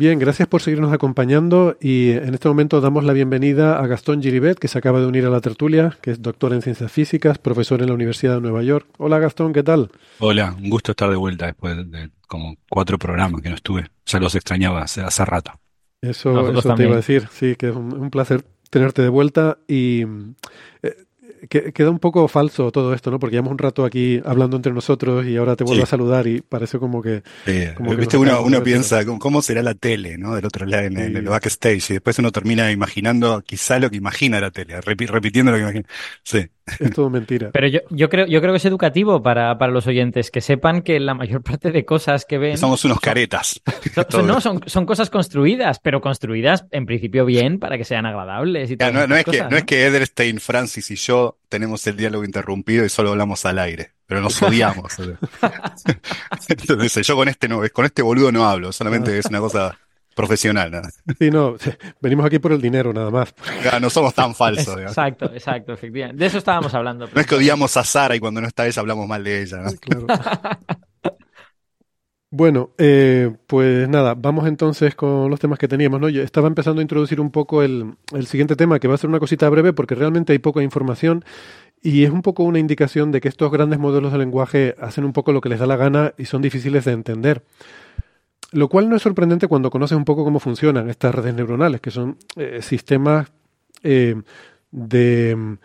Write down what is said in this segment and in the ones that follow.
Bien, gracias por seguirnos acompañando y en este momento damos la bienvenida a Gastón Giribet, que se acaba de unir a la tertulia, que es doctor en ciencias físicas, profesor en la Universidad de Nueva York. Hola Gastón, ¿qué tal? Hola, un gusto estar de vuelta después de como cuatro programas que no estuve. Ya los extrañaba hace, hace rato. Eso, eso te iba a decir, sí, que es un, un placer tenerte de vuelta y eh, que, queda un poco falso todo esto, ¿no? Porque llevamos un rato aquí hablando entre nosotros y ahora te vuelvo a saludar y parece como que... como Viste, uno, uno piensa, ¿cómo será la tele, ¿no? Del otro lado, en, el backstage. Y después uno termina imaginando quizá lo que imagina la tele, repitiendo lo que imagina. Sí. Es todo mentira. Pero yo, yo, creo, yo creo que es educativo para, para los oyentes, que sepan que la mayor parte de cosas que ven... Somos unos caretas. Son, no, son, son cosas construidas, pero construidas en principio bien para que sean agradables. Y no, no, es que, ¿no? es que Edelstein, Francis y yo tenemos el diálogo interrumpido y solo hablamos al aire, pero nos odiamos. Entonces, yo con este no, con este boludo no hablo, solamente es una cosa profesional. ¿no? Sí, no, venimos aquí por el dinero nada más. no somos tan falsos. Exacto, exacto, efectivamente. De eso estábamos hablando. No es que odiamos a Sara y cuando no está ella hablamos mal de ella. Claro. Bueno, eh, pues nada, vamos entonces con los temas que teníamos. ¿no? Yo estaba empezando a introducir un poco el, el, siguiente tema, que va a ser una cosita breve porque realmente hay poca información y es un poco una indicación de que estos grandes modelos de lenguaje hacen un poco lo que les da la gana y son difíciles de entender. Lo cual no es sorprendente cuando conoces un poco cómo funcionan estas redes neuronales, que son eh, sistemas eh, de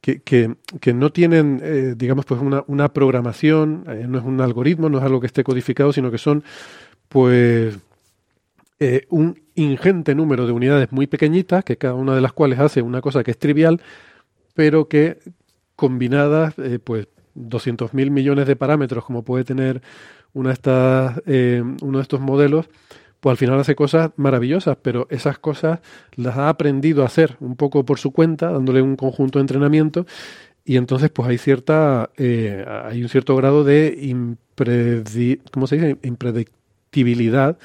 que, que, que no tienen, eh, digamos, pues una, una programación, no es un algoritmo, no es algo que esté codificado, sino que son, pues, un ingente número de unidades muy pequeñitas, que cada una de las cuales hace una cosa que es trivial, pero que combinadas, pues, 200.000 millones de parámetros, como puede tener una de estas, eh, uno de estos modelos, pues al final hace cosas maravillosas, pero esas cosas las ha aprendido a hacer un poco por su cuenta, dándole un conjunto de entrenamiento, y entonces pues hay cierta, eh, hay un cierto grado de impredi ¿cómo se dice? impredictibilidad.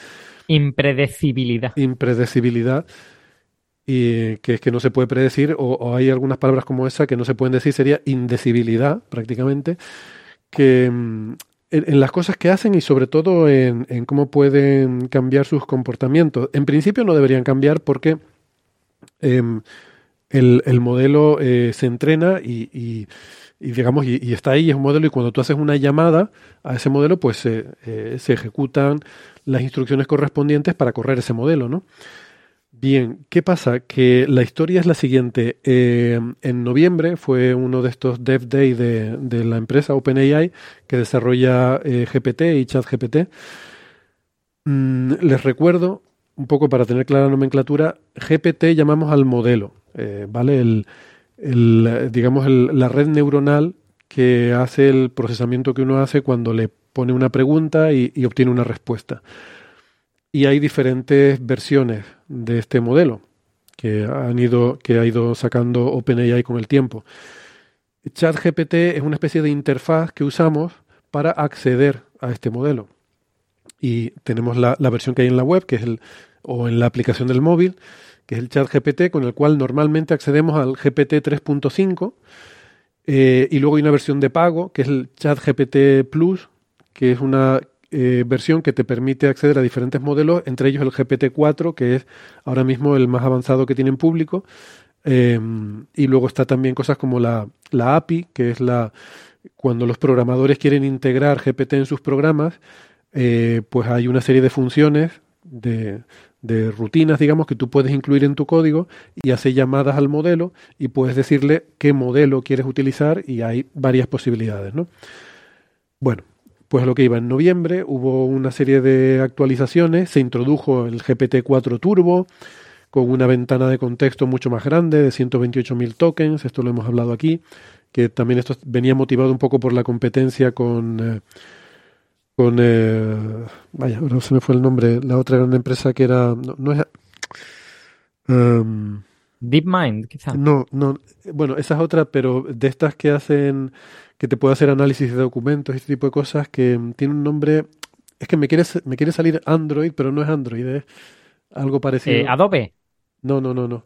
Impredecibilidad. Impredecibilidad. Y que es que no se puede predecir, o, o hay algunas palabras como esa que no se pueden decir, sería indecibilidad prácticamente, que mm, en, en, las cosas que hacen y sobre todo en, en, cómo pueden cambiar sus comportamientos. En principio no deberían cambiar porque eh, el, el, modelo eh, se entrena y, y, digamos y, está ahí es un modelo y cuando tú haces una llamada a ese modelo pues eh, se ejecutan las instrucciones correspondientes para correr ese modelo, ¿no? Bien, ¿qué pasa? Que la historia es la siguiente. Eh, en noviembre fue uno de estos Dev Day de, la empresa OpenAI que desarrolla eh, GPT y ChatGPT. Mm, les recuerdo, un poco para tener clara la nomenclatura, GPT llamamos al modelo, eh, ¿vale? El, digamos, el, la red neuronal que hace el procesamiento que uno hace cuando le pone una pregunta y obtiene una respuesta y hay diferentes versiones de este modelo que han ido que ha ido sacando OpenAI con el tiempo. ChatGPT es una especie de interfaz que usamos para acceder a este modelo. Y tenemos la, la versión que hay en la web, que es el, o en la aplicación del móvil, que es el ChatGPT, con el cual normalmente accedemos al GPT 3.5. Eh, y luego hay una versión de pago, que es el ChatGPT Plus, que es una eh, versión que te permite acceder a diferentes modelos, entre ellos el GPT-4, que es ahora mismo el más avanzado que tiene en público. Eh, y luego está también cosas como la, la, API, que es la cuando los programadores quieren integrar GPT en sus programas, eh, pues hay una serie de funciones de, de, rutinas, digamos, que tú puedes incluir en tu código y hace llamadas al modelo y puedes decirle qué modelo quieres utilizar y hay varias posibilidades, ¿no? Bueno, pues lo que iba en noviembre hubo una serie de actualizaciones, se introdujo el GPT-4 Turbo, con una ventana de contexto mucho más grande de 128.000 tokens, esto lo hemos hablado aquí, que también esto venía motivado un poco por la competencia con... Eh, con eh, vaya, ahora se me fue el nombre, la otra gran empresa que era, no, no es, um, DeepMind, quizá. no, no, bueno, esa es otra, pero de estas que hacen, que te puede hacer análisis de documentos y este tipo de cosas, que mm, tiene un nombre, es que me quiere, me quiere salir Android, pero no es Android, es algo parecido. Eh, Adobe. No, no, no, no.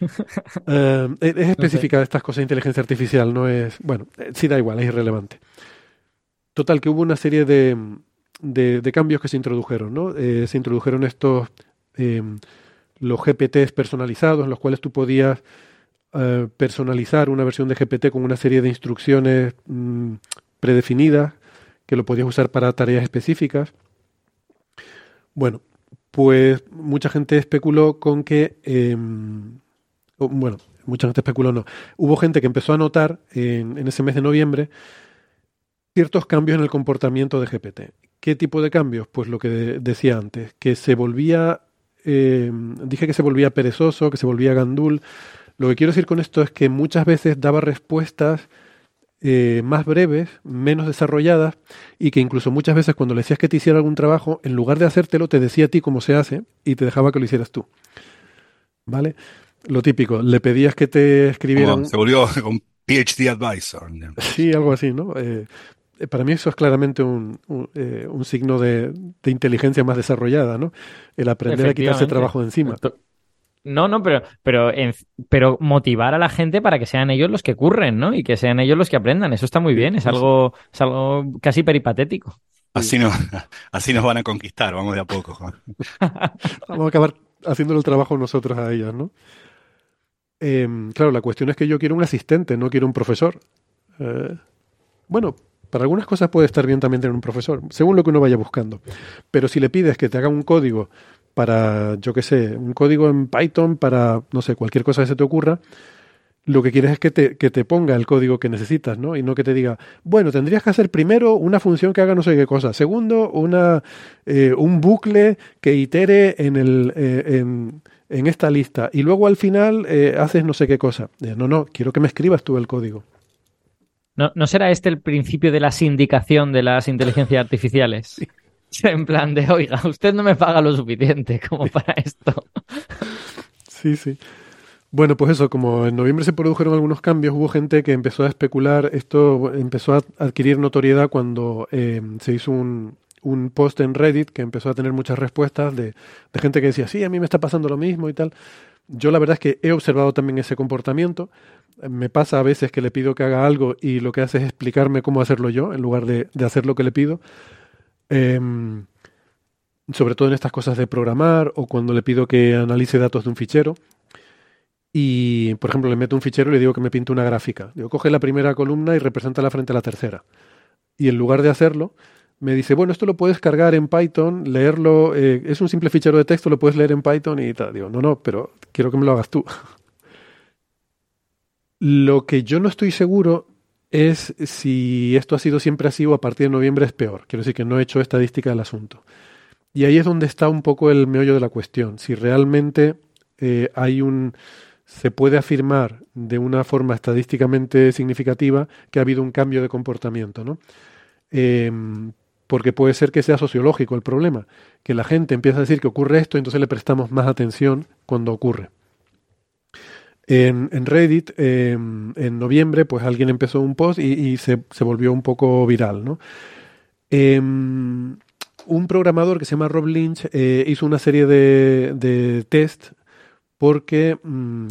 Eh, es es específica de estas cosas de inteligencia artificial, no es. Bueno, eh, sí da igual, es irrelevante. Total, que hubo una serie de, de, de cambios que se introdujeron, ¿no? Eh, se introdujeron estos. eh, los GPTs personalizados, en los cuales tú podías eh, personalizar una versión de GPT con una serie de instrucciones mm, predefinidas que lo podías usar para tareas específicas. Bueno, pues mucha gente especuló con que, o, bueno, mucha gente especuló no, hubo gente que empezó a notar en, en ese mes de noviembre ciertos cambios en el comportamiento de GPT. ¿Qué tipo de cambios? Pues lo que de- decía antes, que se volvía, eh, dije que se volvía perezoso, que se volvía gandul. Lo que quiero decir con esto es que muchas veces daba respuestas eh, más breves, menos desarrolladas, y que incluso muchas veces cuando le decías que te hiciera algún trabajo, en lugar de hacértelo, te decía a ti cómo se hace y te dejaba que lo hicieras tú. ¿Vale? Lo típico, le pedías que te escribiera Como un- se volvió un PhD advisor. Sí, algo así, ¿no? Eh, eh, para mí eso es claramente un, un, eh, un signo de, de inteligencia más desarrollada, ¿no? El aprender a quitarse trabajo de encima. No, no, pero, pero, en- pero motivar a la gente para que sean ellos los que curren, ¿no? Y que sean ellos los que aprendan. Eso está muy bien. Es algo, es algo casi peripatético. Así, no, así nos van a conquistar, vamos de a poco. Juan. Vamos a acabar haciéndole el trabajo nosotros a ellas, ¿no? Eh, claro, la cuestión es que yo quiero un asistente, no quiero un profesor. Eh, bueno, para algunas cosas puede estar bien también tener un profesor, según lo que uno vaya buscando. Pero si le pides que te haga un código para, yo qué sé, un código en Python para, no sé, cualquier cosa que se te ocurra, lo que quieres es que te, que te ponga el código que necesitas, ¿no? Y no que te diga, bueno, tendrías que hacer primero una función que haga no sé qué cosa, segundo, una, eh, un bucle que itere en, el, eh, en, en esta lista, y luego al final eh, haces no sé qué cosa. Eh, no, no, quiero que me escribas tú el código. ¿No, ¿No será este el principio de la sindicación de las inteligencias artificiales? En plan de, oiga, usted no me paga lo suficiente como para esto. Sí, sí. Bueno, pues eso, como en noviembre se produjeron algunos cambios, hubo gente que empezó a especular, esto empezó a adquirir notoriedad cuando eh, se hizo un, un post en Reddit que empezó a tener muchas respuestas de, de gente que decía, sí, a mí me está pasando lo mismo y tal. Yo la verdad es que he observado también ese comportamiento. Me pasa a veces que le pido que haga algo y lo que hace es explicarme cómo hacerlo yo en lugar de, de hacer lo que le pido. Em, sobre todo en estas cosas de programar o cuando le pido que analice datos de un fichero. Y, por ejemplo, le meto un fichero y le digo que me pinte una gráfica. Digo, coge la primera columna y representa frente a la tercera. Y en lugar de hacerlo, me dice, bueno, esto lo puedes cargar en Python, leerlo, eh, es un simple fichero de texto, lo puedes leer en Python y tal. Digo, no, no, pero quiero que me lo hagas tú. Lo que yo no estoy seguro es si esto ha sido siempre así o a partir de noviembre es peor. Quiero decir que no he hecho estadística del asunto. Y ahí es donde está un poco el meollo de la cuestión. Si realmente eh, hay un. se puede afirmar de una forma estadísticamente significativa que ha habido un cambio de comportamiento, ¿no? Eh, porque puede ser que sea sociológico el problema, que la gente empieza a decir que ocurre esto entonces le prestamos más atención cuando ocurre. En, Reddit, eh, en noviembre, pues alguien empezó un post y, se, volvió un poco viral, ¿no? Eh, un programador que se llama Rob Lynch eh, hizo una serie de, de test porque, mmm,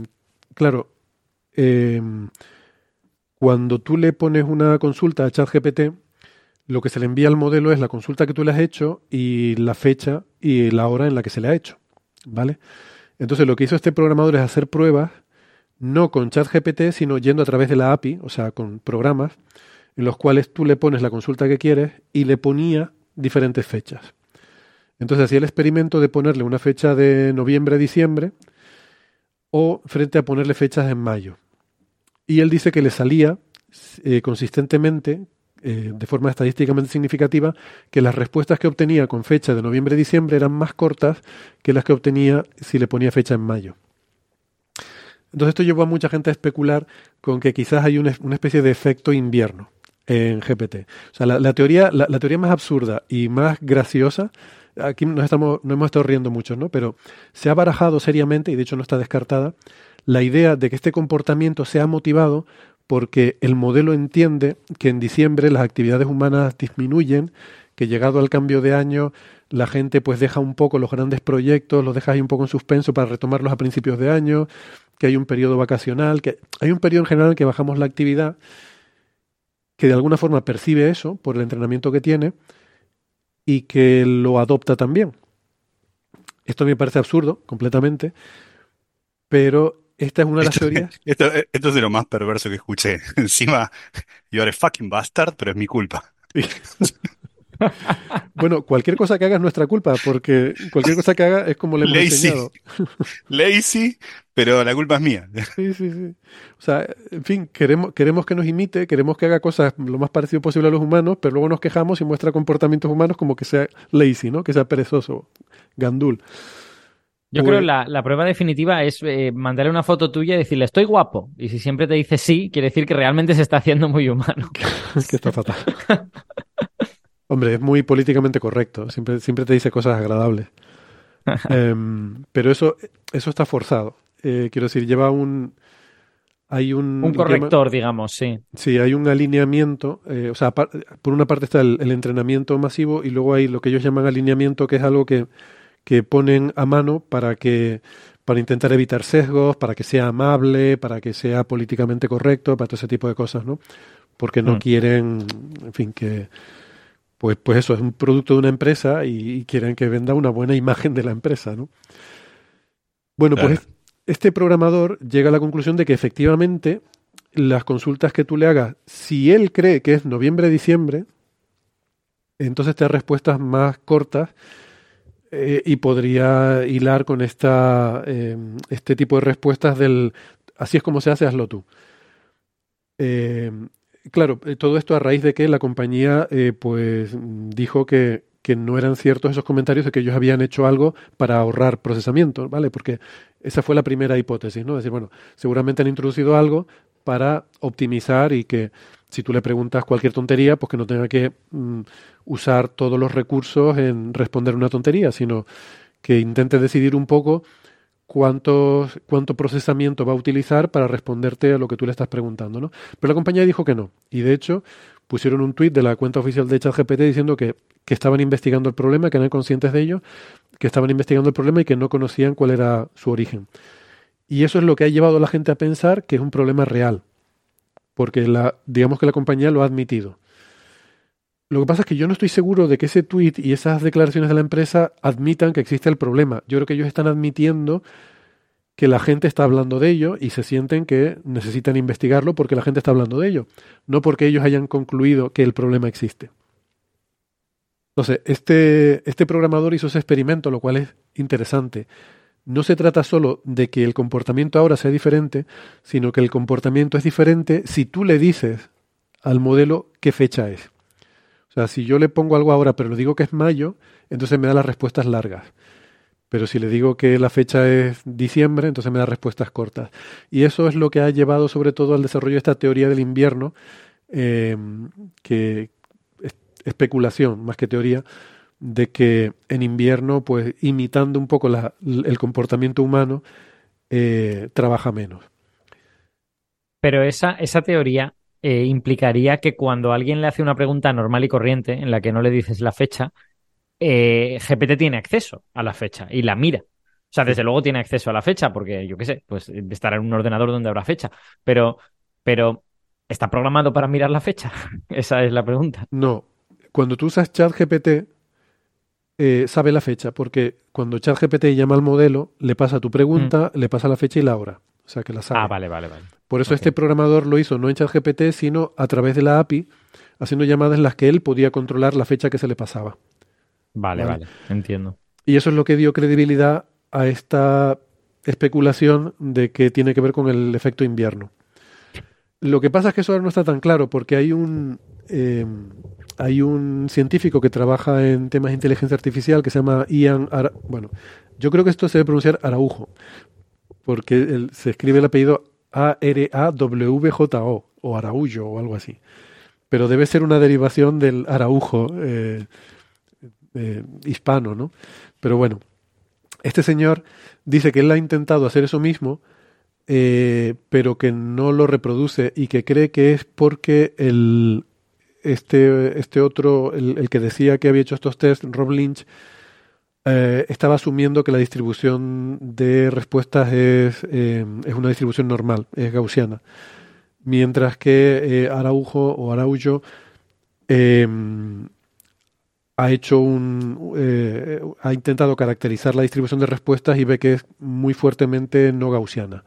claro, eh, cuando tú le pones una consulta a ChatGPT, lo que se le envía al modelo es la consulta que tú le has hecho y la fecha y la hora en la que se le ha hecho, ¿vale? Entonces lo que hizo este programador es hacer pruebas no con ChatGPT, sino yendo a través de la API, o sea, con programas en los cuales tú le pones la consulta que quieres y le ponía diferentes fechas. Entonces hacía el experimento de ponerle una fecha de noviembre-diciembre o frente a ponerle fechas en mayo. Y él dice que le salía eh, consistentemente eh, de forma estadísticamente significativa que las respuestas que obtenía con fecha de noviembre-diciembre eran más cortas que las que obtenía si le ponía fecha en mayo. Entonces esto llevó a mucha gente a especular con que quizás hay una, especie de efecto invierno en GPT. O sea, la, teoría, la, teoría más absurda y más graciosa, aquí nos, estamos, no hemos estado riendo mucho, ¿no? Pero se ha barajado seriamente, y de hecho no está descartada, la idea de que este comportamiento sea motivado porque el modelo entiende que en diciembre las actividades humanas disminuyen, que llegado al cambio de año la gente pues deja un poco los grandes proyectos, los deja ahí un poco en suspenso para retomarlos a principios de año, que hay un periodo vacacional, que hay un periodo en general en que bajamos la actividad, que de alguna forma percibe eso por el entrenamiento que tiene y que lo adopta también. Esto me parece absurdo completamente, pero esta es una de las teorías. Esto, esto, es de lo más perverso que escuché. Encima, you are a fucking bastard, pero es mi culpa. bueno, cualquier cosa que haga es nuestra culpa, porque cualquier cosa que haga es como le hemos Lazy. enseñado. Lazy, pero la culpa es mía. Sí, sí, sí. O sea, en fin, queremos, queremos que nos imite, queremos que haga cosas lo más parecido posible a los humanos, pero luego nos quejamos y muestra comportamientos humanos como que sea lazy, ¿no? Que sea perezoso, gandul. Yo creo que la, la, prueba definitiva es eh, mandarle una foto tuya y decirle estoy guapo. Y si siempre te dice sí, quiere decir que realmente se está haciendo muy humano. que está fatal. Hombre, es muy políticamente correcto. Siempre, siempre te dice cosas agradables. Em, pero eso, eso está forzado. Eh, quiero decir, lleva un. Hay un. Un corrector, digamos, sí. Sí, hay un alineamiento. Eh, o sea, por una parte está el, el entrenamiento masivo y luego hay lo que ellos llaman alineamiento, que es algo que que ponen a mano para que para intentar evitar sesgos, para que sea amable, para que sea políticamente correcto, para todo ese tipo de cosas, ¿no? Porque no mm. quieren, en fin, que pues pues eso es un producto de una empresa y, quieren que venda una buena imagen de la empresa, ¿no? Bueno, pues este programador llega a la conclusión de que efectivamente las consultas que tú le hagas, si él cree que es noviembre-diciembre, entonces te da respuestas más cortas eh, y podría hilar con esta, eh, este tipo de respuestas del así es como se hace, hazlo tú. Eh, claro, todo esto a raíz de que la compañía pues dijo que, que, no eran ciertos esos comentarios de que ellos habían hecho algo para ahorrar procesamiento, ¿vale? Porque esa fue la primera hipótesis, ¿no? Es decir, bueno, seguramente han introducido algo para optimizar y que si tú le preguntas cualquier tontería, pues que no tenga que mm, usar todos los recursos en responder una tontería, sino que intente decidir un poco cuánto, cuánto procesamiento va a utilizar para responderte a lo que tú le estás preguntando. ¿no? Pero la compañía dijo que no. Y de hecho, pusieron un tuit de la cuenta oficial de ChatGPT diciendo que, que estaban investigando el problema, que eran conscientes de ello, que estaban investigando el problema y que no conocían cuál era su origen. Y eso es lo que ha llevado a la gente a pensar que es un problema real porque la, digamos que la compañía lo ha admitido. Lo que pasa es que yo no estoy seguro de que ese tweet y esas declaraciones de la empresa admitan que existe el problema. Yo creo que ellos están admitiendo que la gente está hablando de ello y se sienten que necesitan investigarlo porque la gente está hablando de ello, no porque ellos hayan concluido que el problema existe. Entonces, este, este programador hizo ese experimento, lo cual es interesante no se trata solo de que el comportamiento ahora sea diferente, sino que el comportamiento es diferente si tú le dices al modelo qué fecha es. O sea, si yo le pongo algo ahora, pero le digo que es mayo, entonces me da las respuestas largas. Pero si le digo que la fecha es diciembre, entonces me da respuestas cortas. Y eso es lo que ha llevado sobre todo al desarrollo de esta teoría del invierno, eh, que es especulación más que teoría, de que en invierno, pues imitando un poco el comportamiento humano, eh, trabaja menos. Pero esa, esa teoría eh, implicaría que cuando alguien le hace una pregunta normal y corriente, en la que no le dices la fecha, eh, GPT tiene acceso a la fecha y la mira. O sea, desde luego tiene acceso a la fecha, porque yo qué sé, pues estará en un ordenador donde habrá fecha. Pero, pero ¿está programado para mirar la fecha? Esa es la pregunta. No. Cuando tú usas ChatGPT, eh, sabe la fecha, porque cuando ChatGPT llama al modelo, le pasa tu pregunta, mm. le pasa la fecha y la hora. O sea, que la sabe. Ah, vale, vale, vale. Por eso este programador lo hizo no en ChatGPT, sino a través de la API, haciendo llamadas en las que él podía controlar la fecha que se le pasaba. Vale, vale, entiendo. Y eso es lo que dio credibilidad a esta especulación de que tiene que ver con el efecto invierno. Lo que pasa es que eso ahora no está tan claro porque hay un, eh, hay un científico que trabaja en temas de inteligencia artificial que se llama Ian Ara bueno, yo creo que esto se debe pronunciar Araujo, porque él, se escribe el apellido A-R-A-W-J-O, o Araullo, o algo así. Pero debe ser una derivación del Araujo eh, eh, hispano, ¿no? Pero bueno, este señor dice que él ha intentado hacer eso mismo, eh, pero que no lo reproduce y que cree que es porque el, este, este otro, el, el que decía que había hecho estos test, Rob Lynch, eh, estaba asumiendo que la distribución de respuestas es, eh, es una distribución normal, es gaussiana. Mientras que eh, Araujo o Araullo eh, ha hecho un ha intentado caracterizar la distribución de respuestas y ve que es muy fuertemente no gaussiana.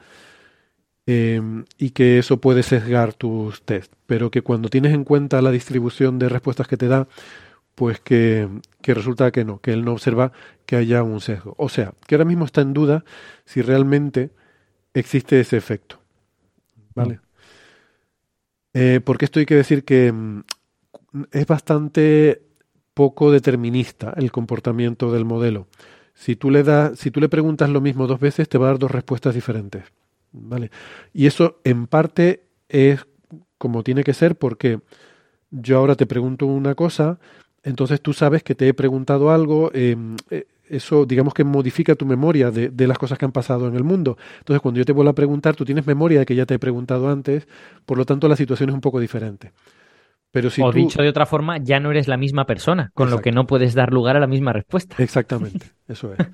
Y que eso puede sesgar tus test, pero que cuando tienes en cuenta la distribución de respuestas que te da, pues que, que, resulta que no, que él no observa que haya un sesgo. O sea, que ahora mismo está en duda si realmente existe ese efecto. ¿Vale? Eh, porque esto hay que decir que mm, es bastante poco determinista el comportamiento del modelo. Si tú le das, si tú le preguntas lo mismo dos veces, te va a dar dos respuestas diferentes. ¿Vale? Y eso en parte es como tiene que ser porque yo ahora te pregunto una cosa, entonces tú sabes que te he preguntado algo, eh, eso digamos que modifica tu memoria de, de, las cosas que han pasado en el mundo. Entonces cuando yo te vuelvo a preguntar, tú tienes memoria de que ya te he preguntado antes, por lo tanto la situación es un poco diferente. Pero si o tú... dicho de otra forma, ya no eres la misma persona, con Exacto. lo que no puedes dar lugar a la misma respuesta. Exactamente, eso es.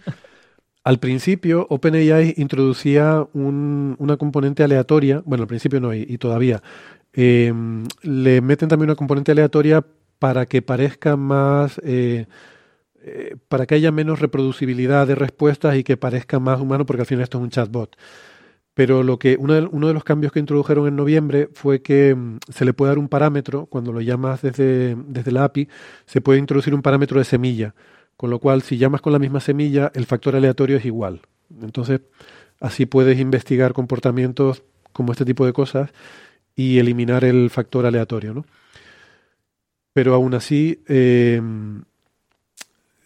Al principio, OpenAI introducía un, una componente aleatoria, bueno, al principio no, y, y todavía, eh, le meten también una componente aleatoria para que parezca más, eh, eh, para que haya menos reproducibilidad de respuestas y que parezca más humano, porque al final esto es un chatbot. Pero lo que uno de, uno de los cambios que introdujeron en noviembre fue que um, se le puede dar un parámetro, cuando lo llamas desde, desde la API, se puede introducir un parámetro de semilla. Con lo cual, si llamas con la misma semilla, el factor aleatorio es igual. Entonces, así puedes investigar comportamientos como este tipo de cosas y eliminar el factor aleatorio, ¿no? Pero aún así, eh,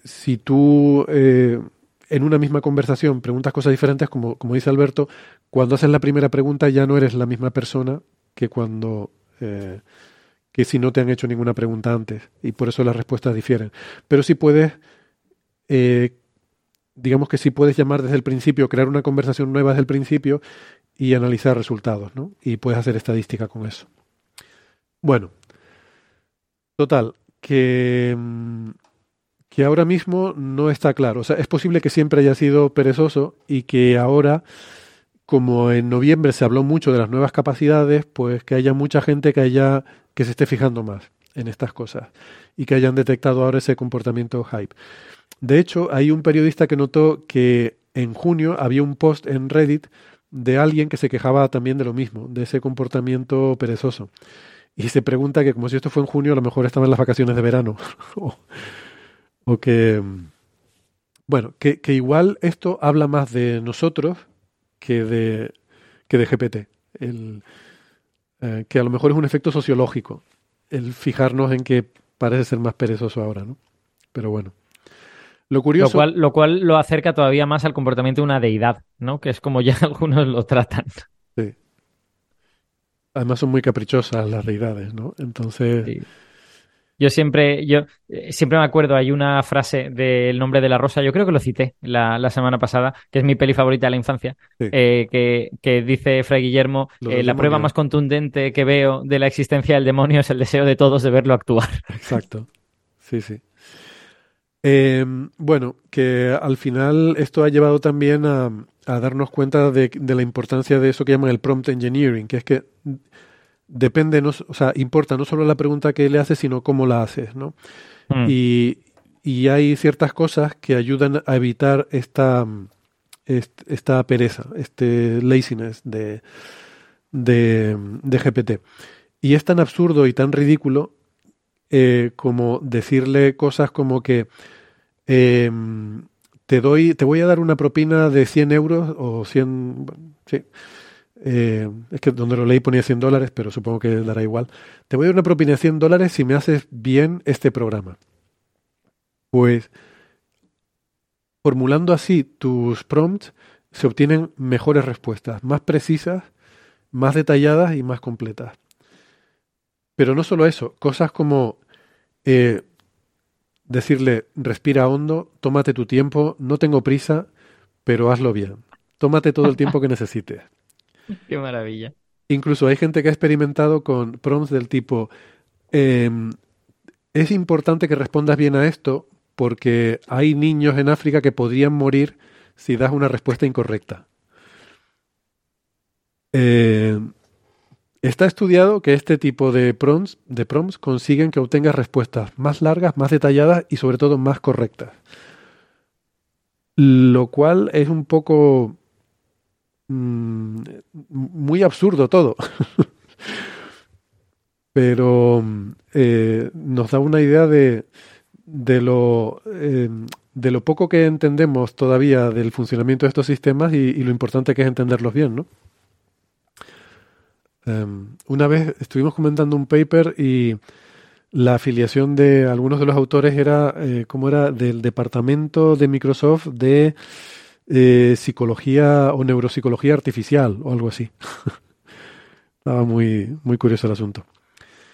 si tú eh, en una misma conversación preguntas cosas diferentes, como, como, dice Alberto, cuando haces la primera pregunta ya no eres la misma persona que cuando eh, que si no te han hecho ninguna pregunta antes y por eso las respuestas difieren. Pero si puedes eh, digamos que sí puedes llamar desde el principio, crear una conversación nueva desde el principio y analizar resultados, ¿no? Y puedes hacer estadística con eso. Bueno, total, que, que ahora mismo no está claro. O sea, es posible que siempre haya sido perezoso y que ahora, como en noviembre se habló mucho de las nuevas capacidades, pues que haya mucha gente que haya que se esté fijando más en estas cosas y que hayan detectado ahora ese comportamiento hype. De hecho, hay un periodista que notó que en junio había un post en Reddit de alguien que se quejaba también de lo mismo, de ese comportamiento perezoso. Y se pregunta que como si esto fue en junio, a lo mejor estaba en las vacaciones de verano. o, o, que... Bueno, que, que, igual esto habla más de nosotros que de, que de GPT. El, eh, que a lo mejor es un efecto sociológico, el fijarnos en que parece ser más perezoso ahora, ¿no? Pero bueno. Lo curioso. Lo cual, lo cual lo acerca todavía más al comportamiento de una deidad, ¿no? Que es como ya algunos lo tratan. Además son muy caprichosas las deidades, ¿no? Entonces. Sí. Yo siempre, yo siempre me acuerdo, hay una frase del nombre de la rosa, yo creo que lo cité la, la semana pasada, que es mi peli favorita de la infancia, sí. eh, que, que, dice Fray Guillermo, eh, la prueba más contundente que veo de la existencia del demonio es el deseo de todos de verlo actuar. Exacto. Sí, sí. Eh, bueno, que al final esto ha llevado también a, a darnos cuenta de, de, la importancia de eso que llaman el prompt engineering, que es que depende, no, o sea, importa no solo la pregunta que le haces, sino cómo la haces, ¿no? Mm. Y, y, hay ciertas cosas que ayudan a evitar esta, esta pereza, este laziness de, de, de GPT. Y es tan absurdo y tan ridículo eh, como decirle cosas como que eh, te doy, te voy a dar una propina de 100 euros o 100, sí, eh, es que donde lo leí ponía 100 dólares, pero supongo que dará igual. Te voy a dar una propina de 100 dólares si me haces bien este programa. Pues formulando así tus prompts se obtienen mejores respuestas, más precisas, más detalladas y más completas. Pero no solo eso, cosas como eh, decirle, respira hondo, tómate tu tiempo, no tengo prisa, pero hazlo bien. Tómate todo el tiempo que necesites. Qué maravilla. Incluso hay gente que ha experimentado con prompts del tipo, em, es importante que respondas bien a esto porque hay niños en África que podrían morir si das una respuesta incorrecta. Eh, está estudiado que este tipo de prompts, de prompts consiguen que obtengas respuestas más largas, más detalladas y sobre todo más correctas. Lo cual es un poco mm, muy absurdo todo. Pero eh, nos da una idea de, de lo, eh, de lo poco que entendemos todavía del funcionamiento de estos sistemas y, lo importante que es entenderlos bien, ¿no? Em, una vez estuvimos comentando un paper y la afiliación de algunos de los autores era, eh, ¿cómo era? Del departamento de Microsoft de eh, psicología o neuropsicología artificial o algo así. Estaba muy, muy curioso el asunto.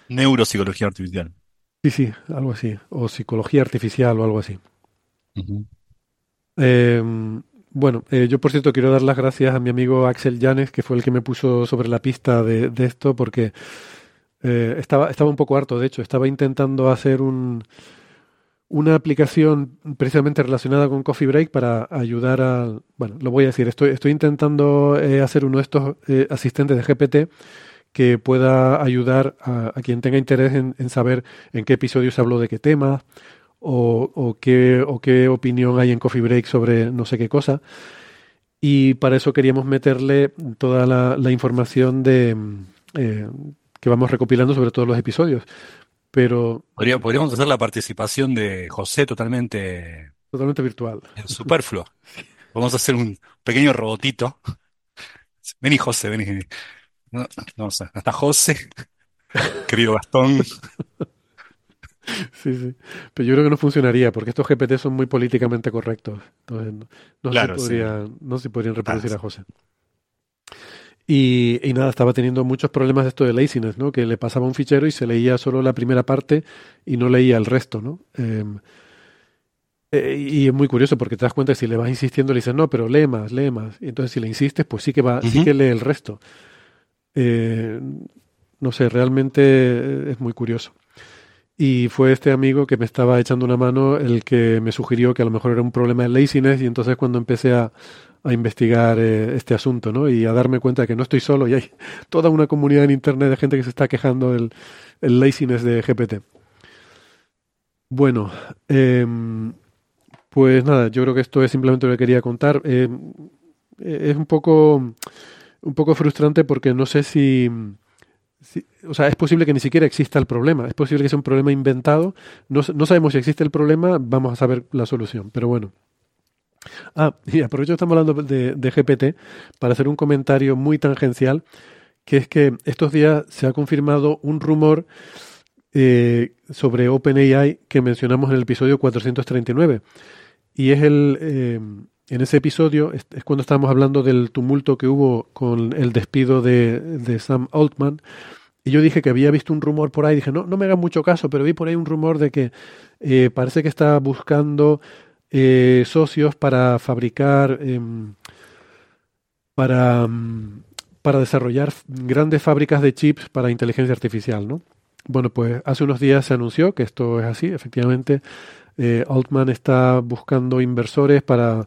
Neuropsicología artificial. Sí, sí, algo así. O psicología artificial o algo así. Em, bueno, eh, yo por cierto quiero dar las gracias a mi amigo Axel Llanes, que fue el que me puso sobre la pista de, esto, porque eh, estaba, estaba un poco harto, de hecho, estaba intentando hacer un, una aplicación precisamente relacionada con Coffee Break para ayudar a, bueno, lo voy a decir, estoy, estoy intentando eh, hacer uno de estos asistentes de GPT que pueda ayudar a, quien tenga interés en, en, saber en qué episodio se habló de qué tema, o, qué, o qué opinión hay en Coffee Break sobre no sé qué cosa. Y para eso queríamos meterle toda la, información de eh, que vamos recopilando sobre todos los episodios. Pero. podríamos hacer la participación de José totalmente. Totalmente virtual. Superfluo. Vamos a hacer un pequeño robotito. Vení, José, vení. No, no, hasta José, querido Gastón. Sí, sí. Pero yo creo que no funcionaría porque estos GPT son muy políticamente correctos. Entonces, no, se, podría, no se podrían reproducir a José. Y, y, nada, estaba teniendo muchos problemas de esto de laziness, ¿no? Que le pasaba un fichero y se leía solo la primera parte y no leía el resto, ¿no? Em, eh, y es muy curioso porque te das cuenta que si le vas insistiendo le dices, no, pero lee más, lee más. Y entonces si le insistes, pues sí que va, sí que lee el resto. Eh, no sé, realmente es muy curioso. Y fue este amigo que me estaba echando una mano el que me sugirió que a lo mejor era un problema de laziness y entonces cuando empecé a, investigar eh, este asunto, ¿no? Y a darme cuenta de que no estoy solo y hay toda una comunidad en Internet de gente que se está quejando del el laziness de GPT. Bueno, em, pues nada, yo creo que esto es simplemente lo que quería contar. Em, es un poco, un poco frustrante porque no sé si o sea, es posible que ni siquiera exista el problema, es posible que sea un problema inventado, no, sabemos si existe el problema, vamos a saber la solución, pero bueno. Ah, y aprovecho que estamos hablando de, GPT para hacer un comentario muy tangencial, que es que estos días se ha confirmado un rumor eh, sobre OpenAI que mencionamos en el episodio 439. Y es el, eh, en ese episodio, es, cuando estábamos hablando del tumulto que hubo con el despido de, Sam Altman y yo dije que había visto un rumor por ahí, dije, no, no me hagan mucho caso, pero vi por ahí un rumor de que eh, parece que está buscando eh, socios para fabricar, em, para, mm, para desarrollar grandes fábricas de chips para inteligencia artificial, ¿no? Bueno, pues hace unos días se anunció que esto es así, efectivamente. Eh, Altman está buscando inversores para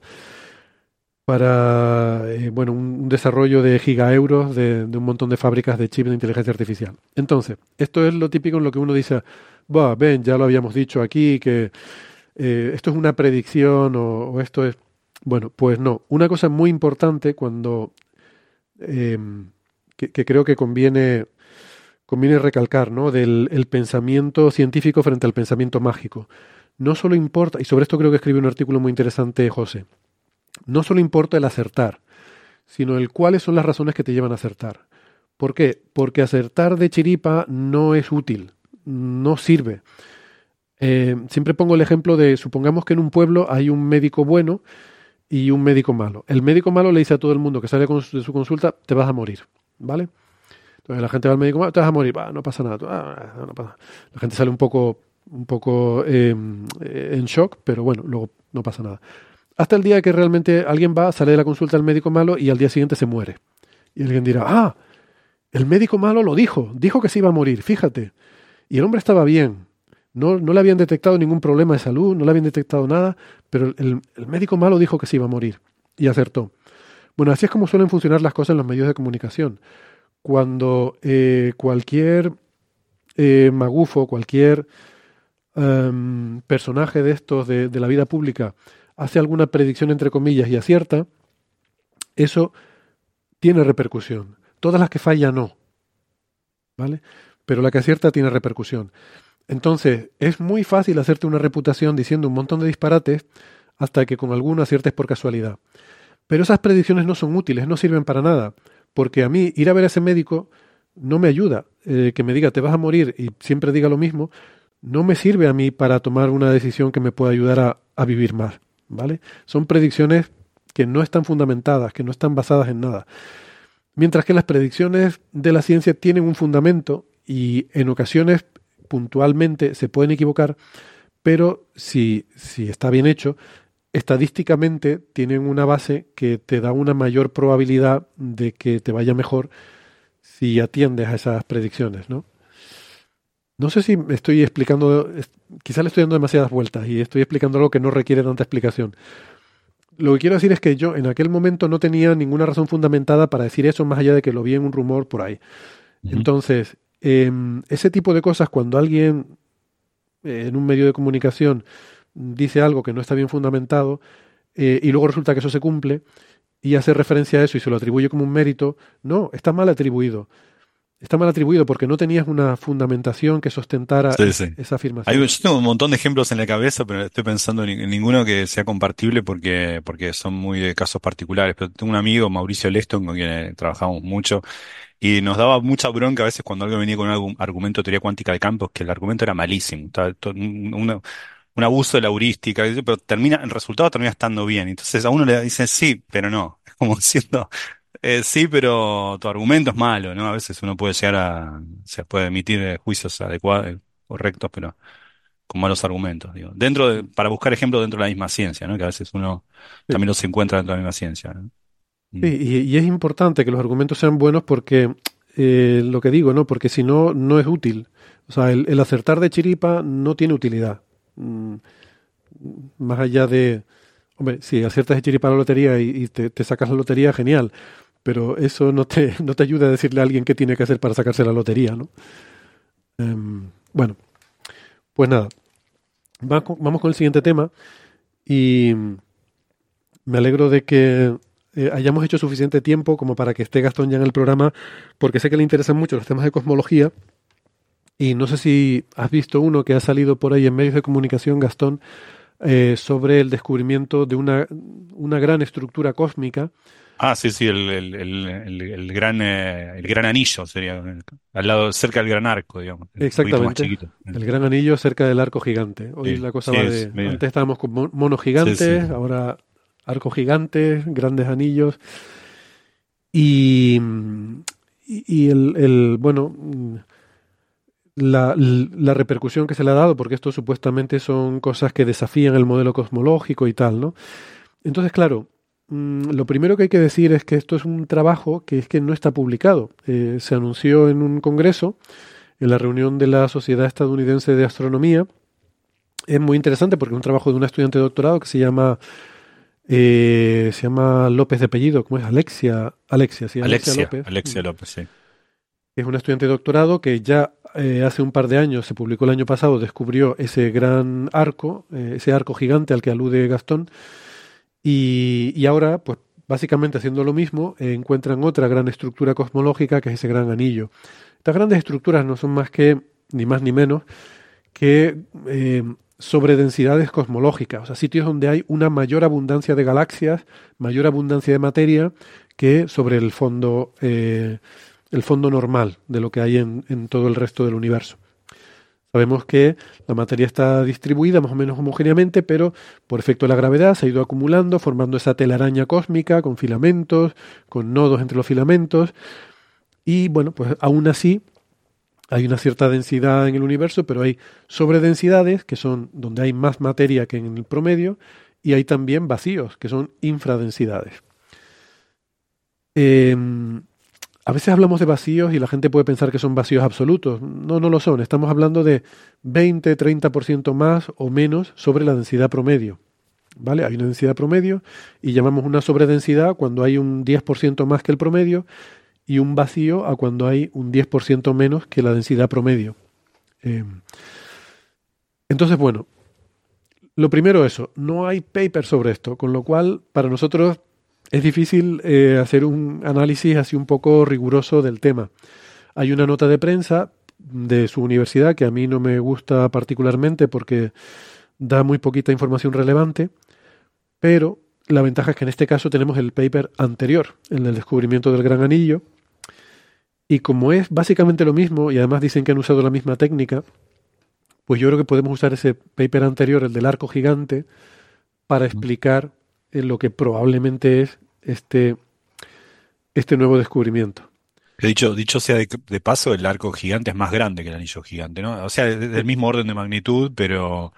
para eh, bueno, un desarrollo de gigaeuros de, un montón de fábricas de chips de inteligencia artificial. Entonces, esto es lo típico en lo que uno dice, va, ven, ya lo habíamos dicho aquí, que eh, esto es una predicción o, esto es... Bueno, pues no. Una cosa muy importante cuando... Em, que, creo que conviene, conviene recalcar, ¿no? Del el pensamiento científico frente al pensamiento mágico. No solo importa, y sobre esto creo que escribe un artículo muy interesante José, no solo importa el acertar, sino el cuáles son las razones que te llevan a acertar. ¿Por qué? Porque acertar de chiripa no es útil, no sirve. Eh, siempre pongo el ejemplo de, supongamos que en un pueblo hay un médico bueno y un médico malo. El médico malo le dice a todo el mundo que sale de su consulta, te vas a morir, ¿vale? Entonces la gente va al médico malo, te vas a morir, no pasa nada, ah, La gente sale un poco, un poco em, en shock, pero bueno, luego no pasa nada. Hasta el día que realmente alguien va, sale de la consulta al médico malo y al día siguiente se muere. Y alguien dirá, ah, el médico malo lo dijo, dijo que se iba a morir, fíjate. Y el hombre estaba bien, no, no le habían detectado ningún problema de salud, no le habían detectado nada, pero el, médico malo dijo que se iba a morir y acertó. Bueno, así es como suelen funcionar las cosas en los medios de comunicación. Cuando eh, cualquier eh, magufo, cualquier em, personaje de estos de, de la vida pública hace alguna predicción entre comillas y acierta, eso tiene repercusión. Todas las que falla no. ¿Vale? Pero la que acierta tiene repercusión. Entonces, es muy fácil hacerte una reputación diciendo un montón de disparates hasta que con alguno aciertes por casualidad. Pero esas predicciones no son útiles, no sirven para nada, porque a mí ir a ver a ese médico no me ayuda. Eh, que me diga te vas a morir y siempre diga lo mismo, no me sirve a mí para tomar una decisión que me pueda ayudar a vivir más. ¿Vale? Son predicciones que no están fundamentadas, que no están basadas en nada. Mientras que las predicciones de la ciencia tienen un fundamento y en ocasiones puntualmente se pueden equivocar, pero si, está bien hecho, estadísticamente tienen una base que te da una mayor probabilidad de que te vaya mejor si atiendes a esas predicciones, ¿no? No sé si me estoy explicando, quizá le estoy dando demasiadas vueltas y estoy explicando algo que no requiere tanta explicación. Lo que quiero decir es que yo en aquel momento no tenía ninguna razón fundamentada para decir eso más allá de que lo vi en un rumor por ahí. Entonces, em, ese tipo de cosas, cuando alguien eh, en un medio de comunicación dice algo que no está bien fundamentado eh, y luego resulta que eso se cumple y hace referencia a eso y se lo atribuye como un mérito, no, está mal atribuido está mal atribuido porque no tenías una fundamentación que sostentara esa afirmación. Hay, yo tengo un montón de ejemplos en la cabeza, pero estoy pensando en, ninguno que sea compartible porque, porque son muy de casos particulares. Pero tengo un amigo, Mauricio Leston, con quien trabajamos mucho, y nos daba mucha bronca a veces cuando alguien venía con algún argumento de teoría cuántica de campos, que el argumento era malísimo. un abuso de la heurística, pero termina, el resultado termina estando bien. Entonces a uno le dicen sí, pero no. Es como siendo eh, sí, pero tu argumento es malo, ¿no? A veces uno puede llegar a, se puede emitir eh, juicios adecuados, correctos, pero con malos argumentos, digo. Dentro de, para buscar ejemplos dentro de la misma ciencia, ¿no? Que a veces uno también los encuentra dentro de la misma ciencia, ¿no? Mm. Sí, y, es importante que los argumentos sean buenos porque, eh, lo que digo, ¿no? Porque si no, no es útil. O sea, el, acertar de chiripa no tiene utilidad. Mm, más allá de, hombre, si aciertas de chiripa la lotería y, te, te, sacas la lotería, genial pero eso no te, no te ayuda a decirle a alguien qué tiene que hacer para sacarse la lotería, ¿no? Em, bueno, pues nada, vamos con el siguiente tema. Y me alegro de que eh, hayamos hecho suficiente tiempo como para que esté Gastón ya en el programa, porque sé que le interesan mucho los temas de cosmología. Y no sé si has visto uno que ha salido por ahí en medios de comunicación, Gastón, eh, sobre el descubrimiento de una, una gran estructura cósmica Ah, sí, sí, el, el, el, el gran, eh, el gran anillo sería, al lado, cerca del gran arco, digamos. Exactamente. El gran anillo cerca del arco gigante. Hoy la cosa va de. Antes estábamos con monos gigantes, ahora arcos gigantes, grandes anillos. Y, y, el, el, bueno, la, la, repercusión que se le ha dado, porque esto supuestamente son cosas que desafían el modelo cosmológico y tal, ¿no? Entonces, claro, Mm, lo primero que hay que decir es que esto es un trabajo que es que no está publicado. Eh, se anunció en un congreso, en la reunión de la Sociedad Estadounidense de Astronomía. Es muy interesante porque es un trabajo de una estudiante de doctorado que se llama eh, se llama López de apellido, ¿cómo es? Alexia, Alexia, sí, Alexia, López. Alexia López, sí. Es una estudiante de doctorado que ya eh, hace un par de años, se publicó el año pasado, descubrió ese gran arco, ese arco gigante al que alude Gastón, y, ahora, pues básicamente haciendo lo mismo, eh, encuentran otra gran estructura cosmológica que es ese gran anillo. Estas grandes estructuras no son más que, ni más ni menos, que eh, sobredensidades cosmológicas, o sea, sitios donde hay una mayor abundancia de galaxias, mayor abundancia de materia que sobre el fondo, eh, el fondo normal de lo que hay en, en todo el resto del universo. Sabemos que la materia está distribuida más o menos homogéneamente, pero por efecto de la gravedad se ha ido acumulando, formando esa telaraña cósmica con filamentos, con nodos entre los filamentos. Y bueno, pues aún así hay una cierta densidad en el universo, pero hay sobredensidades, que son donde hay más materia que en el promedio, y hay también vacíos, que son infradensidades. Eh, a veces hablamos de vacíos y la gente puede pensar que son vacíos absolutos. No, no lo son. Estamos hablando de 20, 30% más o menos sobre la densidad promedio. ¿Vale? Hay una densidad promedio y llamamos una sobredensidad cuando hay un 10% más que el promedio y un vacío a cuando hay un 10% menos que la densidad promedio. Eh, entonces, bueno, lo primero eso, no hay paper sobre esto, con lo cual para nosotros es difícil eh, hacer un análisis así un poco riguroso del tema. Hay una nota de prensa de su universidad que a mí no me gusta particularmente porque da muy poquita información relevante, pero la ventaja es que en este caso tenemos el paper anterior, el del descubrimiento del gran anillo, y como es básicamente lo mismo, y además dicen que han usado la misma técnica, pues yo creo que podemos usar ese paper anterior, el del arco gigante, para explicar lo que probablemente es este, este nuevo descubrimiento. dicho, dicho sea de, paso, el arco gigante es más grande que el anillo gigante, ¿no? O sea, del mismo orden de magnitud, pero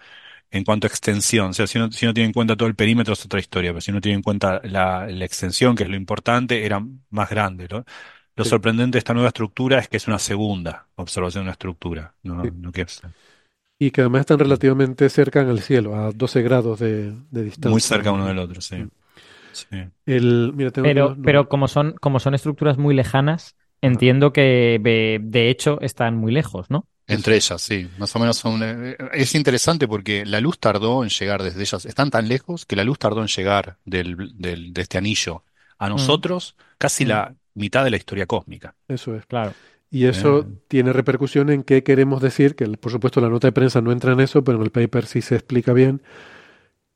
en cuanto a extensión, o sea, si uno, si tiene en cuenta todo el perímetro es otra historia, pero si uno tiene en cuenta la, extensión, que es lo importante, era más grande, ¿no? Lo sorprendente de esta nueva estructura es que es una segunda observación de una estructura, no, no que es, y que además están relativamente cerca en el cielo, a 12 grados de, distancia. Muy cerca uno del otro, sí. El, pero, pero como son, como son estructuras muy lejanas, entiendo que de hecho están muy lejos, ¿no? Entre ellas, sí, más o menos son. Eh, es interesante porque la luz tardó en llegar desde ellas. Están tan lejos que la luz tardó en llegar del, del, de este anillo a mm. nosotros casi mm. la mitad de la historia cósmica. Eso es. Claro. Y eso tiene repercusión en qué queremos decir, que por supuesto la nota de prensa no entra en eso, pero en el paper sí se explica bien,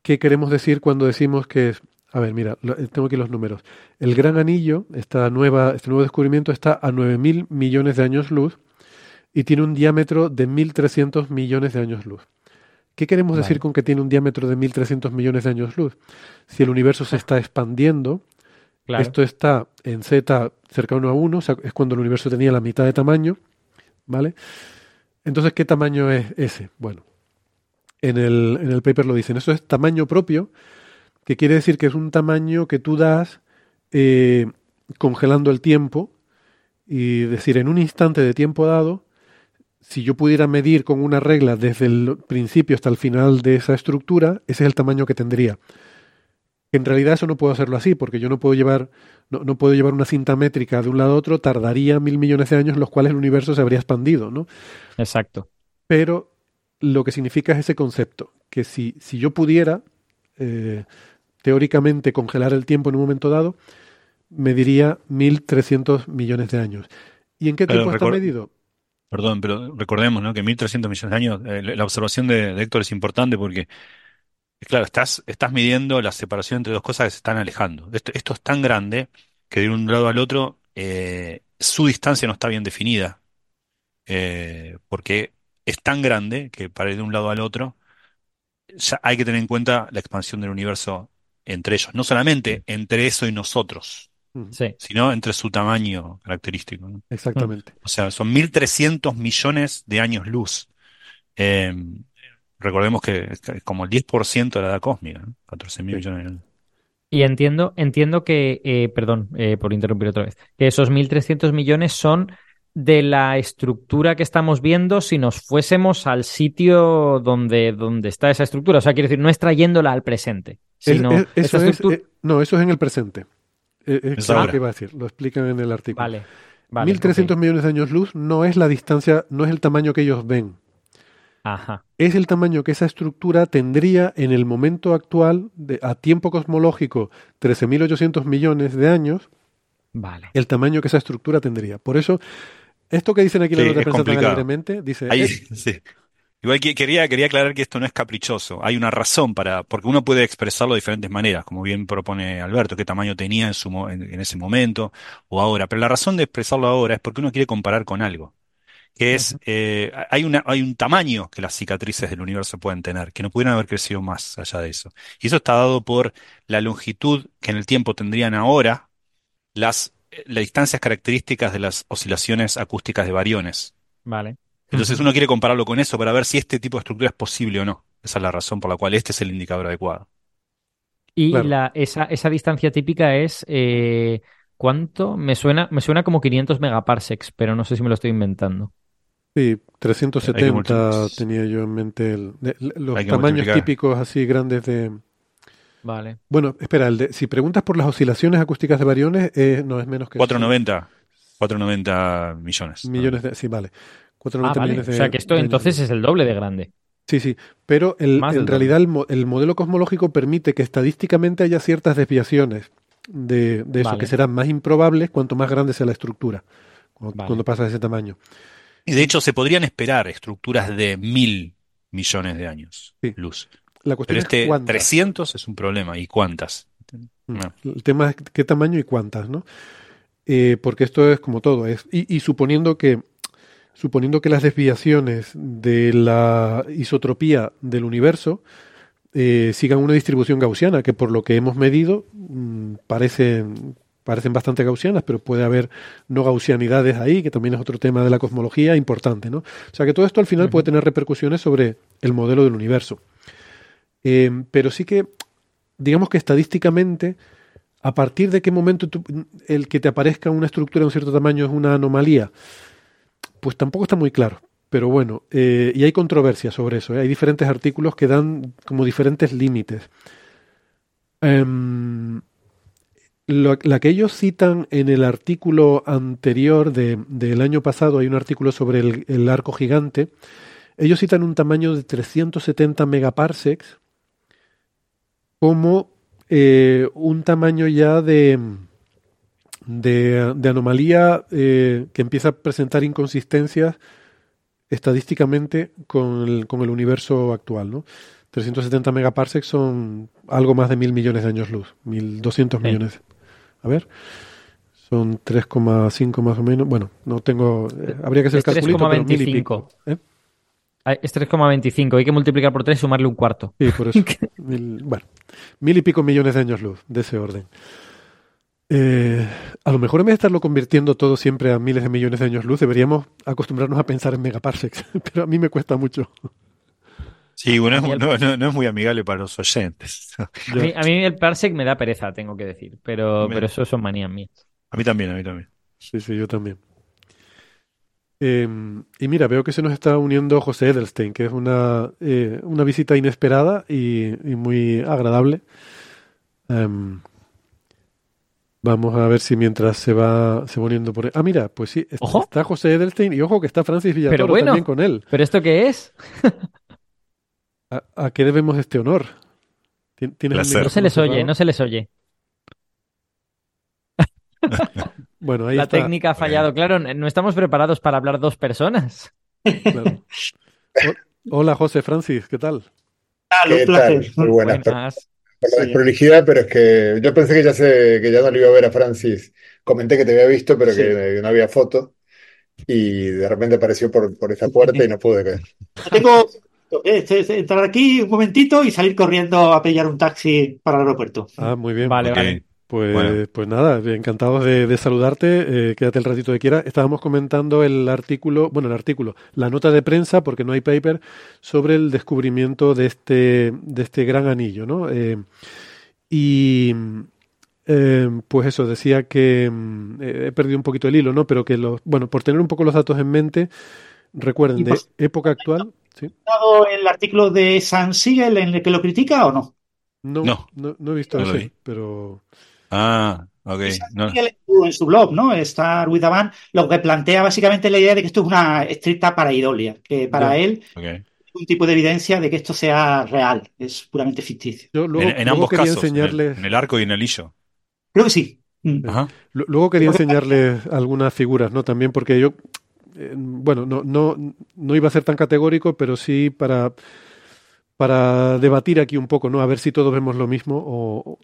qué queremos decir cuando decimos que, a ver, mira, eh, tengo aquí los números. El gran anillo, esta nueva, este nuevo descubrimiento está a 9.000 millones de años luz y tiene un diámetro de 1.300 millones de años luz. ¿Qué queremos decir con que tiene un diámetro de 1.300 millones de años luz? Si el universo se está expandiendo, esto está en z cercano a 1, o sea, es cuando el universo tenía la mitad de tamaño, ¿vale? Entonces, ¿qué tamaño es ese? Bueno, en el, en el paper lo dicen, eso es tamaño propio, que quiere decir que es un tamaño que tú das eh, congelando el tiempo, y decir, en un instante de tiempo dado, si yo pudiera medir con una regla desde el principio hasta el final de esa estructura, ese es el tamaño que tendría. En realidad eso no puedo hacerlo así, porque yo no puedo llevar, no, puedo llevar una cinta métrica de un lado a otro, tardaría mil millones de años, en los cuales el universo se habría expandido, ¿no? Exacto. Pero lo que significa es ese concepto, que si, si yo pudiera, eh, teóricamente, congelar el tiempo en un momento dado, mediría 1.300 millones de años. ¿Y en qué tiempo está medido? Perdón, pero recordemos ¿no? que 1.300 millones de años, eh, la observación de, de Héctor es importante porque Claro, estás, estás midiendo la separación entre dos cosas que se están alejando. Esto, es tan grande que de un lado al otro eh, su distancia no está bien definida. Eh, porque es tan grande que para ir de un lado al otro ya hay que tener en cuenta la expansión del universo entre ellos. No solamente entre eso y nosotros, sino entre su tamaño característico. Exactamente. O sea, son 1.300 millones de años luz. Eh, recordemos que es como el 10% de la edad cósmica, ¿no? 14 mil millones de años. Y entiendo, entiendo que, eh, perdón eh, por interrumpir otra vez, que esos 1.300 millones son de la estructura que estamos viendo si nos fuésemos al sitio donde, donde está esa estructura. O sea, quiero decir, no es trayéndola al presente, sino eso eh, no, eso es en el presente. es lo que iba a decir, lo explican en el artículo. Vale. 1.300 millones de años luz no es la distancia, no es el tamaño que ellos ven. Es el tamaño que esa estructura tendría en el momento actual, de, a tiempo cosmológico, 13.800 millones de años. Vale. El tamaño que esa estructura tendría. Por eso, esto que dicen aquí sí, los de prensa tan dice. Ahí, sí. Igual que quería, quería aclarar que esto no es caprichoso. Hay una razón para, porque uno puede expresarlo de diferentes maneras, como bien propone Alberto, qué tamaño tenía en su, en ese momento o ahora. Pero la razón de expresarlo ahora es porque uno quiere comparar con algo. Que es, eh, hay una, hay un tamaño que las cicatrices del universo pueden tener, que no pudieran haber crecido más allá de eso. Y eso está dado por la longitud que en el tiempo tendrían ahora las, eh, las distancias características de las oscilaciones acústicas de variones. Vale. Entonces uno quiere compararlo con eso para ver si este tipo de estructura es posible o no. Esa es la razón por la cual este es el indicador adecuado. Y Claro. la, esa, esa distancia típica es eh, ¿cuánto? Me suena, me suena como 500 megaparsecs, pero no sé si me lo estoy inventando. Sí, Hay que 370 multiplicar. tenía yo en mente el- de- los tamaños típicos así grandes de... Vale. Bueno, espera, el de- si preguntas por las oscilaciones acústicas de variones, eh, no es menos que eso, 490, 490 millones. millones de... Sí, vale. Ah, 490 vale. millones O de, sea que esto entonces es el doble de grande. Sí, sí, pero el- en realidad el, mo- el modelo cosmológico permite que estadísticamente haya ciertas desviaciones de, de eso, Vale. que serán más improbables cuanto más grande sea la estructura, cuando, Vale. cuando pasa de ese tamaño. Y de hecho se podrían esperar estructuras de mil millones de años Sí. luz. La cuestión Pero es este cuántas. 300 es un problema. ¿Y cuántas? Mm. No. El tema es qué tamaño y cuántas, ¿no? Eh, porque esto es como todo, es, y, y suponiendo que suponiendo que las desviaciones de la isotropía del universo eh, sigan una distribución gaussiana, que por lo que hemos medido mm, parecen, parecen bastante gaussianas, pero puede haber no gaussianidades ahí, que también es otro tema de la cosmología importante, ¿no? O sea que todo esto al final puede tener repercusiones sobre el modelo del universo. Eh, pero sí que, digamos que estadísticamente, a partir de qué momento tú- el que te aparezca una estructura de un cierto tamaño es una anomalía, pues tampoco está muy claro. Pero bueno, eh, y hay controversia sobre eso. ¿eh? Hay diferentes artículos que dan como diferentes límites. Em, lo- la que ellos citan en el artículo anterior de- del año pasado, hay un artículo sobre el, el arco gigante, ellos citan un tamaño de 370 megaparsecs como eh, un tamaño ya de, de, de anomalía eh, que empieza a presentar inconsistencias estadísticamente con el, con el universo actual, ¿no? 370 megaparsecs son algo más de mil millones de años luz, 1200 Sí. millones. A ver, son 3,5 más o menos. Bueno, no tengo. eh, habría que hacer Es calculito, pero mil y 3,25. pico. ¿eh? Ah, Es 3,25. Hay que multiplicar por 3 y sumarle un cuarto. Sí, por eso. Mil- bueno, mil y pico millones de años luz, de ese orden. Eh, a lo mejor en vez de estarlo convirtiendo todo siempre a miles de millones de años luz, deberíamos acostumbrarnos a pensar en megaparsecs, pero a mí me cuesta mucho. Sí, bueno, el- no, no- no es muy amigable para los oyentes. A mí, a mí el parsec me da pereza, tengo que decir. Pero, pero eso son manías mías. A mí también, a mí también. Sí, sí, yo también. Eh, y mira, veo que se nos está uniendo José Edelstein, que es una, eh, una visita inesperada y, y muy agradable. Em, vamos a ver si mientras se va, se va uniendo por... Ah, mira, pues sí, está José Edelstein y ojo que está Francis Villatoro Pero bueno. también con él. ¿Pero esto qué es? ¿A, a qué debemos este honor? Tien- ¿Tienes el Placer. No se les oye, no se les oye. Bueno, ahí La está. técnica ha fallado. Claro, no estamos preparados para hablar dos personas. claro. Hola, José Francis, ¿qué tal? Ah, ¿Qué un placer. tal? Muy buenas. Buenas. Por la Sí. pero es que yo pensé que ya sé, que ya no le iba a ver a Francis. Comenté que te había visto, pero Sí. que no había foto. Y de repente apareció por, por esa puerta y no pude. Yo tengo entrar aquí un momentito y salir corriendo a pillar un taxi para el aeropuerto. Ah, muy bien. Vale, vale. Pues, Bueno. pues nada, encantados de, de saludarte. eh, quédate el ratito que quieras. Estábamos comentando el artículo, bueno, el artículo, la nota de prensa, porque no hay paper, sobre el descubrimiento de este, de este gran anillo, ¿no? Eh, y eh, pues eso, decía que mm, eh, he perdido un poquito el hilo, ¿no? Pero que los, bueno, por tener un poco los datos en mente, recuerden, de época actual, ¿sí? dado el artículo de San Siegel en el que lo critica o no? No, No. no, no he visto No lo ese, vi. pero Ah, ok. No, en su, en su blog, ¿no? Star with a Band, lo que plantea básicamente la idea de que esto es una estricta pareidolia, que para él ok. es un tipo de evidencia de que esto sea real, es puramente ficticio. yo luego, En, en luego ambos quería casos, en el, enseñarles... en el arco y en el hillo. Creo que sí. Mm. Ajá. Luego quería enseñarles algunas figuras, ¿no? También porque yo eh, bueno, no, no, no iba a ser tan categórico, pero sí para, para debatir aquí un poco, ¿no? A ver si todos vemos lo mismo o,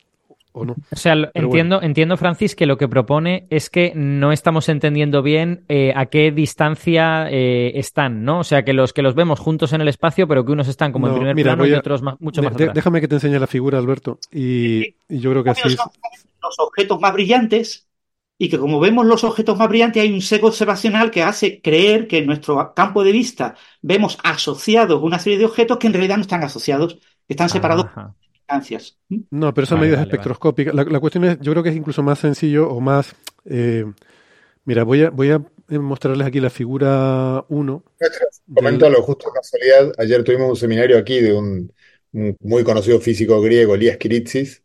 o no. O sea, Pero entiendo, entiendo, Francis, que lo que propone es que no estamos entendiendo bien eh, a qué distancia eh, están, ¿no? O sea, que los que los vemos juntos en el espacio, pero que unos están como No, en primer mira, plano y a- otros más- mucho De- más de- atrás. déjame que te enseñe la figura, Alberto, y, y yo creo que así es. Los objetos más brillantes y que como vemos los objetos más brillantes hay un sesgo observacional que hace creer que en nuestro campo de vista vemos asociados una serie de objetos que en realidad no están asociados, que están separados por Ajá. distancias. No, pero son Vale, medidas vale, vale. espectroscópicas. La, la cuestión es, yo creo que es incluso más sencillo o más... eh, mira, voy a, voy a mostrarles aquí la figura 1. Comento algo justo casualidad. Ayer tuvimos un seminario aquí de un, un muy conocido físico griego, Elías Kiritsis,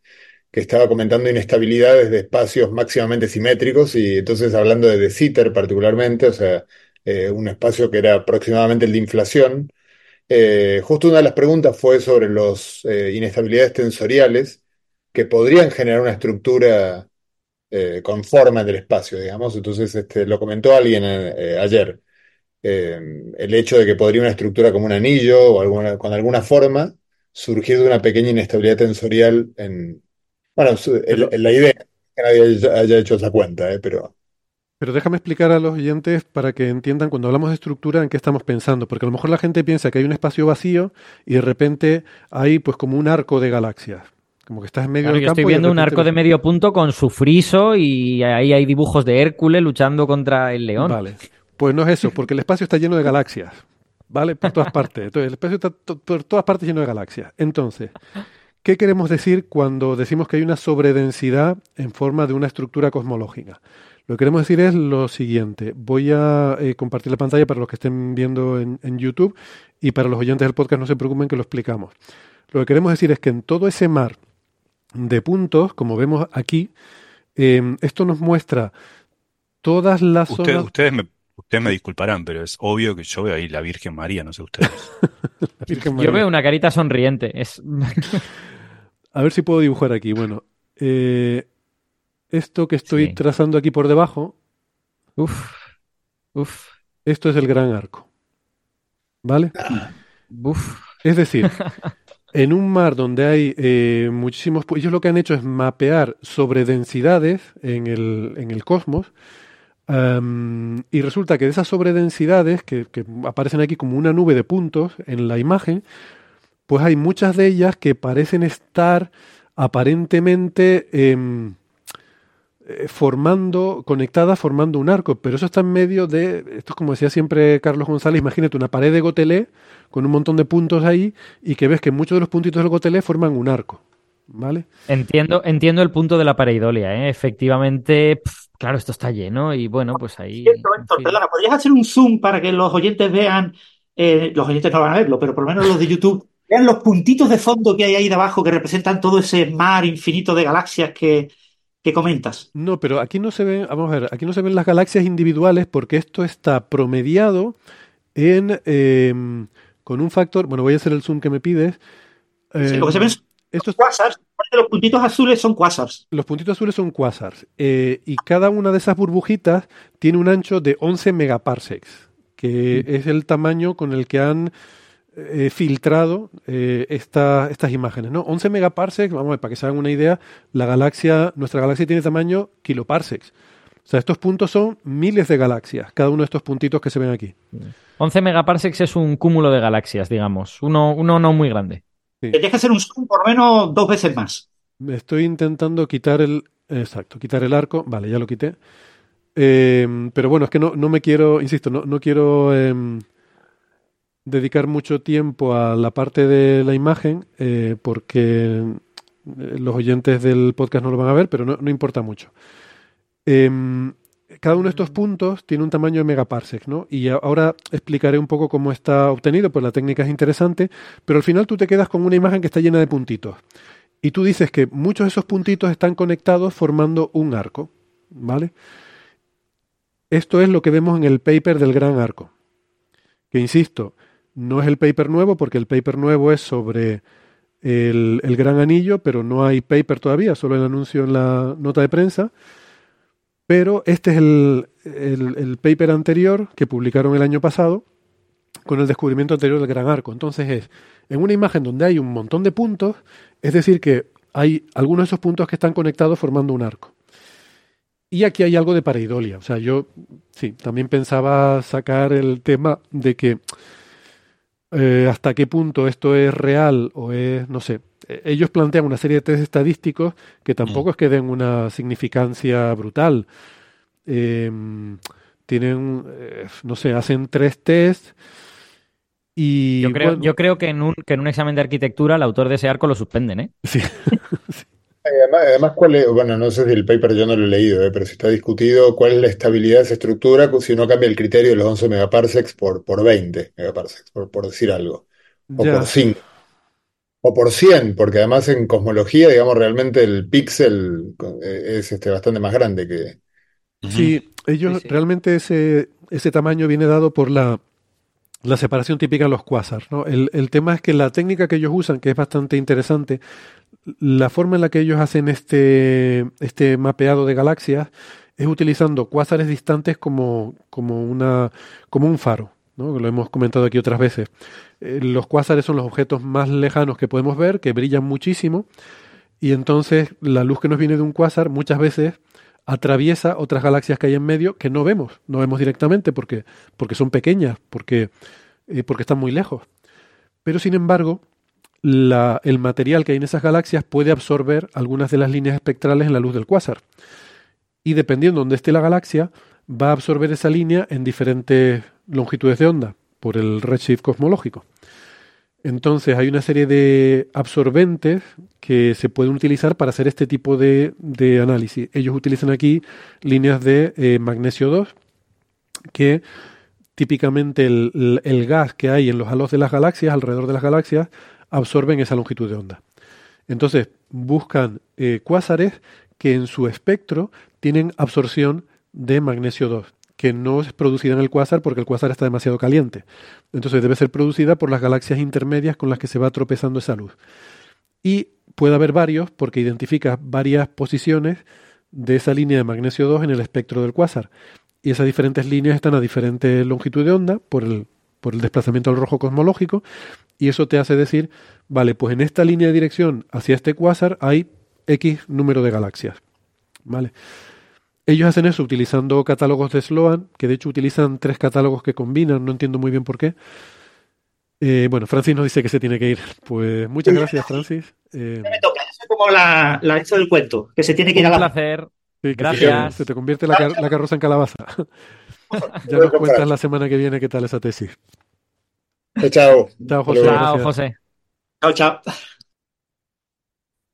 que estaba comentando inestabilidades de espacios máximamente simétricos y entonces hablando de De Sitter particularmente, o sea, eh, un espacio que era aproximadamente el de inflación. Eh, justo una de las preguntas fue sobre las inestabilidades tensoriales que podrían generar una estructura eh, con forma del espacio, digamos. Entonces, este, lo comentó alguien eh, ayer. Eh, el hecho de que podría una estructura como un anillo o alguna, con alguna forma surgir de una pequeña inestabilidad tensorial en... Bueno, su- el- la idea es que nadie haya, hecho esa cuenta, eh, pero... Pero déjame explicar a los oyentes para que entiendan cuando hablamos de estructura en qué estamos pensando, porque a lo mejor la gente piensa que hay un espacio vacío y de repente hay pues como un arco de galaxias, como que estás en medio Claro, del yo campo estoy y viendo un arco de medio punto con su friso y ahí hay dibujos de Hércules luchando contra el león. Vale, pues no es eso, porque el espacio está lleno de galaxias, ¿vale? Por todas partes. Entonces, el espacio está por todas partes lleno de galaxias. Entonces, ¿qué queremos decir cuando decimos que hay una sobredensidad en forma de una estructura cosmológica? Lo que queremos decir es lo siguiente. Voy a eh, compartir la pantalla para los que estén viendo en, en YouTube y para los oyentes del podcast no se preocupen que lo explicamos. Lo que queremos decir es que en todo ese mar de puntos, como vemos aquí, eh, esto nos muestra todas las Usted- zonas... ustedes me, ustedes me disculparán, pero es obvio que yo veo ahí la Virgen María, no sé ustedes. Yo veo una carita sonriente. Es... A ver si puedo dibujar aquí. Bueno, eh, esto que estoy Sí. trazando aquí por debajo, Uf, uf, esto es el gran arco. ¿Vale? uf. Es decir, en un mar donde hay eh, muchísimos... Ellos lo que han hecho es mapear sobre densidades en el, en el cosmos. y resulta que de esas sobredensidades, que, que aparecen aquí como una nube de puntos en la imagen, pues hay muchas de ellas que parecen estar aparentemente em, eh, formando, conectadas, formando un arco, pero eso está en medio de, esto es como decía siempre Carlos González, imagínate una pared de gotelé con un montón de puntos ahí y que ves que muchos de los puntitos del gotelé forman un arco, ¿vale? Entiendo, entiendo el punto de la pareidolia, ¿eh? Efectivamente, claro, esto está lleno y bueno, pues ahí. Cierto, Héctor, perdona, ¿podrías hacer un zoom para que los oyentes vean, eh, los oyentes no van a verlo, pero por lo menos los de YouTube, vean los puntitos de fondo que hay ahí de abajo que representan todo ese mar infinito de galaxias que, que comentas? No, pero aquí no se ven, vamos a ver, aquí no se ven las galaxias individuales porque esto está promediado en em, con un factor, bueno, voy a hacer el zoom que me pides. Sí, Em, lo que se ven son estos, quasars, los puntitos azules son quasars. los puntitos azules son quasars eh, y cada una de esas burbujitas tiene un ancho de 11 megaparsecs, que es el tamaño con el que han eh, filtrado eh, esta- estas imágenes, ¿no? 11 megaparsecs, vamos a ver, para que se hagan una idea, la galaxia, nuestra galaxia tiene tamaño kiloparsecs. O sea, estos puntos son miles de galaxias, cada uno de estos puntitos que se ven aquí. 11 megaparsecs es un cúmulo de galaxias, digamos. Uno, uno no muy grande. Tendrías que hacer un zoom por lo menos dos veces más. Me estoy intentando quitar el. Exacto, quitar el arco. Vale, ya lo quité. Eh, pero bueno, es que no, no me quiero, insisto, no, no quiero em, dedicar mucho tiempo a la parte de la imagen eh, porque eh, los oyentes del podcast no lo van a ver, pero no, no importa mucho. Em, cada uno de estos puntos tiene un tamaño de megaparsec, ¿no? Y ahora explicaré un poco cómo está obtenido, pues la técnica es interesante, pero al final tú te quedas con una imagen que está llena de puntitos. Y tú dices que muchos de esos puntitos están conectados formando un arco, ¿vale? Esto es lo que vemos en el paper del gran arco. Que insisto, no es el paper nuevo porque el paper nuevo es sobre el, el gran anillo, pero no hay paper todavía, solo el anuncio en la nota de prensa. Pero este es el, el, el paper anterior que publicaron el año pasado con el descubrimiento anterior del gran arco. Entonces es en una imagen donde hay un montón de puntos, es decir, que hay algunos de esos puntos que están conectados formando un arco. Y aquí hay algo de pareidolia. O sea, yo sí, también pensaba sacar el tema de que eh, hasta qué punto esto es real o es, no sé. E-, ellos plantean una serie de test estadísticos que tampoco es que den una significancia brutal. Eh, tienen, eh, no sé, hacen tres tests y Yo creo, bueno, yo creo que, en un, que en un examen de arquitectura el autor de ese arco lo suspenden, ¿eh? sí. Además, además, ¿cuál es? Bueno, no sé si el paper yo no lo he leído, eh, pero si está discutido cuál es la estabilidad de esa estructura si uno cambia el criterio de los 11 megaparsecs por, por 20 megaparsecs, por, por decir algo, o Ya. por 5, o por 100, porque además en cosmología, digamos, realmente el píxel eh, es este, bastante más grande que... Sí, ellos Sí, sí. realmente ese, ese tamaño viene dado por la, la separación típica de los quasars, ¿no? El, el tema es que la técnica que ellos usan, que es bastante interesante, la forma en la que ellos hacen este, este mapeado de galaxias es utilizando cuásares distantes como, como, una, como un faro, ¿no? Lo hemos comentado aquí otras veces. Eh, los cuásares son los objetos más lejanos que podemos ver, que brillan muchísimo, y entonces la luz que nos viene de un cuásar muchas veces atraviesa otras galaxias que hay en medio que no vemos, no vemos directamente porque, porque son pequeñas, porque, eh, porque están muy lejos. Pero sin embargo, la- el material que hay en esas galaxias puede absorber algunas de las líneas espectrales en la luz del cuásar. Y dependiendo de dónde esté la galaxia, va a absorber esa línea en diferentes longitudes de onda por el redshift cosmológico. Entonces hay una serie de absorbentes que se pueden utilizar para hacer este tipo de, análisis. Ellos utilizan aquí líneas de eh, magnesio 2 que típicamente el- el gas que hay en los halos de las galaxias, alrededor de las galaxias, absorben esa longitud de onda. Entonces buscan eh, cuásares que en su espectro tienen absorción de magnesio 2, que no es producida en el cuásar porque el cuásar está demasiado caliente. Entonces debe ser producida por las galaxias intermedias con las que se va tropezando esa luz. Y puede haber varios porque identifica varias posiciones de esa línea de magnesio 2 en el espectro del cuásar. Y esas diferentes líneas están a diferente longitud de onda por el, por el desplazamiento al rojo cosmológico. Y eso te hace decir, vale, pues en esta línea de dirección hacia este cuásar hay X número de galaxias. ¿Vale? Ellos hacen eso utilizando catálogos de Sloan, que de hecho utilizan tres catálogos que combinan, no entiendo muy bien por qué. Eh, bueno, Francis nos dice que se tiene que ir. Pues muchas gracias, Francis. Eh, Me toca, yo soy como la, la hecha del cuento, que se tiene que ir a Un la... placer. sí, que Gracias. Se, se te convierte la, car- la carroza en calabaza. ya nos cuentas la semana que viene qué tal esa tesis. Chao, chao. Chao, José. Chao. José. Chao, chao.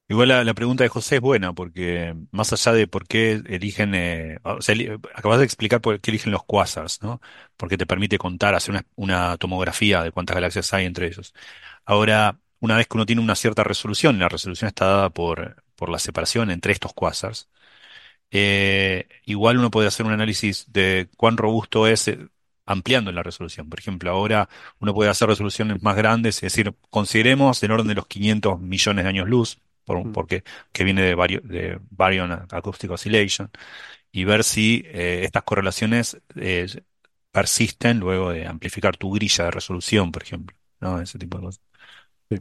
Igual la, la pregunta de José es buena, porque más allá de por qué eligen, eh, o sea, acabas de explicar por qué eligen los quasars, ¿no? Porque te permite contar, hacer una, una tomografía de cuántas galaxias hay entre ellos. Ahora, una vez que uno tiene una cierta resolución, y la resolución está dada por, por la separación entre estos quasars, eh, igual uno puede hacer un análisis de cuán robusto es eh, ampliando la resolución. Por ejemplo, ahora uno puede hacer resoluciones más grandes, es decir, consideremos del orden de los 500 millones de años luz, por, Mm. porque que viene de, vario- de Baryon Acoustic Oscillation, y ver si eh, estas correlaciones eh, persisten luego de amplificar tu grilla de resolución, por ejemplo, ¿no? Ese tipo de cosas. Sí,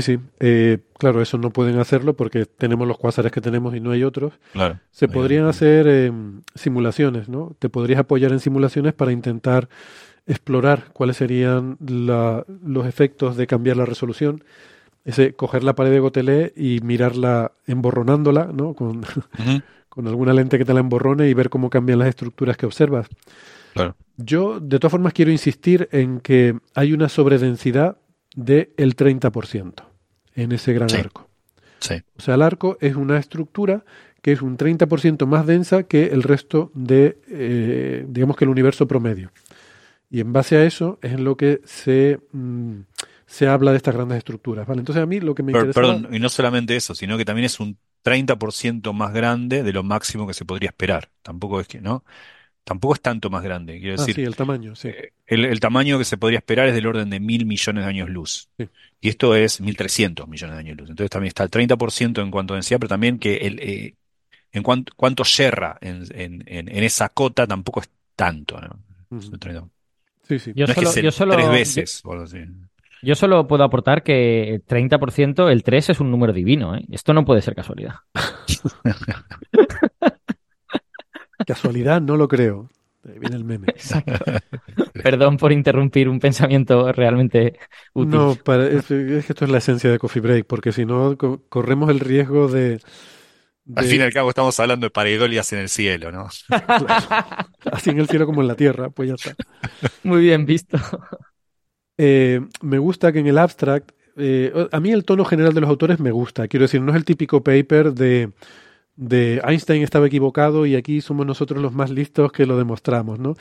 sí. Eh, claro, eso no pueden hacerlo porque tenemos los cuásares que tenemos y no hay otros. Claro. Se podrían hacer eh, simulaciones, ¿no? Te podrías apoyar en simulaciones para intentar explorar cuáles serían la- los efectos de cambiar la resolución. Ese, coger la pared de Gotelé y mirarla emborronándola, ¿no? Con, con alguna lente que te la emborrone y ver cómo cambian las estructuras que observas. claro. Yo, de todas formas, quiero insistir en que hay una sobredensidad del 30% en ese gran Sí. arco. Sí. O sea, el arco es una estructura que es un 30% más densa que el resto de, eh, digamos que el universo promedio. Y en base a eso es en lo que se, mm, se habla de estas grandes estructuras. ¿vale? Entonces a mí lo que me interesa... perdón, y no solamente eso, sino que también es un 30% más grande de lo máximo que se podría esperar. Tampoco es que, ¿no? Tampoco es tanto más grande. Quiero Ah, decir, sí, el tamaño, sí. eh, el, el tamaño que se podría esperar es del orden de mil millones de años luz. Sí. Y esto es 1300 millones de años luz. Entonces también está el 30% en cuanto a densidad, pero también que el, eh, en cuanto, cuánto yerra en, en, en, en esa cota tampoco es tanto, ¿no? No Sí, sí. Yo es que solo, sea yo solo- tres veces. Yo solo puedo aportar que el 30%, el 3 es un número divino. ¿eh? Esto no puede ser casualidad. Casualidad, no lo creo. Ahí viene el meme. Exacto. Perdón por interrumpir un pensamiento realmente útil. No, para- es, es que esto es la esencia de Coffee Break, porque si no, co- corremos el riesgo de. Al fin y al cabo estamos hablando de pareidolias en el cielo, ¿no? así en el cielo como en la tierra, pues ya está. Muy bien visto. Eh, me gusta que en el abstract, eh, a mí el tono general de los autores me gusta, quiero decir, no es el típico paper de, de Einstein estaba equivocado y aquí somos nosotros los más listos que lo demostramos, ¿no?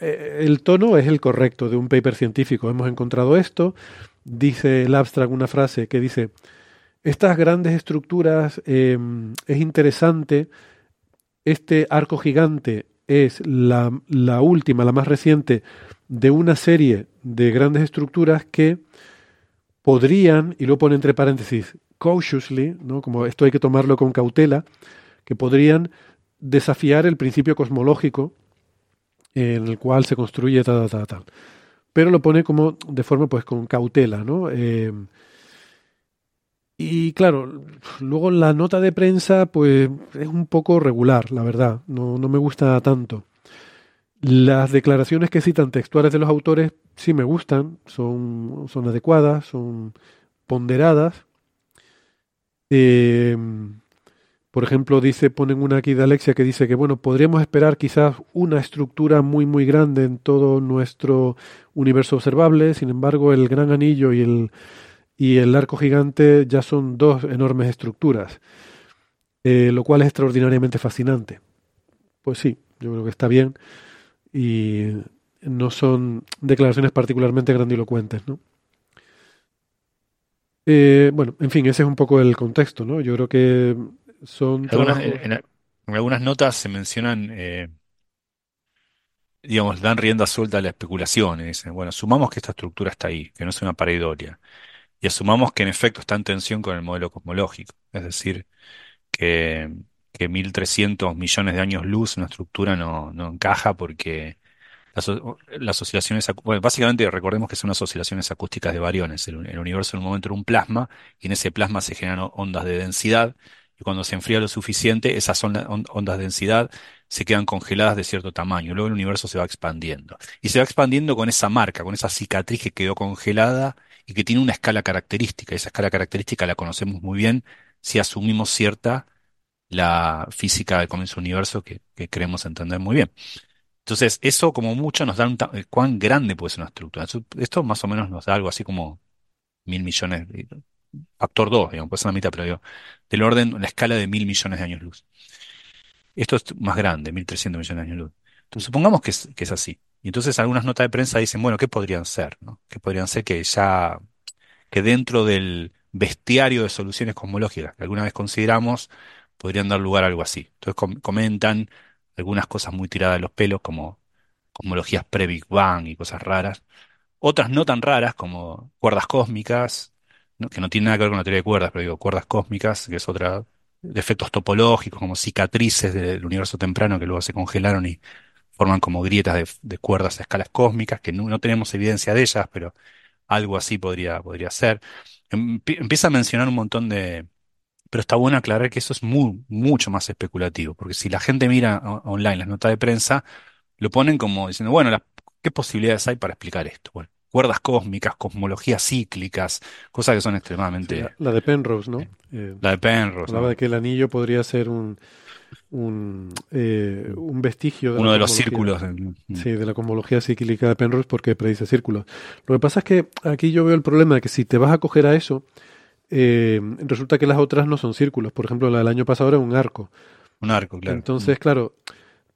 Eh, el tono es el correcto de un paper científico. Hemos encontrado esto, dice el abstract una frase que dice, estas grandes estructuras eh, es interesante, este arco gigante es la, la última, la más reciente de una serie de grandes estructuras que podrían, y lo pone entre paréntesis, cautiously, ¿no? como esto hay que tomarlo con cautela, que podrían desafiar el principio cosmológico en el cual se construye tal, tal, tal. Pero lo pone como de forma pues con cautela, ¿no? Eh, y claro, luego la nota de prensa pues es un poco regular, la verdad, no, no me gusta tanto. Las declaraciones que citan textuales de los autores sí me gustan, son, son adecuadas, son ponderadas. Eh, por ejemplo, dice, ponen una aquí de Alexia que dice que bueno, podríamos esperar quizás una estructura muy muy grande en todo nuestro universo observable, sin embargo, el gran anillo y el, y el arco gigante ya son dos enormes estructuras, eh, lo cual es extraordinariamente fascinante. Pues sí, yo creo que está bien y no son declaraciones particularmente grandilocuentes, ¿no? Eh, bueno, en fin, ese es un poco el contexto, ¿no? Yo creo que son algunas, trabajos- en, en algunas notas se mencionan, eh, digamos, dan rienda suelta a la especulación y dicen, bueno, asumamos que esta estructura está ahí, que no es una pareidolia, y asumamos que en efecto está en tensión con el modelo cosmológico, es decir, que, que 1.300 millones de años luz una estructura no, no encaja porque las, las oscilaciones, bueno, básicamente recordemos que son las oscilaciones acústicas de bariones. El, el universo en un momento era un plasma y en ese plasma se generan ondas de densidad y cuando se enfría lo suficiente, esas onda- on- ondas de densidad se quedan congeladas de cierto tamaño. Luego el universo se va expandiendo y se va expandiendo con esa marca, con esa cicatriz que quedó congelada y que tiene una escala característica. Esa escala característica la conocemos muy bien si asumimos cierta la física del comienzo del universo que, que creemos entender muy bien. Entonces, eso como mucho nos da un eh, cuán grande puede ser una estructura. Esto más o menos nos da algo así como mil millones, factor 2, digamos, puede ser la mitad, pero digo, del orden, la escala de mil millones de años luz. Esto es más grande, 1300 millones de años luz. Entonces, supongamos que es, así. Y entonces algunas notas de prensa dicen, bueno, ¿qué podrían ser? ¿Qué podrían ser que ya, que dentro del bestiario de soluciones cosmológicas que alguna vez consideramos, podrían dar lugar a algo así? Entonces com- comentan algunas cosas muy tiradas de los pelos, como cosmologías pre-Big Bang y cosas raras. Otras no tan raras, como cuerdas cósmicas, que no tienen nada que ver con la teoría de cuerdas, pero digo, cuerdas cósmicas, que es otra, de efectos topológicos, como cicatrices del universo temprano que luego se congelaron y forman como grietas de, cuerdas a escalas cósmicas, que no, no tenemos evidencia de ellas, pero algo así podría, podría ser. Empie- Empieza a mencionar un montón de... Pero está bueno aclarar que eso es muy, mucho más especulativo, porque si la gente mira online las notas de prensa, lo ponen como diciendo, bueno, las- ¿qué posibilidades hay para explicar esto? Bueno, cuerdas cósmicas, cosmologías cíclicas, cosas que son Sí, extremadamente... la, la de Penrose, ¿no? Eh, La de Penrose, hablaba ¿no? de que el anillo podría ser un, un, eh, un vestigio de Uno de los círculos. Sí, de la cosmología cíclica de Penrose porque predice círculos. Lo que pasa es que aquí yo veo el problema de que si te vas a coger a eso, eh, resulta que las otras no son círculos. Por ejemplo, la del año pasado era un arco. Un arco, claro. Entonces, claro,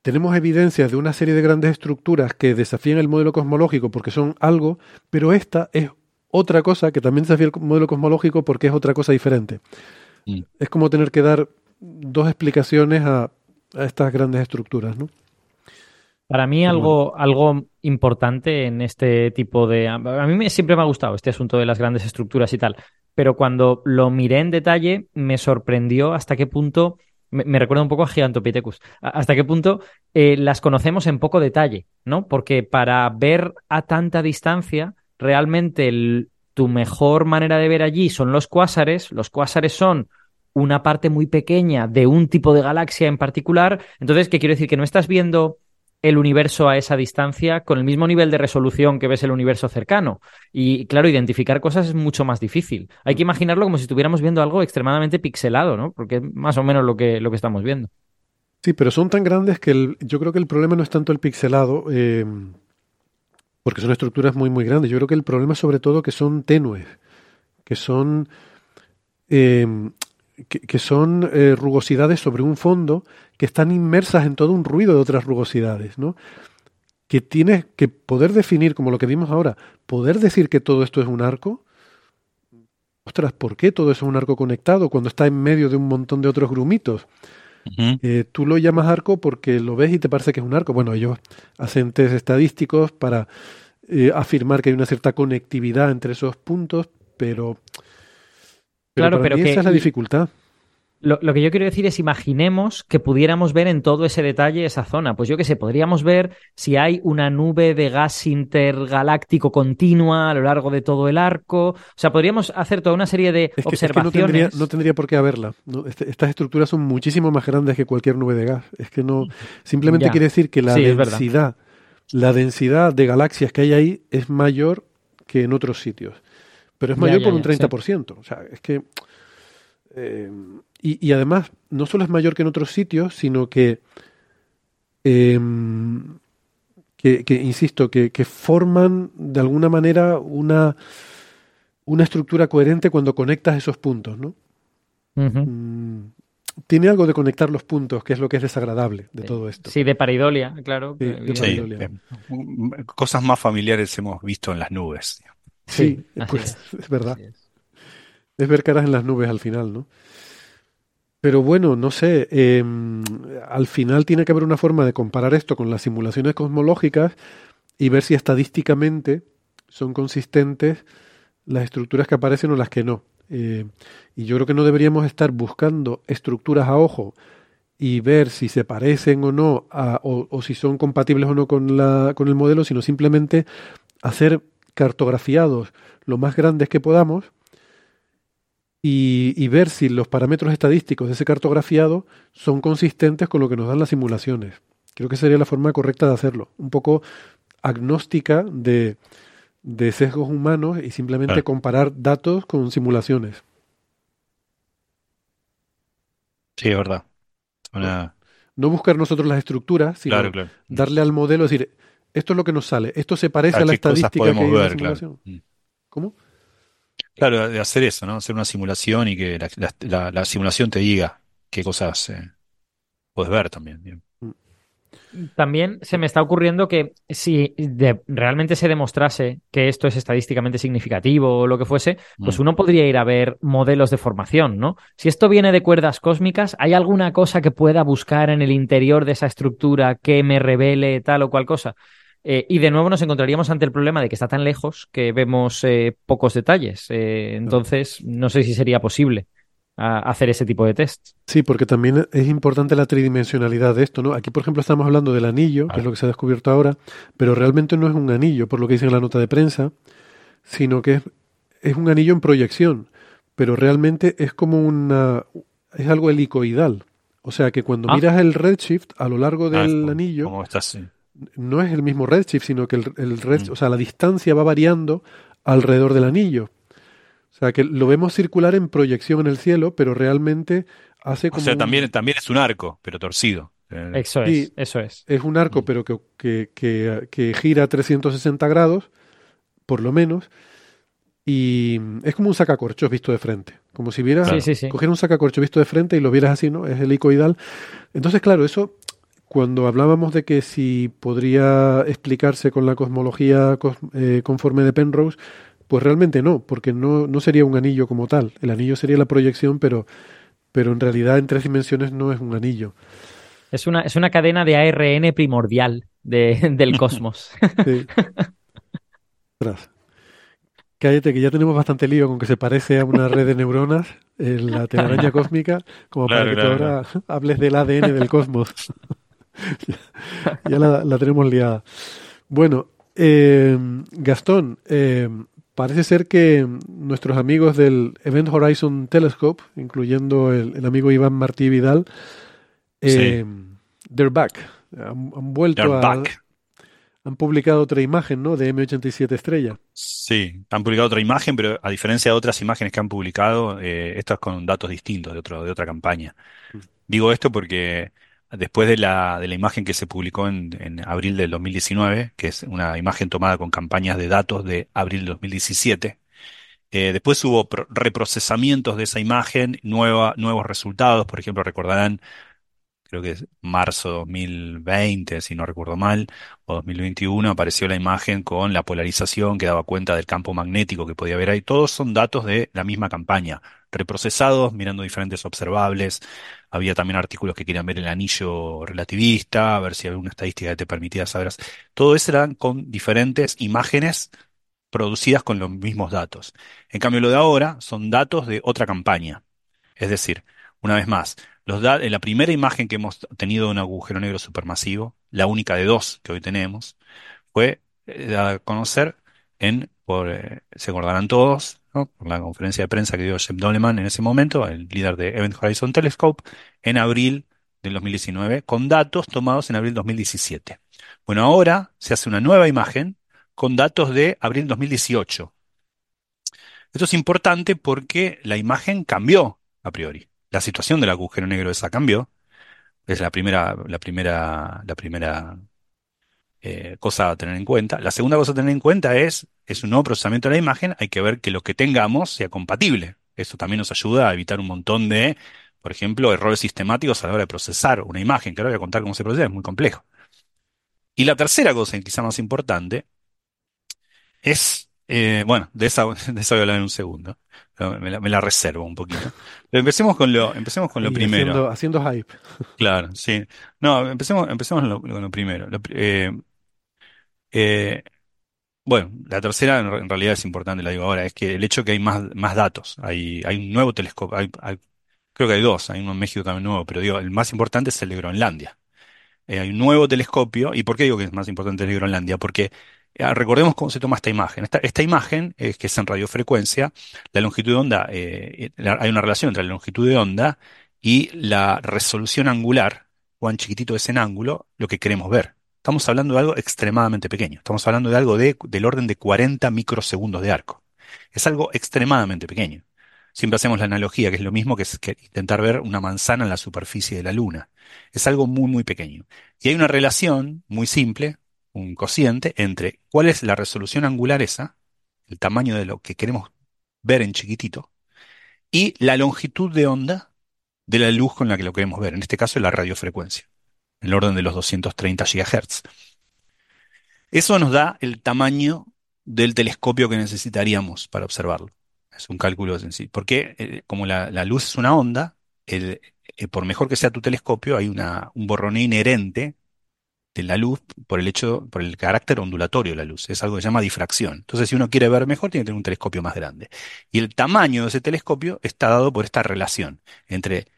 tenemos evidencias de una serie de grandes estructuras que desafían el modelo cosmológico porque son algo, pero esta es otra cosa que también desafía el modelo cosmológico porque es otra cosa diferente. Mm. Es como tener que dar dos explicaciones a, a estas grandes estructuras, ¿no? Para mí algo, algo importante en este tipo de... A mí me- siempre me ha gustado este asunto de las grandes estructuras y tal, pero cuando lo miré en detalle me sorprendió hasta qué punto me, recuerda un poco a Gigantopithecus. ¿Hasta qué punto eh, las conocemos en poco detalle, ¿no? Porque para ver a tanta distancia, realmente tu mejor manera de ver allí son los cuásares. Los cuásares son una parte muy pequeña de un tipo de galaxia en particular. Entonces, ¿qué quiero decir? Que no estás viendo el universo a esa distancia con el mismo nivel de resolución que ves el universo cercano. Y claro, identificar cosas es mucho más difícil. Hay que imaginarlo como si estuviéramos viendo algo extremadamente pixelado, ¿no? Porque es más o menos lo que, lo que estamos viendo. Sí, pero son tan grandes que el- yo creo que el problema no es tanto el pixelado, eh, porque son estructuras muy, muy grandes. Yo creo que el problema es sobre todo que son tenues, que son, eh, que, son eh, rugosidades sobre un fondo que están inmersas en todo un ruido de otras rugosidades, ¿no? Que tienes que poder definir, como lo que vimos ahora, poder decir que todo esto es un arco. Ostras, ¿por qué todo eso es un arco conectado cuando está en medio de un montón de otros grumitos? Eh, tú lo llamas arco porque lo ves y te parece que es un arco. Bueno, ellos hacen test estadísticos para eh, afirmar que hay una cierta conectividad entre esos puntos, pero, pero Claro, para pero mí que- esa es la dificultad. Lo, lo que yo quiero decir es, imaginemos que pudiéramos ver en todo ese detalle esa zona. Pues yo qué sé, podríamos ver si hay una nube de gas intergaláctico continua a lo largo de todo el arco. O sea, podríamos hacer toda una serie de Es que, es que no, observaciones. tendría, no tendría por qué haberla. ¿no? Este- estas estructuras son muchísimo más grandes que cualquier nube de gas. Es que no. Simplemente Ya. quiere decir que la Sí, densidad, la densidad de galaxias que hay ahí es mayor que en otros sitios. Pero es mayor ya, por un ya, sí. 30%. O sea, es que. eh, y, y además, no solo es mayor que en otros sitios, sino que. em, que, que, insisto, que, que forman de alguna manera una, una estructura coherente cuando conectas esos puntos, ¿no? Mm, tiene algo de conectar los puntos, que es lo que es desagradable de todo esto. Sí, de paridolia, claro. Sí, de Sí, Paridolia. eh, m- cosas más familiares hemos visto en las nubes. Sí, pues, es. es verdad. Es ver caras en las nubes al final, ¿no? Pero bueno, no sé, eh, al final tiene que haber una forma de comparar esto con las simulaciones cosmológicas y ver si estadísticamente son consistentes las estructuras que aparecen o las que no. Eh, y yo creo que no deberíamos estar buscando estructuras a ojo y ver si se parecen o no, a- o, o si son compatibles o no con, la, con el modelo, sino simplemente hacer cartografiados lo más grandes que podamos y, y ver si los parámetros estadísticos de ese cartografiado son consistentes con lo que nos dan las simulaciones. Creo que sería la forma correcta de hacerlo. Un poco agnóstica de, de sesgos humanos y simplemente Claro. comparar datos con simulaciones. Sí, es verdad. Una- No buscar nosotros las estructuras, sino Claro, claro. darle al modelo, decir, esto es lo que nos sale, esto se parece a la estadística que hay podemos en la ver, claro. simulación. Mm. ¿Cómo? Claro, de hacer eso, ¿no? Hacer una simulación y que la, la- la- la simulación te diga qué cosas eh, puedes ver también. bien. También se me está ocurriendo que si de- realmente se demostrase que esto es estadísticamente significativo o lo que fuese, pues Mm. uno podría ir a ver modelos de formación, ¿no? Si esto viene de cuerdas cósmicas, ¿hay alguna cosa que pueda buscar en el interior de esa estructura que me revele tal o cual cosa? Eh, y de nuevo nos encontraríamos ante el problema de que está tan lejos que vemos eh, pocos detalles. Eh, entonces, no sé si sería posible ah, hacer ese tipo de tests. Sí, porque también es importante la tridimensionalidad de esto, ¿no? Aquí, por ejemplo, estamos hablando del anillo, que es lo que se ha descubierto ahora, pero realmente no es un anillo, por lo que dice en la nota de prensa, sino que es, es un anillo en proyección, pero realmente es como una... es algo helicoidal. O sea que cuando Ah. miras el redshift a lo largo Ah, del como- anillo, como estás, eh, no es el mismo redshift, sino que el, el red- Mm. o sea, la distancia va variando alrededor del anillo. O sea, que lo vemos circular en proyección en el cielo, pero realmente hace O como sea, un- también, también es un arco, pero torcido. Eh, Eso es, Sí. eso es. es un arco, Mm. pero que, que, que, que gira a 360 grados, por lo menos, y es como un sacacorchos visto de frente. Como si vieras, Sí, sí, sí. coger un sacacorchos visto de frente y lo vieras así, ¿no? Es helicoidal. Entonces, claro, eso, cuando hablábamos de que si podría explicarse con la cosmología cos- eh, conforme de Penrose, pues realmente no, porque no, no sería un anillo como tal. El anillo sería la proyección, pero, pero en realidad en tres dimensiones no es un anillo. Es una, es una cadena de ARN primordial de- del cosmos. Sí. Cállate, que ya tenemos bastante lío con que se parece a una red de neuronas en la telaraña cósmica, como para que claro, tú ahora hables del ADN del cosmos. Ya ya la, la tenemos liada. Bueno, eh, Gastón, eh, parece ser que nuestros amigos del Event Horizon Telescope, incluyendo el, el amigo Iván Martí Vidal, eh, they're back. Han, han vuelto They're a... back. Han publicado otra imagen, ¿no? De M87 estrella. Sí, han publicado otra imagen, pero a diferencia de otras imágenes que han publicado, eh, esto es con datos distintos de otro, de otra campaña. Digo esto porque después de la, de la imagen que se publicó en, en abril del 2019, que es una imagen tomada con campañas de datos de abril del 2017, eh, después hubo pro- reprocesamientos de esa imagen, nueva, nuevos resultados, por ejemplo, recordarán creo que es marzo 2020, si no recuerdo mal, o 2021, apareció la imagen con la polarización que daba cuenta del campo magnético que podía haber ahí. Todos son datos de la misma campaña, reprocesados, mirando diferentes observables. Había también artículos que querían ver el anillo relativista, a ver si había una estadística que te permitía saber. Todo eso eran con diferentes imágenes producidas con los mismos datos. En cambio, lo de ahora son datos de otra campaña. Es decir, una vez más, los la primera imagen que hemos tenido de un agujero negro supermasivo, la única de dos que hoy tenemos, fue eh, a conocer en, por, eh, se acordarán todos, Por la conferencia de prensa que dio Jeb Doleman en ese momento, el líder de Event Horizon Telescope, en abril del 2019, con datos tomados en abril 2017. Bueno, ahora se hace una nueva imagen con datos de abril 2018. Esto es importante porque la imagen cambió a priori. La situación del agujero negro esa cambió. Es la primera, la primera, la primera eh, cosa a tener en cuenta. La segunda cosa a tener en cuenta es, es un nuevo procesamiento de la imagen. Hay que ver que lo que tengamos sea compatible. Esto también nos ayuda a evitar un montón de, por ejemplo, errores sistemáticos a la hora de procesar una imagen, que ahora voy a contar cómo se procesa, es muy complejo. Y la tercera cosa, y quizá más importante, es, eh, bueno, de esa, de esa voy a hablar en un segundo. Me la, me la reservo un poquito. Pero empecemos con lo, empecemos con lo primero. haciendo, haciendo hype. Claro, sí. No, empecemos, empecemos con lo, con lo primero. Lo eh, eh, bueno, la tercera en, re- en realidad es importante, la digo ahora, es que el hecho que hay más, más datos. Hay, hay un nuevo telescopio, hay- hay- creo que hay dos, hay uno en México también nuevo, pero digo, el más importante es el de Groenlandia. Eh, hay un nuevo telescopio. ¿Y por qué digo que es más importante el de Groenlandia? Porque eh, recordemos cómo se toma esta imagen. Esta, imagen, que es en radiofrecuencia, la longitud de onda, eh, hay una relación entre la longitud de onda y la resolución angular, cuán chiquitito es en ángulo, lo que queremos ver. Estamos hablando de algo extremadamente pequeño. Estamos hablando de algo de, del orden de 40 microsegundos de arco. Es algo extremadamente pequeño. Siempre hacemos la analogía, que es lo mismo que, que intentar ver una manzana en la superficie de la Luna. Es algo muy, muy pequeño. Y hay una relación muy simple, un cociente, entre cuál es la resolución angular esa, el tamaño de lo que queremos ver en chiquitito, y la longitud de onda de la luz con la que lo queremos ver. En este caso, la radiofrecuencia, el orden de los 230 GHz. Eso nos da el tamaño del telescopio que necesitaríamos para observarlo. Es un cálculo sencillo. Porque eh, como la, la luz es una onda, el- eh, por mejor que sea tu telescopio, hay una, un borroneo inherente de la luz por el hecho, por el carácter ondulatorio de la luz. Es algo que se llama difracción. Entonces, si uno quiere ver mejor, tiene que tener un telescopio más grande. Y el tamaño de ese telescopio está dado por esta relación entre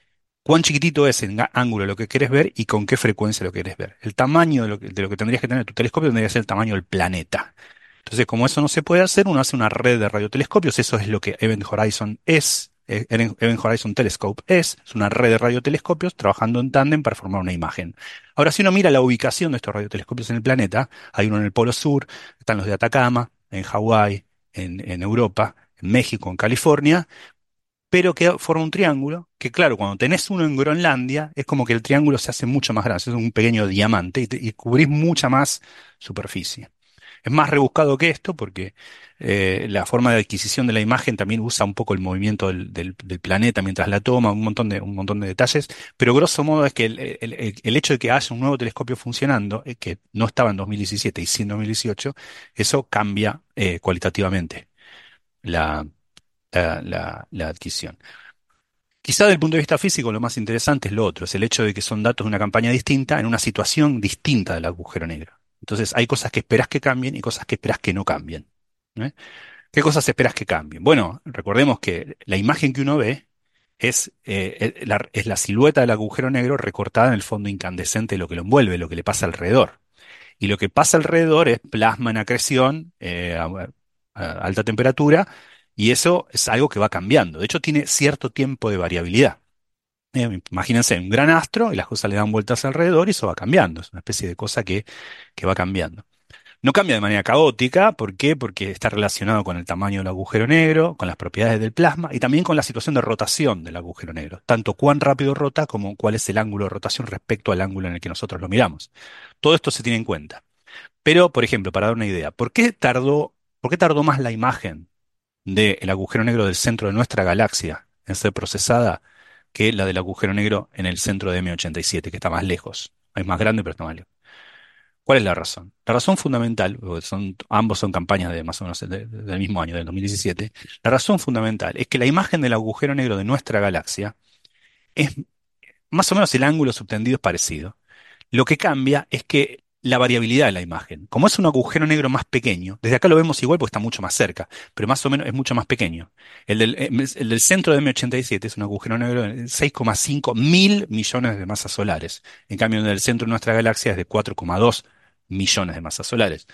cuán chiquitito es en ángulo lo que quieres ver y con qué frecuencia lo quieres ver. El tamaño de lo que, que tendrías que tener tu telescopio tendría que ser el tamaño del planeta. Entonces, como eso no se puede hacer, uno hace una red de radiotelescopios. Eso es lo que Event Horizon es. eh, Event Horizon Telescope es. Es una red de radiotelescopios trabajando en tándem para formar una imagen. Ahora, si uno mira la ubicación de estos radiotelescopios en el planeta, hay uno en el Polo Sur, están los de Atacama, en Hawái, en, en Europa, en México, en California, pero que forma un triángulo, que claro, cuando tenés uno en Groenlandia, es como que el triángulo se hace mucho más grande, es un pequeño diamante y, te- cubrís mucha más superficie. Es más rebuscado que esto porque eh, la forma de adquisición de la imagen también usa un poco el movimiento del, del- del planeta mientras la toma, un montón de, un montón de detalles, pero grosso modo es que el, el- el- el hecho de que haya un nuevo telescopio funcionando, eh, que no estaba en 2017 y sí en 2018, eso cambia eh, cualitativamente la, la, adquisición. Quizá desde el punto de vista físico lo más interesante es lo otro, es el hecho de que son datos de una campaña distinta en una situación distinta del agujero negro. Entonces hay cosas que esperas que cambien y cosas que esperas que no cambien. ¿Qué cosas esperas que cambien? Bueno, recordemos que la imagen que uno ve es, eh, la, silueta del agujero negro recortada en el fondo incandescente de lo que lo envuelve, lo que le pasa alrededor. Y lo que pasa alrededor es plasma en acreción eh, a alta temperatura y eso es algo que va cambiando. De hecho, tiene cierto tiempo de variabilidad. Eh, imagínense un gran astro y las cosas le dan vueltas alrededor y eso va cambiando. Es una especie de cosa que, que va cambiando. No cambia de manera caótica, ¿por qué? Porque está relacionado con el tamaño del agujero negro, con las propiedades del plasma y también con la situación de rotación del agujero negro, tanto cuán rápido rota como cuál es el ángulo de rotación respecto al ángulo en el que nosotros lo miramos. Todo esto se tiene en cuenta. Pero, por ejemplo, para dar una idea, ¿por qué tardó, por qué tardó más la imagen del agujero negro del centro de nuestra galaxia en ser procesada que la del agujero negro en el centro de M87, que está más lejos? Es más grande, pero está más lejos. ¿Cuál es la razón? La razón fundamental, son, ambos son campañas de más o menos de- de- del mismo año, del 2017, la razón fundamental es que la imagen del agujero negro de nuestra galaxia es más o menos el ángulo subtendido es parecido. Lo que cambia es que la variabilidad de la imagen, como es un agujero negro más pequeño, desde acá lo vemos igual porque está mucho más cerca, pero más o menos es mucho más pequeño. El del, eh, centro de M87 es un agujero negro de 6,5 mil millones de masas solares. En cambio, el del centro de nuestra galaxia es de 4,2 millones de masas solares.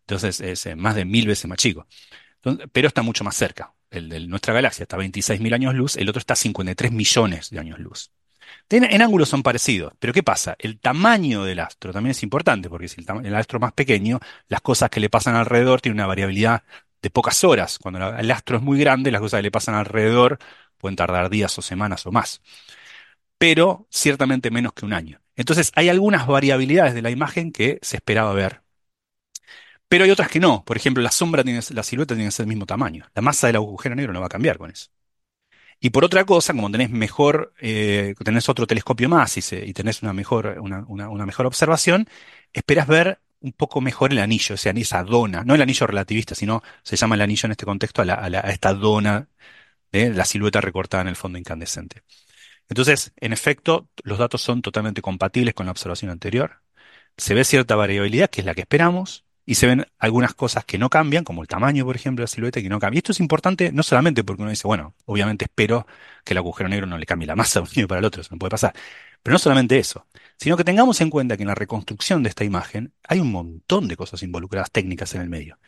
Entonces es eh, más de mil veces más chico. Pero está mucho más cerca. El de nuestra galaxia está a 26.000 años luz, el otro está a 53 millones de años luz. En, ángulos son parecidos, pero ¿qué pasa? El tamaño del astro también es importante, porque si el, el astro más pequeño, las cosas que le pasan alrededor tienen una variabilidad de pocas horas. Cuando el astro es muy grande, las cosas que le pasan alrededor pueden tardar días o semanas o más, pero ciertamente menos que un año. Entonces hay algunas variabilidades de la imagen que se esperaba ver pero hay otras que no. Por ejemplo, la sombra tiene, la silueta tiene que ser del mismo tamaño. La masa del agujero negro no va a cambiar con eso. Y por otra cosa, como tenés mejor, eh, tenés otro telescopio más y, tenés una mejor, una, una- mejor observación, esperas ver un poco mejor el anillo, o sea, esa dona, no el anillo relativista, sino se llama el anillo en este contexto a, la- a esta dona de la silueta recortada en el fondo incandescente. Entonces, en efecto, los datos son totalmente compatibles con la observación anterior se ve cierta variabilidad, que es la que esperamos, y se ven algunas cosas que no cambian, como el tamaño, por ejemplo, de la silueta, que no cambia. Y esto es importante no solamente porque uno dice, bueno, obviamente espero que el agujero negro no le cambie la masa de un día para el otro, eso no puede pasar. Pero no solamente eso, sino que tengamos en cuenta que en la reconstrucción de esta imagen hay un montón de cosas involucradas técnicas en el medio.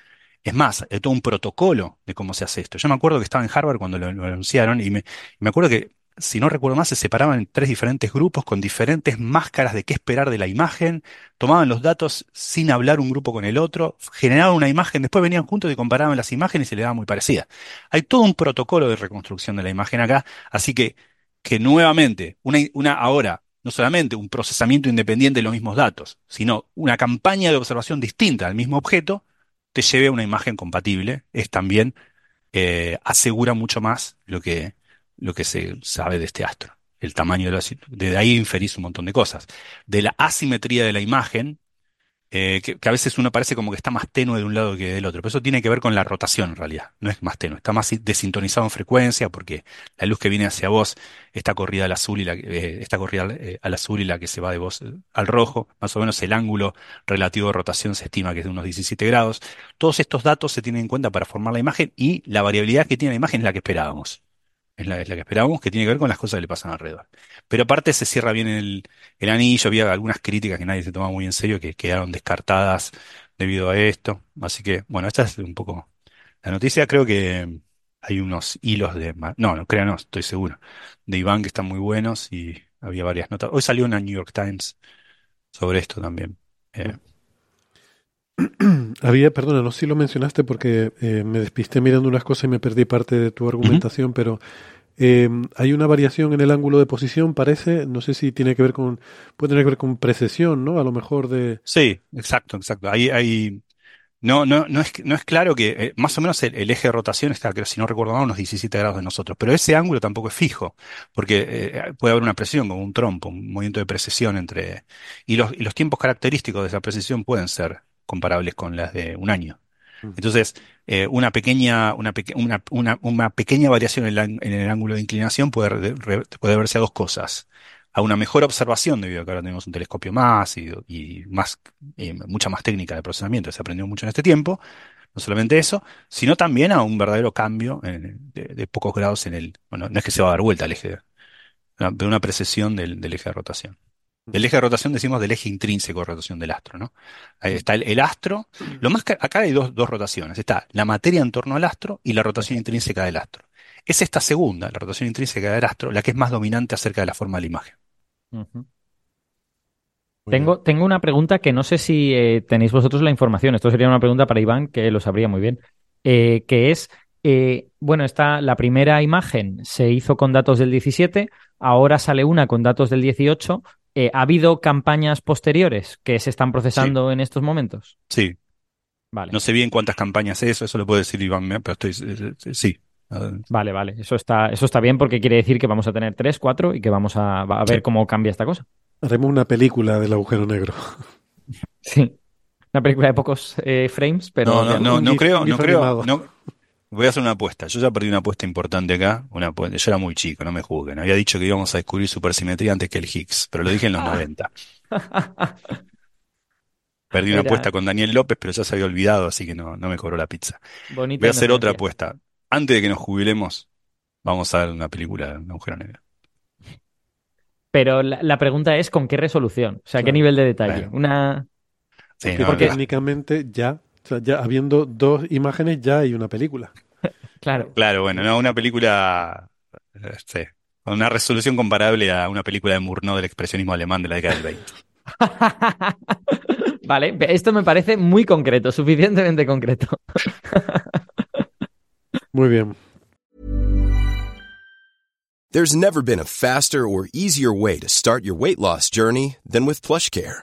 Es más, hay todo un protocolo de cómo se hace esto. Yo me acuerdo que estaba en Harvard cuando lo, lo anunciaron y me, y me acuerdo que, si no recuerdo más, se separaban en tres diferentes grupos con diferentes máscaras de qué esperar de la imagen, tomaban los datos sin hablar un grupo con el otro, generaban una imagen, después venían juntos y comparaban las imágenes y se le daba muy parecida. Hay todo un protocolo de reconstrucción de la imagen acá, así que, que nuevamente, una, una ahora, no solamente un procesamiento independiente de los mismos datos, sino una campaña de observación distinta al mismo objeto, te lleve a una imagen compatible, es también, eh, asegura mucho más lo que, lo que se sabe de este astro. El tamaño de la, desde ahí inferís un montón de cosas. De la asimetría de la imagen, eh, que, que a veces uno parece como que está más tenue de un lado que del otro, pero eso tiene que ver con la rotación en realidad, no es más tenue, está más desintonizado en frecuencia porque la luz que viene hacia vos está corrida al azul y la, eh, está corrida eh, al azul y la que se va de vos eh, al rojo, más o menos el ángulo relativo de rotación se estima que es de unos 17 grados. Todos estos datos se tienen en cuenta para formar la imagen y la variabilidad que tiene la imagen es la que esperábamos. Es la, que esperábamos, que tiene que ver con las cosas que le pasan alrededor. Pero aparte se cierra bien el, el anillo, había algunas críticas que nadie se tomaba muy en serio, que quedaron descartadas debido a esto. Así que, bueno, esta es un poco la noticia. Creo que hay unos hilos de... No, no, crean, no, estoy seguro. De Iván que están muy buenos y había varias notas. Hoy salió una New York Times sobre esto también. Eh, Había, perdona, no sé si lo mencionaste porque eh, me despisté mirando unas cosas y me perdí parte de tu argumentación, pero eh, hay una variación en el ángulo de posición, parece, no sé si tiene que ver con, puede tener que ver con precesión, ¿no? A lo mejor de... sí, exacto, exacto. Ahí, ahí, no, no, no es, no es claro que eh, más o menos el, el eje de rotación está, creo, si no recuerdo mal, unos 17 grados de nosotros, pero ese ángulo tampoco es fijo, porque eh, puede haber una presión, como un trompo, un movimiento de precesión entre... Y los, y los tiempos característicos de esa precesión pueden ser comparables con las de un año. Entonces, eh, una pequeña, una, peque- una, una, una pequeña variación en, la- en el ángulo de inclinación puede, re- puede verse a dos cosas. A una mejor observación, debido a que ahora tenemos un telescopio más y, y más, eh, mucha más técnica de procesamiento, se aprendió mucho en este tiempo, No solamente eso, sino también a un verdadero cambio de, de pocos grados en el, bueno, no es que se va a dar vuelta el eje, de una precesión del, del eje de rotación. Del eje de rotación decimos del eje intrínseco de rotación del astro, ¿no? Ahí está el, el astro. Lo más que, acá hay dos, dos rotaciones. Está la materia en torno al astro y la rotación intrínseca del astro. Es esta segunda, la rotación intrínseca del astro, la que es más dominante acerca de la forma de la imagen. Tengo, tengo una pregunta que no sé si eh, tenéis vosotros la información. Esto sería una pregunta para Iván, que lo sabría muy bien. Eh, que es, eh, bueno, está la primera imagen se hizo con datos del 17, ahora sale una con datos del 18. Eh, ¿ha habido campañas posteriores que se están procesando en estos momentos? Sí, Vale, no sé bien cuántas campañas es eso, eso lo puede decir Iván, pero estoy, eh, eh, sí. Vale, vale. Eso está, eso está bien porque quiere decir que vamos a tener tres, cuatro y que vamos a, a ver Sí. cómo cambia esta cosa. Haremos una película del agujero negro. Sí. Una película de pocos eh, frames, pero No, no, no, creo, no creo, animado. no. Voy a hacer una apuesta. Yo ya perdí una apuesta importante acá. Una apuesta- Yo era muy chico, no me juzguen. Había dicho que íbamos a descubrir supersimetría antes que el Higgs, pero lo dije en los 90. Perdí una Era- apuesta con Daniel López, pero ya se había olvidado, así que no, no me cobró la pizza. bonita Voy a hacer otra apuesta. Antes de que nos jubilemos, vamos a ver una película de un agujero negro. Pero la, la pregunta es ¿con qué resolución? O sea, ¿qué Claro. nivel de detalle? Claro. Una... Sí, Que no, porque- técnicamente ya, o sea, ya habiendo dos imágenes, ya hay una película. Claro. Claro, bueno, no, una película, este, con una resolución comparable a una película de Murnau del expresionismo alemán de la década del 20. Vale, esto me parece muy concreto, suficientemente concreto. Muy bien. There's never been a faster or easier way to start your weight loss journey than with PlushCare.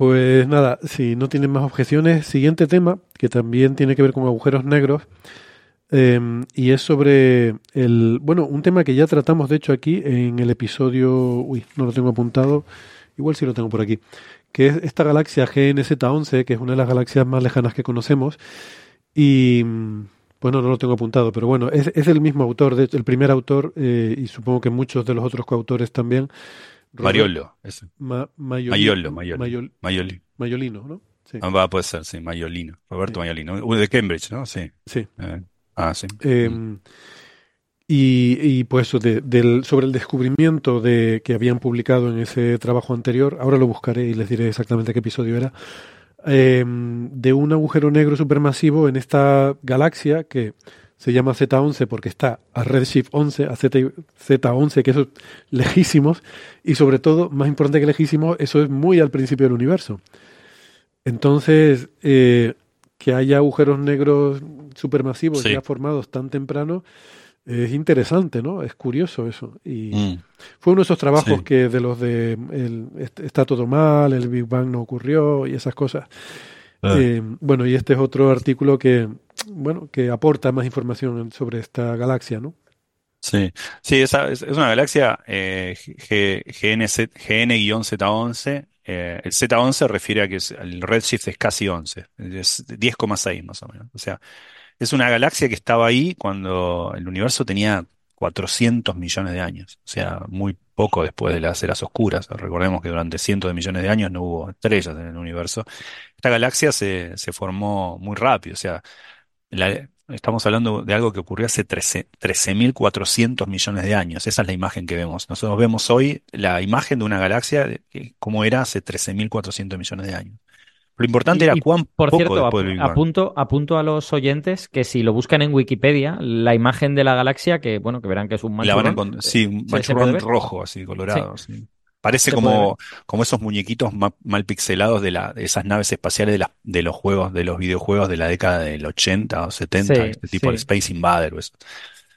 Pues nada, si no tienen más objeciones, siguiente tema, que también tiene que ver con agujeros negros, eh, y es sobre el, bueno, un tema que ya tratamos de hecho aquí en el episodio, uy, no lo tengo apuntado, igual sí lo tengo por aquí, que es esta galaxia GNZ11, que es una de las galaxias más lejanas que conocemos, y mm, bueno, no lo tengo apuntado, pero bueno, es, es el mismo autor, de hecho, el primer autor, eh, y supongo que muchos de los otros coautores también. Mariolo, ese. Ma- Mayoli- Mayolo. Mayol- Mayoli. Mayolino, ¿no? Sí. Ah, va, puede ser, sí, Mayolino. Roberto Mayolino. Uh, de Cambridge, ¿no? Sí. sí. Eh, ah, sí. Eh, y, y, pues de- del, sobre el descubrimiento de que habían publicado en ese trabajo anterior, ahora lo buscaré y les diré exactamente qué episodio era, eh, de un agujero negro supermasivo en esta galaxia que se llama Z11 porque está a Redshift 11, a Z, Z11, que eso es lejísimos, y sobre todo, más importante que lejísimos, eso es muy al principio del universo. Entonces, eh, que haya agujeros negros supermasivos Sí. ya formados tan temprano es interesante, ¿no? Es curioso eso. Y Mm. fue uno de esos trabajos Sí. que de los de el, est- está todo mal, el Big Bang no ocurrió y esas cosas. Ah. Eh, bueno, y este es otro artículo que, bueno, que aporta más información sobre esta galaxia, ¿no? Sí, sí, es, una galaxia eh, G- GNZ GN-Z11. eh, el Z11 refiere a que el redshift es casi 11, es 10,6 más o menos. O sea, es una galaxia que estaba ahí cuando el universo tenía 400 millones de años. O sea, muy poco después de las eras oscuras. Recordemos que durante cientos de millones de años no hubo estrellas en el universo. Esta galaxia se, se formó muy rápido. O sea, la- estamos hablando de algo que ocurrió hace 13 13.400 millones de años. Esa es la imagen que vemos. Nosotros vemos hoy la imagen de una galaxia de como era hace 13.400 millones de años. Lo importante Y- era cuán por poco cierto, después del ap- Big Bang. apunto, apunto a los oyentes que si lo buscan en Wikipedia, la imagen de la galaxia, que bueno, que verán que es un La van a manchurrón, encontrar, sí, un manchurrón rojo, así, colorado. sí. Parece como, como esos muñequitos ma- mal pixelados de, la, de esas naves espaciales de, la- de los juegos, de los videojuegos de la década del 80 o 70, Sí, este tipo de sí. Space Invader o eso.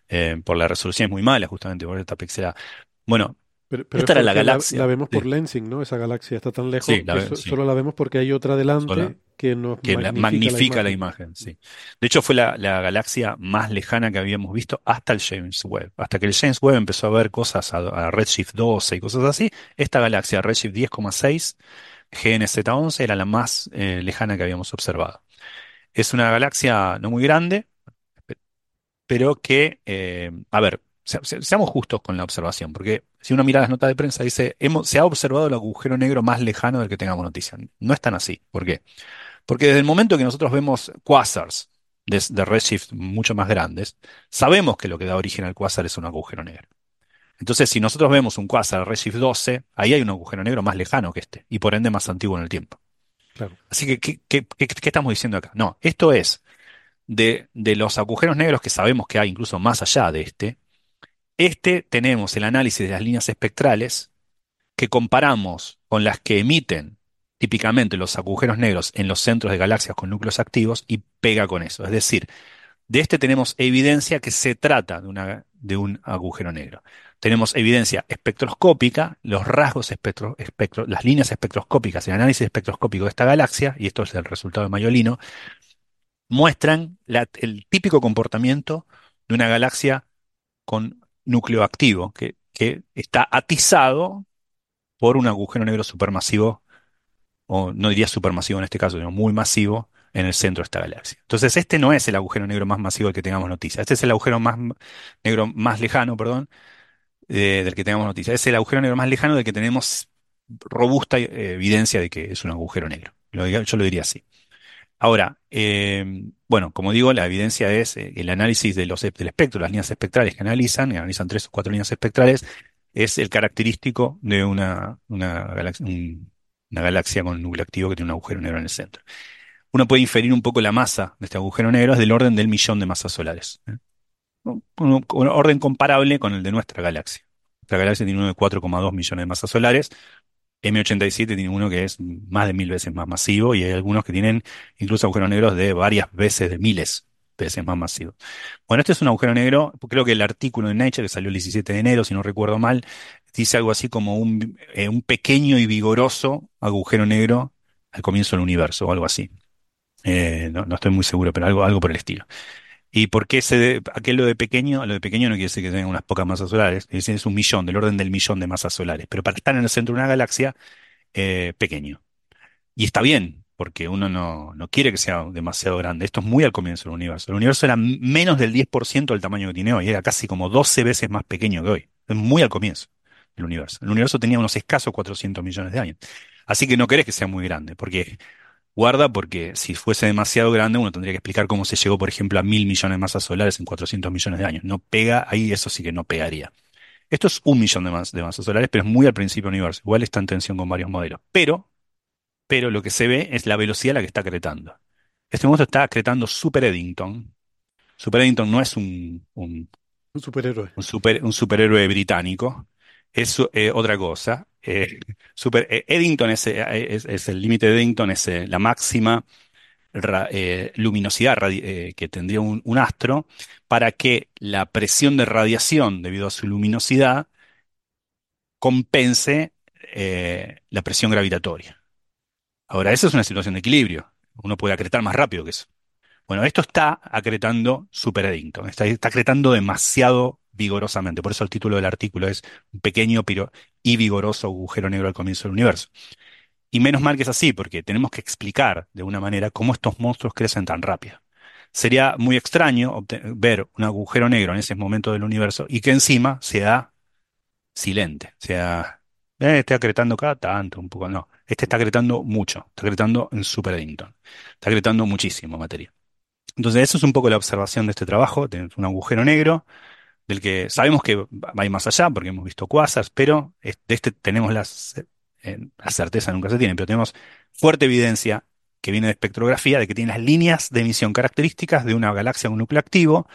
Eh, por la resolución es muy mala, justamente, por esta pixelada. Bueno, Pero, pero esta es era la galaxia. La, vemos por Sí. lensing, ¿no? Esa galaxia está tan lejos Sí, la que ve- so- sí. solo la vemos porque hay otra delante Sola. que nos que la- magnifica, magnifica la la imagen. imagen, sí. De hecho, fue la, la galaxia más lejana que habíamos visto hasta el James Webb. Hasta que el James Webb empezó a ver cosas a, a Redshift 12 y cosas así, esta galaxia, Redshift 10,6, GNZ11, era la más eh, lejana que habíamos observado. Es una galaxia no muy grande, pe- pero que, eh, a ver, se- se- seamos justos con la observación, porque si uno mira las notas de prensa, dice, hemos, se ha observado el agujero negro más lejano del que tengamos noticia. No es tan así. ¿Por qué? Porque desde el momento que nosotros vemos quasars de, de redshift mucho más grandes, sabemos que lo que da origen al quasar es un agujero negro. Entonces, si nosotros vemos un quasar de redshift 12, ahí hay un agujero negro más lejano que este, y por ende más antiguo en el tiempo. Claro. Así que, ¿qué, qué- qué- qué estamos diciendo acá? No, esto es de, de los agujeros negros que sabemos que hay incluso más allá de este. Este tenemos el análisis de las líneas espectrales que comparamos con las que emiten típicamente los agujeros negros en los centros de galaxias con núcleos activos y pega con eso. Es decir, de este tenemos evidencia que se trata de, una- de un agujero negro. Tenemos evidencia espectroscópica, los rasgos espectro, espectro- las líneas espectroscópicas, el análisis espectroscópico de esta galaxia, y esto es el resultado de Mayolino, muestran el típico comportamiento de una galaxia con núcleo activo, que, que está atizado por un agujero negro supermasivo, o no diría supermasivo en este caso, sino muy masivo en el centro de esta galaxia. Entonces, este no es el agujero negro más masivo del que tengamos noticia. Este es el agujero más negro más lejano, perdón, eh, del que tengamos noticia. Es el agujero negro más lejano del que tenemos robusta eh, evidencia de que es un agujero negro. Yo lo diría así. Ahora, eh, bueno, como digo, la evidencia es eh, el análisis de los, del espectro, las líneas espectrales que analizan, y analizan tres o cuatro líneas espectrales, es el característico de una, galaxia, un- con núcleo activo que tiene un agujero negro en el centro. Uno puede inferir un poco la masa de este agujero negro, es del orden del millón de masas solares. ¿eh? Un, un- un orden comparable con el de nuestra galaxia. Nuestra galaxia tiene uno de 4,2 millones de masas solares. M87 tiene uno que es más de mil veces más masivo y hay algunos que tienen incluso agujeros negros de varias veces, de miles veces más masivos. Bueno, este es un agujero negro, creo que el artículo de Nature que salió el 17 de enero, si no recuerdo mal, dice algo así como un, eh, un pequeño y vigoroso agujero negro al comienzo del universo o algo así. Eh, no, no estoy muy seguro, pero algo, algo por el estilo. ¿Y por qué se aquel lo de pequeño? Lo de pequeño no quiere decir que tenga unas pocas masas solares, es, es un millón, del orden del millón de masas solares. Pero para estar en el centro de una galaxia, eh, pequeño. Y está bien, porque uno no, no quiere que sea demasiado grande. Esto es muy al comienzo del universo. El universo era menos del 10% del tamaño que tiene hoy, era casi como 12 veces más pequeño que hoy. Es muy al comienzo del universo. El universo tenía unos escasos 400 millones de años. Así que no querés que sea muy grande, porque guarda, porque si fuese demasiado grande, uno tendría que explicar cómo se llegó, por ejemplo, a mil millones de masas solares en 400 millones de años. No pega, ahí eso sí que no pegaría. Esto es un millón de, mas- de masas solares, pero es muy al principio del universo. Igual está en tensión con varios modelos. Pero, pero lo que se ve es la velocidad a la que está acretando. Este monstruo está acretando Super Eddington. Super Eddington no es un, un, Un superhéroe. un super- un superhéroe británico, es eh, otra cosa. Eh, super, eh, Eddington es, eh, es- el límite de Eddington, es la máxima luminosidad que tendría un, astro para que la presión de radiación debido a su luminosidad compense la presión gravitatoria. Ahora, esa es una situación de equilibrio. Uno puede acretar más rápido que eso. Bueno, esto está acretando Super Eddington, está, está acretando demasiado vigorosamente. Por eso el título del artículo es un pequeño pero y vigoroso agujero negro al comienzo del universo. Y menos mal que es así, porque tenemos que explicar de una manera cómo estos monstruos crecen tan rápido. Sería muy extraño ver un agujero negro en ese momento del universo y que encima sea silente, sea, eh, esté acretando cada tanto, un poco, no. Este está acretando mucho, está acretando en Super Eddington, está acretando muchísimo materia. Entonces, eso es un poco la observación de este trabajo. Tenemos un agujero negro del que sabemos que va más allá porque hemos visto quasars, pero de este tenemos las, eh, la certeza nunca se tiene, pero tenemos fuerte evidencia que viene de espectrografía, de que tiene las líneas de emisión características de una galaxia con núcleo activo,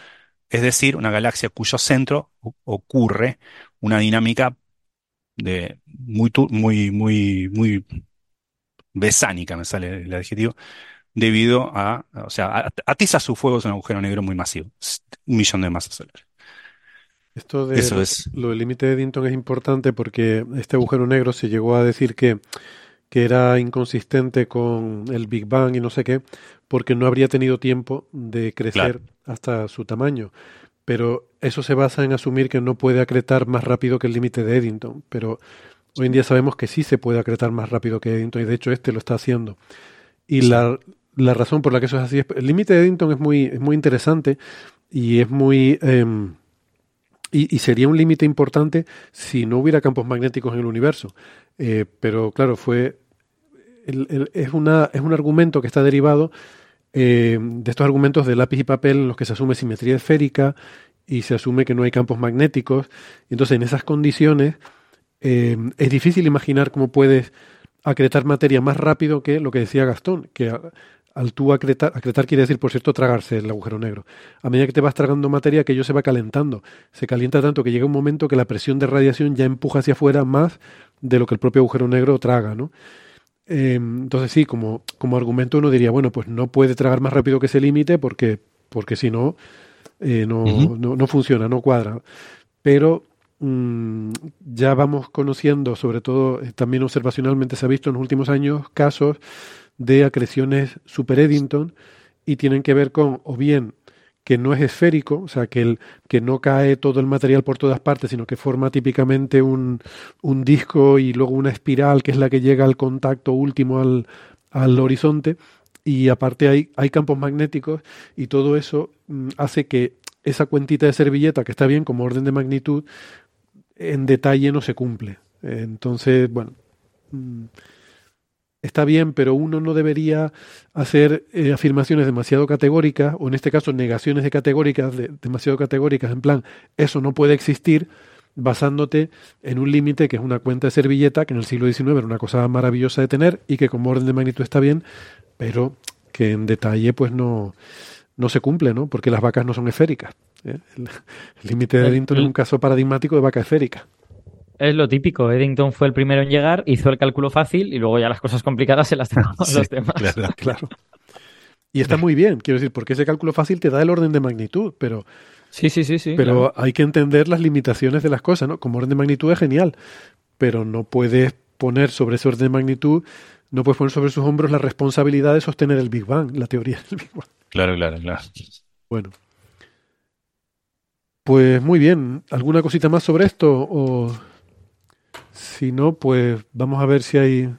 es decir, una galaxia cuyo centro ocurre una dinámica de muy, muy, muy, muy besánica, me sale el adjetivo, debido a, o sea, atiza su fuego es un agujero negro muy masivo, un millón de masas solares. Esto de Eso es. lo del límite de Eddington es importante porque este agujero negro se llegó a decir que, que era inconsistente con el Big Bang y no sé qué, porque no habría tenido tiempo de crecer hasta su tamaño. Pero eso se basa en asumir que no puede acretar más rápido que el límite de Eddington. Pero hoy en día sabemos que sí se puede acretar más rápido que Eddington y de hecho este lo está haciendo. Y la, la razón por la que eso es así es el límite de Eddington es muy, es muy interesante y es muy... em, y, sería un límite importante si no hubiera campos magnéticos en el universo. Eh, pero claro, fue es, una, es un argumento que está derivado eh, de estos argumentos de lápiz y papel en los que se asume simetría esférica y se asume que no hay campos magnéticos. Entonces, en esas condiciones, eh, es difícil imaginar cómo puedes acretar materia más rápido que lo que decía Gastón, que al tú acretar, acretar quiere decir, por cierto, tragarse el agujero negro. A medida que te vas tragando materia, aquello se va calentando. Se calienta tanto que llega un momento que la presión de radiación ya empuja hacia afuera más de lo que el propio agujero negro traga, ¿no? Eh, entonces sí, como, como argumento uno diría, bueno, pues no puede tragar más rápido que ese límite porque, porque si no, eh, no, no, no funciona, no cuadra. Pero mm, ya vamos conociendo, sobre todo eh, también observacionalmente se ha visto en los últimos años casos de acreciones super Eddington y tienen que ver con o bien que no es esférico, o sea, que, el, que no cae todo el material por todas partes, sino que forma típicamente un, un disco y luego una espiral que es la que llega al contacto último al, al horizonte y aparte hay, hay campos magnéticos y todo eso mm, hace que esa cuentita de servilleta, que está bien como orden de magnitud, en detalle no se cumple. Entonces, bueno, mm, está bien, pero uno no debería hacer eh, afirmaciones demasiado categóricas, o en este caso negaciones de categóricas, de- demasiado categóricas, en plan, eso no puede existir, basándote en un límite que es una cuenta de servilleta, que en el siglo XIX era una cosa maravillosa de tener y que como orden de magnitud está bien, pero que en detalle pues no, no se cumple, ¿no? Porque las vacas no son esféricas. ¿eh? El límite de Eddington es un caso paradigmático de vaca esférica. Es lo típico. Eddington fue el primero en llegar, hizo el cálculo fácil y luego ya las cosas complicadas se las tragamos Sí, los demás. claro. Claro. Y está muy bien, quiero decir, porque ese cálculo fácil te da el orden de magnitud, pero, Sí, sí, sí, sí. pero claro. hay que entender las limitaciones de las cosas, ¿no? Como orden de magnitud es genial, pero no puedes poner sobre ese orden de magnitud, no puedes poner sobre sus hombros la responsabilidad de sostener el Big Bang, la teoría del Big Bang. Claro, claro, claro. Bueno. Pues muy bien, ¿alguna cosita más sobre esto? O si no, pues vamos a ver si hay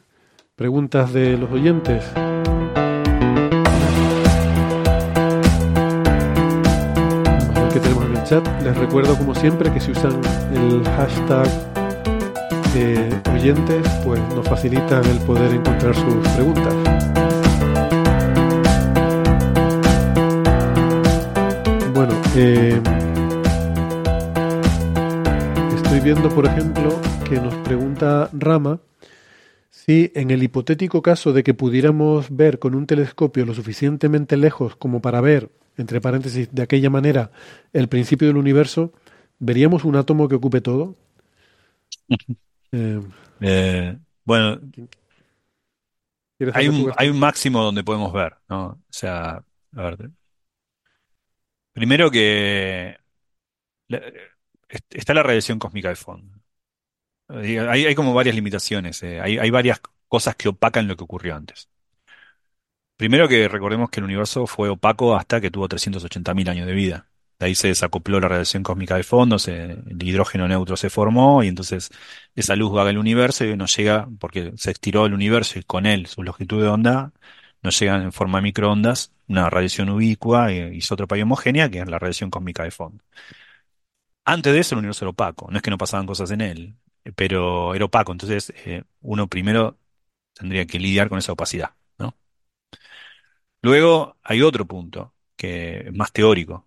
preguntas de los oyentes. Vamos tenemos en el chat. Les recuerdo, como siempre, que si usan el hashtag eh, oyentes, pues nos facilitan el poder encontrar sus preguntas. Bueno, eh, estoy viendo, por ejemplo, que nos pregunta Rama si en el hipotético caso de que pudiéramos ver con un telescopio lo suficientemente lejos como para ver, entre paréntesis, de aquella manera el principio del universo, ¿veríamos un átomo que ocupe todo? Eh, Eh, bueno, ¿quieres hay un, hay un máximo donde podemos ver, ¿no? O sea, a ver. Primero que está la radiación cósmica de fondo. Eh, Hay, como varias limitaciones, eh, Hay, varias cosas que opacan lo que ocurrió antes. Primero que recordemos que el universo fue opaco hasta que tuvo 380.000 años de vida. De ahí se desacopló la radiación cósmica de fondo, se- el hidrógeno neutro se formó y entonces esa luz vaga al universo y nos llega, porque se estiró el universo y con él su longitud de onda, nos llegan en forma de microondas una radiación ubicua isótropa y homogénea, que es la radiación cósmica de fondo. Antes de eso el universo era opaco, no es que no pasaban cosas en él, pero era opaco, entonces eh, uno primero tendría que lidiar con esa opacidad, ¿no? Luego hay otro punto, que es más teórico,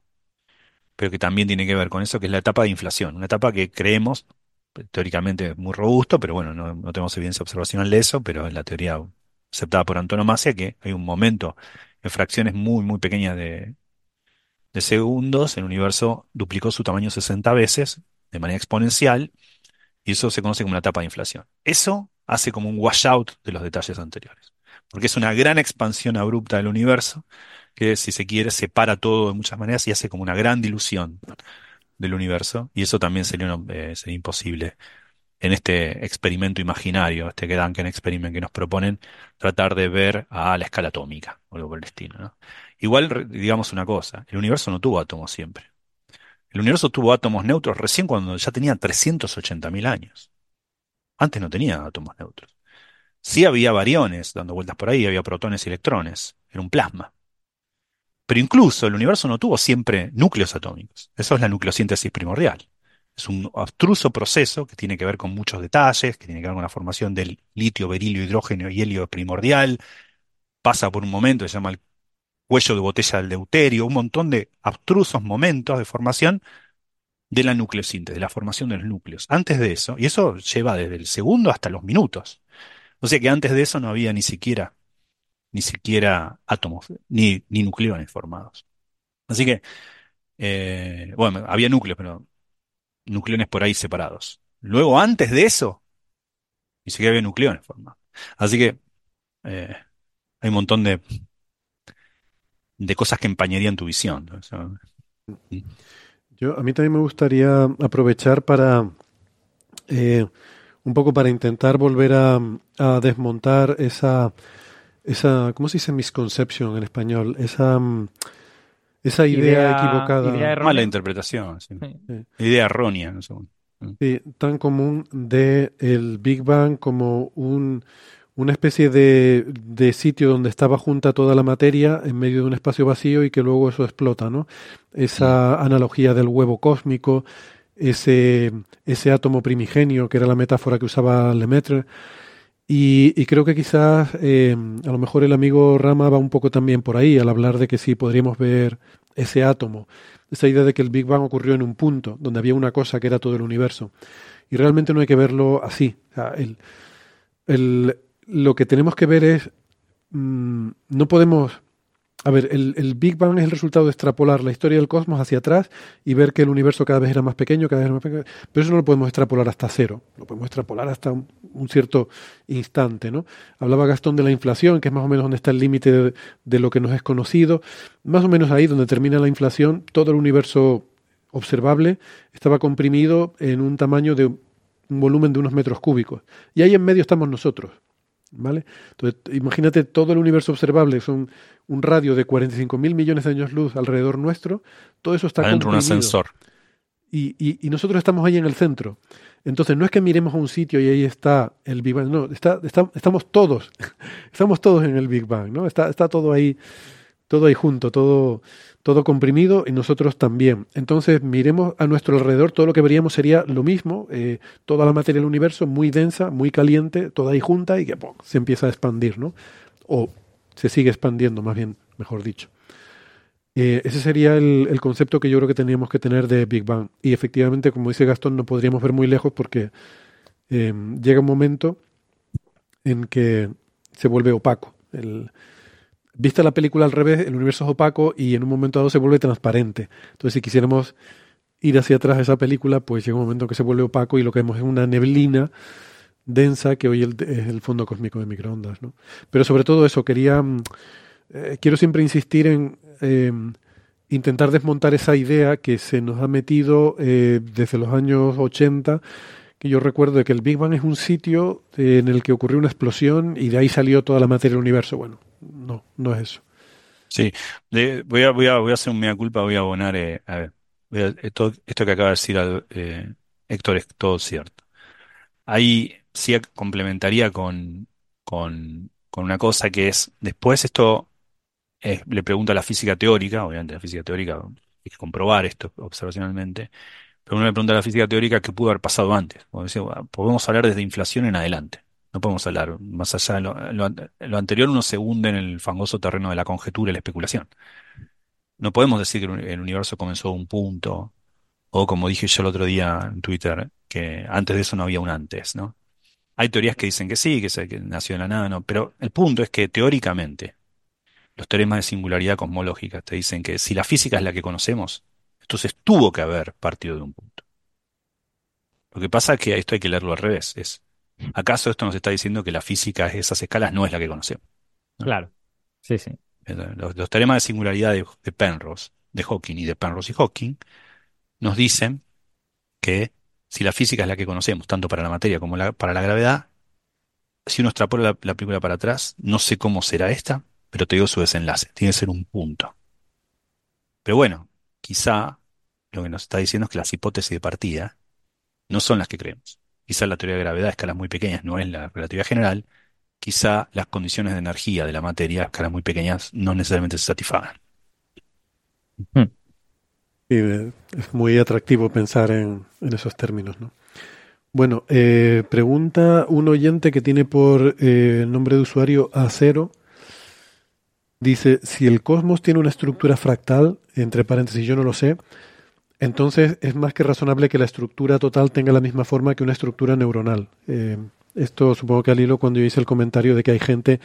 pero que también tiene que ver con eso, que es la etapa de inflación, una etapa que creemos teóricamente muy robusto, pero bueno, no, no tenemos evidencia observacional de eso, pero es la teoría aceptada por antonomasia, que hay un momento en fracciones muy, muy pequeñas de, de segundos, el universo duplicó su tamaño 60 veces de manera exponencial, y eso se conoce como una etapa de inflación. Eso hace como un washout de los detalles anteriores, porque es una gran expansión abrupta del universo, que si se quiere separa todo de muchas maneras y hace como una gran dilución del universo, y eso también sería, eh, sería imposible en este experimento imaginario, este Gedanken Experiment que nos proponen, tratar de ver a la escala atómica o algo por el estilo. ¿no? Igual, digamos una cosa, el universo no tuvo átomos siempre. El universo tuvo átomos neutros recién cuando ya tenía 380.000 años. Antes no tenía átomos neutros. Sí había variones dando vueltas por ahí, había protones y electrones. Era un plasma. Pero incluso el universo no tuvo siempre núcleos atómicos. Eso es la nucleosíntesis primordial. Es un abstruso proceso que tiene que ver con muchos detalles, que tiene que ver con la formación del litio, berilio, hidrógeno y helio primordial. Pasa por un momento, se llama el cuello de botella del deuterio, un montón de abstrusos momentos de formación de la nucleosíntesis, de la formación de los núcleos. Antes de eso, y eso lleva desde el segundo hasta los minutos. O sea que antes de eso no había ni siquiera, ni siquiera átomos, ni, ni nucleones formados. Así que, eh, bueno, había núcleos, pero nucleones por ahí separados. Luego, antes de eso, ni siquiera había nucleones formados. Así que eh, hay un montón de, de cosas que empañarían tu visión. Yo, a mí también me gustaría aprovechar para eh, un poco para intentar volver a, a, desmontar esa, esa, ¿cómo se dice misconception en español? Esa, esa idea, equivocada. Idea Mala interpretación, sí. idea errónea. No sé. Sí, tan común de el Big Bang como un, una especie de, de, sitio donde estaba junta toda la materia en medio de un espacio vacío y que luego eso explota, ¿no? Esa analogía del huevo cósmico, ese, ese átomo primigenio, que era la metáfora que usaba Lemaitre. Y, y creo que quizás eh, a lo mejor el amigo Rama va un poco también por ahí al hablar de que sí podríamos ver ese átomo, esa idea de que el Big Bang ocurrió en un punto donde había una cosa que era todo el universo. Y realmente no hay que verlo así. El, el, lo que tenemos que ver es, mmm, no podemos a ver, el, el, Big Bang es el resultado de extrapolar la historia del cosmos hacia atrás y ver que el universo cada vez era más pequeño, cada vez era más pequeño. Pero eso no lo podemos extrapolar hasta cero, lo podemos extrapolar hasta un, un cierto instante. ¿no? Hablaba Gastón de la inflación, que es más o menos donde está el límite de, de, lo que nos es conocido. Más o menos ahí donde termina la inflación, todo el universo observable estaba comprimido en un tamaño de un volumen de unos metros cúbicos. Y ahí en medio estamos nosotros. ¿Vale? Entonces, imagínate todo el universo observable, son un radio de 45 mil millones de años luz alrededor nuestro, todo eso está Adentro un ascensor. Y, y, y, nosotros estamos ahí en el centro. Entonces, no es que miremos a un sitio y ahí está el Big Bang, no, está, está, estamos todos, estamos todos en el Big Bang, ¿no? Está, está todo ahí, todo ahí junto, todo, todo comprimido y nosotros también. Entonces, miremos a nuestro alrededor, todo lo que veríamos sería lo mismo, eh, toda la materia del universo muy densa, muy caliente, toda ahí junta y que ¡pum! se empieza a expandir, ¿no? O se sigue expandiendo, más bien, mejor dicho. Eh, ese sería el, concepto que yo creo que tendríamos que tener de Big Bang. Y efectivamente, como dice Gastón, no podríamos ver muy lejos porque eh, llega un momento en que se vuelve opaco. El, vista la película al revés, el universo es opaco y en un momento dado se vuelve transparente. Entonces, si quisiéramos ir hacia atrás de esa película, pues llega un momento que se vuelve opaco y lo que vemos es una neblina densa que hoy es el fondo cósmico de microondas. ¿no? Pero sobre todo eso, quería, eh, quiero siempre insistir en eh, intentar desmontar esa idea que se nos ha metido eh, desde los años 80, que yo recuerdo de que el Big Bang es un sitio en el que ocurrió una explosión y de ahí salió toda la materia del universo. Bueno, no, no es eso. Sí, voy, a, voy, a, voy a hacer un mea culpa, voy a abonar, eh, a ver, esto, que acaba de decir eh, Héctor es todo cierto. Ahí sí complementaría con, con, con una cosa que es, después esto eh, le pregunto a la física teórica, obviamente la física teórica hay que comprobar esto observacionalmente, pero uno le pregunta a la física teórica qué pudo haber pasado antes. Podemos hablar desde inflación en adelante. No podemos hablar más allá lo, anterior, uno se hunde en el fangoso terreno de la conjetura y la especulación. No podemos decir que el universo comenzó a un punto, o como dije yo el otro día en Twitter, que antes de eso no había un antes, ¿no? Hay teorías que dicen que sí, que, se, nació en la nada, no, pero el punto es que teóricamente los teoremas de singularidad cosmológica te dicen que si la física es la que conocemos, entonces tuvo que haber partido de un punto. Lo que pasa es que esto hay que leerlo al revés. Es, ¿acaso esto nos está diciendo que la física de esas escalas no es la que conocemos? Claro. Sí, sí. Los, los teoremas de singularidad de, de Penrose, de Hawking y de Penrose y Hawking nos dicen que si la física es la que conocemos, tanto para la materia como la- para la gravedad, si uno extrapola la, la película para atrás, no sé cómo será esta, pero te digo su desenlace, tiene que ser un punto. Pero bueno, quizá lo que nos está diciendo es que las hipótesis de partida no son las que creemos. Quizá la teoría de gravedad a escalas muy pequeñas no es la relatividad general, quizá las condiciones de energía de la materia a escalas muy pequeñas no necesariamente se satisfagan. Sí, eh, es muy atractivo pensar en, en esos términos, ¿no? Bueno, eh, pregunta un oyente que tiene por eh, nombre de usuario A0. Dice, si el cosmos tiene una estructura fractal, entre paréntesis yo no lo sé, entonces es más que razonable que la estructura total tenga la misma forma que una estructura neuronal. Eh, esto supongo que al hilo cuando yo hice el comentario de que hay gente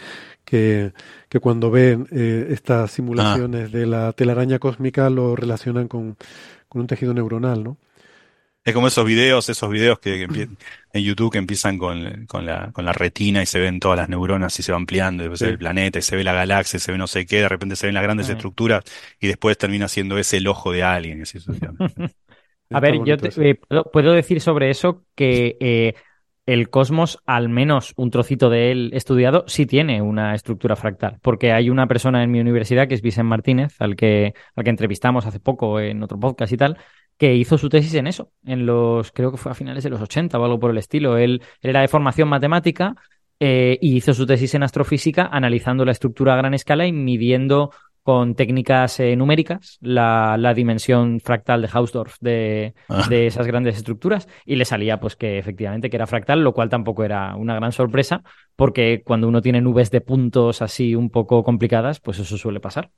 que, que cuando ven eh, estas simulaciones de la telaraña cósmica lo relacionan con, con un tejido neuronal, ¿no? Es como esos videos, esos videos que, que en YouTube que empiezan con, con la, con la retina y se ven todas las neuronas y se va ampliando, y después se ve el planeta y se ve la galaxia, y se ve no sé qué, de repente se ven las grandes estructuras y después termina siendo ese el ojo de alguien. así. A ver, yo te- eh, puedo, puedo decir sobre eso que eh, el cosmos, al menos un trocito de él estudiado, sí tiene una estructura fractal. Porque hay una persona en mi universidad, que es Vicente Martínez, al que, al que entrevistamos hace poco en otro podcast y tal, que hizo su tesis en eso, en los, creo que fue a finales de los 80 o algo por el estilo. Él, él era de formación matemática eh, y hizo su tesis en astrofísica analizando la estructura a gran escala y midiendo con técnicas eh, numéricas la, la dimensión fractal de Hausdorff de, Ah. de esas grandes estructuras y le salía pues que efectivamente que era fractal, lo cual tampoco era una gran sorpresa porque cuando uno tiene nubes de puntos así un poco complicadas, pues eso suele pasar.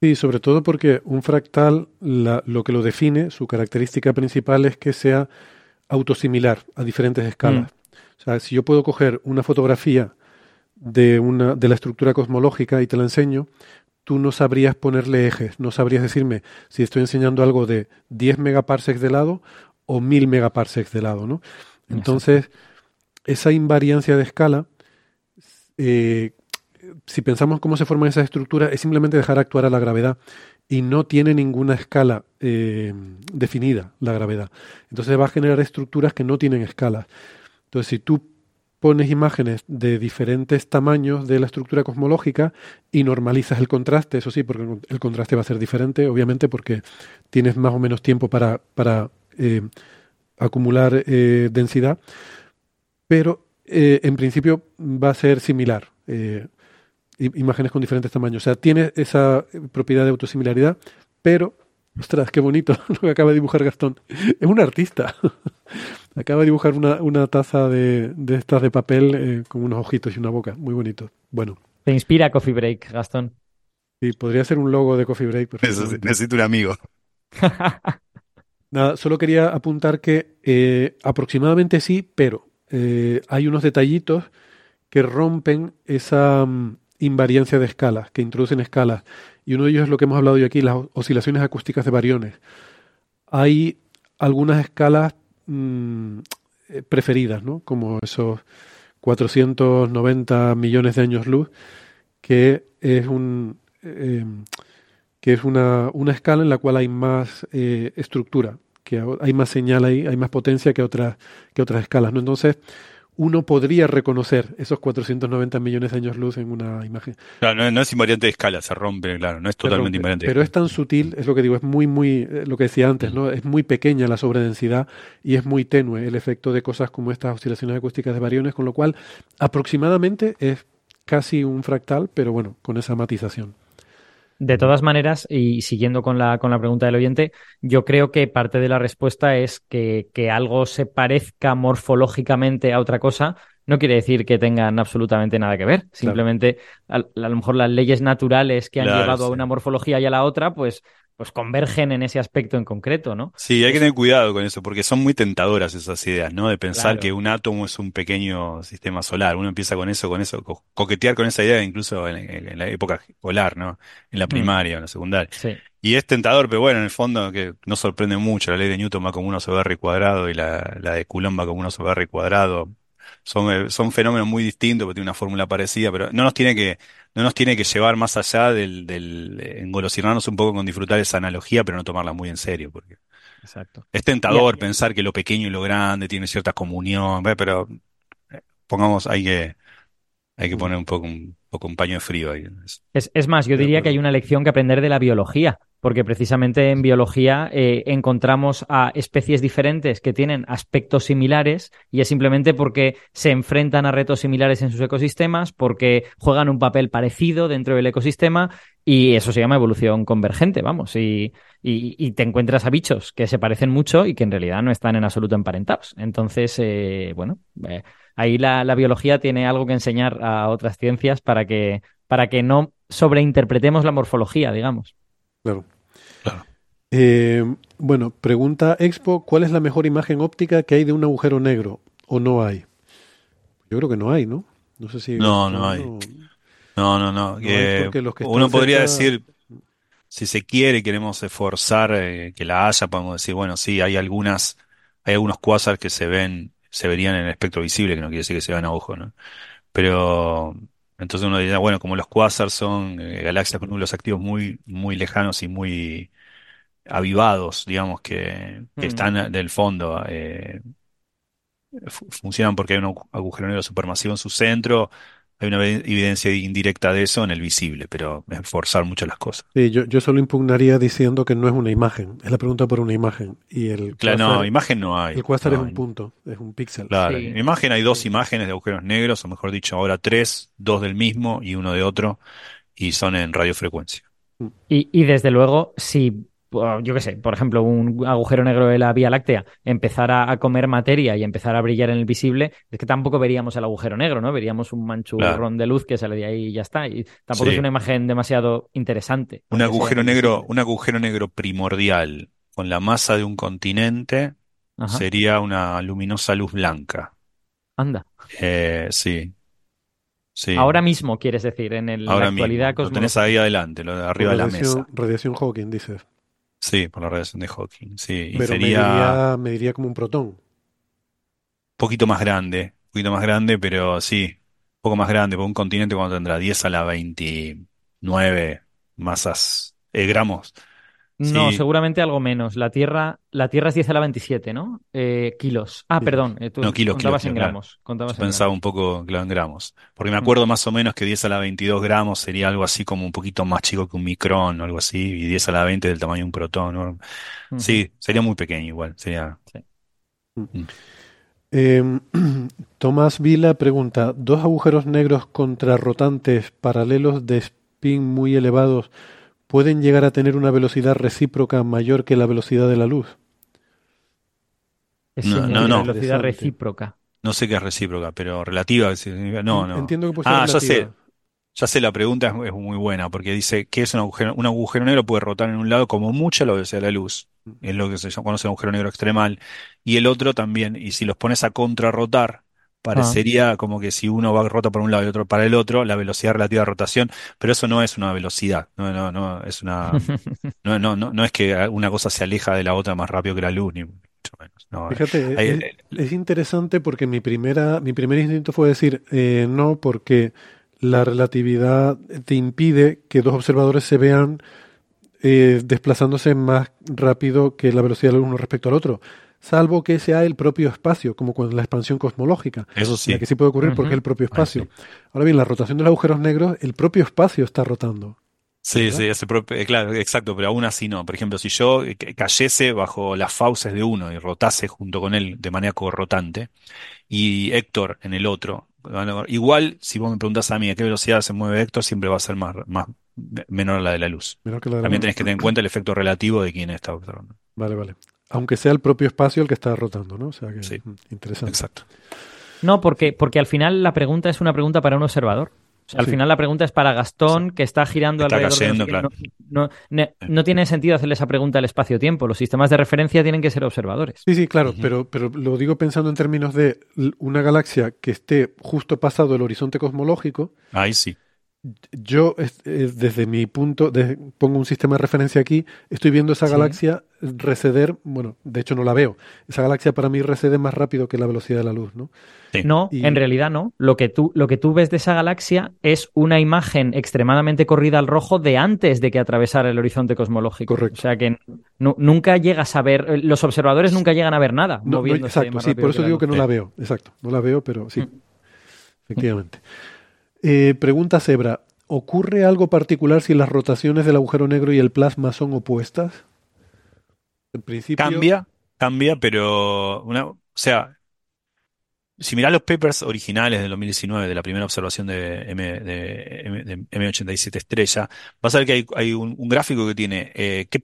Sí, sobre todo porque un fractal, la- lo que lo define, su característica principal es que sea autosimilar a diferentes escalas. O sea, si yo puedo coger una fotografía de, una, de la estructura cosmológica y te la enseño, tú no sabrías ponerle ejes, no sabrías decirme si estoy enseñando algo de 10 megaparsecs de lado o 1000 megaparsecs de lado, ¿no? Entonces, esa invariancia de escala, eh, si pensamos cómo se forman esas estructuras, es simplemente dejar actuar a la gravedad y no tiene ninguna escala eh, definida la gravedad. Entonces va a generar estructuras que no tienen escalas. Entonces, si tú pones imágenes de diferentes tamaños de la estructura cosmológica y normalizas el contraste, eso sí, porque el contraste va a ser diferente, obviamente, porque tienes más o menos tiempo para, para eh, acumular eh, densidad, pero en principio va a ser similar. Imágenes con diferentes tamaños. O sea, tiene esa eh, propiedad de autosimilaridad, pero, ostras, qué bonito lo que acaba de dibujar Gastón. Es un artista. acaba de dibujar una, una taza de, de estas de papel eh, con unos ojitos y una boca. Muy bonito. Bueno, Te inspira Coffee Break, Gastón. sí, podría ser un logo de Coffee Break. Eso sí, necesito un amigo. Nada, solo quería apuntar que eh, aproximadamente sí, pero eh, hay unos detallitos que rompen esa mm, invariancia de escalas, que introducen escalas. Y uno de ellos es lo que hemos hablado hoy aquí, las oscilaciones acústicas de variones. Hay algunas escalas mm, eh, preferidas, ¿no? Como esos 490 millones de años luz, que es un eh, que es una, una escala en la cual hay más eh, estructura, que hay más señal ahí, hay más potencia que otras, que otras escalas, ¿no? Entonces, uno podría reconocer esos 490 millones de años luz en una imagen. Claro, no, no es invariante de escala, se rompe, claro, no es totalmente rompe. invariante. Pero es tan sutil, es lo que digo, es muy, muy, eh, lo que decía antes, ¿no? Es muy pequeña la sobredensidad y es muy tenue el efecto de cosas como estas oscilaciones acústicas de variones, con lo cual aproximadamente es casi un fractal, pero bueno, con esa matización. De todas maneras, y siguiendo con la, con la pregunta del oyente, yo creo que parte de la respuesta es que, que algo se parezca morfológicamente a otra cosa no quiere decir que tengan absolutamente nada que ver. Simplemente, a, a lo mejor las leyes naturales que han Claro, llevado a una morfología y a la otra, pues, pues convergen en ese aspecto en concreto, ¿no? Sí, hay que tener cuidado con eso, porque son muy tentadoras esas ideas, ¿no? De pensar Claro. que un átomo es un pequeño sistema solar. Uno empieza con eso, con eso, co- coquetear con esa idea incluso en, la época escolar, ¿no? En la primaria, en la secundaria. Sí. Y es tentador, pero bueno, en el fondo que no sorprende mucho. La ley de Newton va como uno sobre R cuadrado y la, la de Coulomb va como uno sobre R cuadrado. Son, eh, son fenómenos muy distintos, pero tiene una fórmula parecida, pero no nos tiene que, no nos tiene que llevar más allá del, del eh, engolosinarnos un poco con disfrutar esa analogía, pero no tomarla muy en serio, porque Exacto. es tentador pensar que lo pequeño y lo grande tiene cierta comunión, pero eh, pongamos, hay que, hay que poner un poco, un poco un paño de frío ahí. Es, es más, yo diría que hay una lección que aprender de la biología, porque precisamente en biología eh, encontramos a especies diferentes que tienen aspectos similares y es simplemente porque se enfrentan a retos similares en sus ecosistemas, porque juegan un papel parecido dentro del ecosistema y eso se llama evolución convergente, vamos, y, y- y te encuentras a bichos que se parecen mucho y que en realidad no están en absoluto emparentados. Entonces, eh, bueno, eh, ahí la, la biología tiene algo que enseñar a otras ciencias para que, para que no sobreinterpretemos la morfología, digamos. Claro. Claro. Eh, bueno, pregunta Expo, ¿cuál es la mejor imagen óptica que hay de un agujero negro? ¿O no hay? Yo creo que no hay, ¿no? No sé si... No, no hay. No, no, no. los que uno podría cerca- decir, si se quiere, queremos esforzar eh, que la haya, podemos decir, bueno, sí, hay algunas, hay algunos cuásar que se ven, se verían en el espectro visible, que no quiere decir que se vean a ojo, ¿no? Pero entonces uno diría, bueno, como los cuásars son eh, galaxias con núcleos activos muy, muy lejanos y muy avivados, digamos, que, que Mm. están del fondo, eh, fu- funcionan porque hay un agu- agujero negro supermasivo en su centro. Hay una evi- evidencia indirecta de eso en el visible, pero es forzar mucho las cosas. Sí, yo, yo solo impugnaría diciendo que no es una imagen. Es la pregunta por una imagen. Y el Claro, no, imagen no hay. el cuásar No, es un punto, es un píxel. Claro, Sí. en imagen hay dos imágenes de agujeros negros, o mejor dicho, ahora tres, dos del mismo y uno de otro, y son en radiofrecuencia. Y, y desde luego, si, yo qué sé, por ejemplo, un agujero negro de la Vía Láctea empezara a comer materia y empezara a brillar en el visible, es que tampoco veríamos el agujero negro, ¿no? Veríamos un manchurrón Claro. de luz que sale de ahí y ya está. Y tampoco Sí. es una imagen demasiado interesante. Un agujero negro, un agujero negro primordial con la masa de un continente Ajá. sería una luminosa luz blanca. Anda. Eh, sí. Sí. Ahora mismo, quieres decir, en el- la actualidad mismo. Lo tenés ahí adelante, lo de arriba de la radiación, mesa. radiación Hawking, dices. Sí, por la radiación de Hawking. Sí, y Pero sería mediría, mediría como un protón. un poquito más grande, un poquito más grande, pero sí, un poco más grande, porque un continente cuando tendrá 10 a la 29 masas, eh, gramos. No, Sí. seguramente algo menos. La Tierra, la Tierra es 10 a la 27, ¿no? Eh, kilos. Ah, perdón. eh, tú No, kilos, contabas kilos, en gramos. Contabas en Pensaba gramos. un poco, claro, en gramos. Porque me Mm. acuerdo más o menos que 10 a la 22 gramos sería algo así como un poquito más chico que un micrón o algo así, y 10 a la 20 del tamaño de un protón. ¿no? Sí, sería muy pequeño igual, sería... Eh, Tomás Vila pregunta, ¿dos agujeros negros contrarrotantes paralelos de spin muy elevados pueden llegar a tener una velocidad recíproca mayor que la velocidad de la luz? Es No, no, velocidad recíproca. No sé qué es recíproca, pero relativa. No, no. Entiendo que puede ser Ah, ya sé. Ya sé, la pregunta es, es muy buena, porque dice que es un agujero, un agujero negro puede rotar en un lado como mucho la velocidad de la luz. Es lo que se llama- conoce agujero negro extremal. Y el otro también, y si los pones a contrarrotar, parecería como que si uno va rota para un lado y otro para el otro, la velocidad relativa de rotación, pero eso no es una velocidad, no, no, no, es una, no, no, no, no es que una cosa se aleja de la otra más rápido que la luz, ni mucho menos. No, Fíjate, Ahí- es, es interesante porque mi primera, mi primer instinto fue decir eh, no, porque la relatividad te impide que dos observadores se vean eh, desplazándose más rápido que la velocidad del uno respecto al otro, salvo que sea el propio espacio, como con la expansión cosmológica, Eso sí. la que sí puede ocurrir porque es el propio Ah, espacio. sí. Ahora bien, la rotación de los agujeros negros, el propio espacio está rotando. Sí, ¿verdad? sí, es el propio- eh, claro, exacto, pero aún así no. Por ejemplo, si yo eh, ca- cayese bajo las fauces de uno y rotase junto con él de manera corrotante, y Héctor en el otro, bueno, igual, si vos me preguntás a mí a qué velocidad se mueve Héctor, siempre va a ser más, más menor a la de la luz. Menor que la de la También luz. tenés que tener en cuenta el efecto relativo de quien está observando. Vale, vale. Aunque sea el propio espacio el que está rotando, ¿no? O sea que Sí. interesante. Exacto. No, porque, porque al final la pregunta es una pregunta para un observador. O sea, al Sí. final la pregunta es para Gastón, que está girando Está alrededor de cayendo, no claro. No, no- ne- no tiene sentido hacerle esa pregunta al espacio-tiempo. Los sistemas de referencia tienen que ser observadores. Sí, sí, claro, pero, pero lo digo pensando en términos de una galaxia que esté justo pasado el horizonte cosmológico. Ahí sí. Yo, es- eh, desde mi punto, de- pongo un sistema de referencia aquí, estoy viendo esa Sí. galaxia receder, bueno, de hecho no la veo. Esa galaxia para mí recede más rápido que la velocidad de la luz, ¿no? Sí. No, Y- en realidad no. Lo que, tú, lo que tú ves de esa galaxia es una imagen extremadamente corrida al rojo de antes de que atravesara el horizonte cosmológico. Correcto. O sea que nu- nunca llegas a ver, eh, los observadores nunca llegan a ver nada. No, no, moviéndose exacto, más sí, rápido por eso digo que no Sí. la veo, exacto, no la veo, pero sí, Mm. efectivamente. Eh, pregunta Zebra, ¿ocurre algo particular si las rotaciones del agujero negro y el plasma son opuestas? En principio, Cambia, cambia, pero una, o sea, si mirás los papers originales del 2019 de la primera observación de, M, de, M- de M87 estrella, vas a ver que hay, un, gráfico que tiene eh, ¿qué,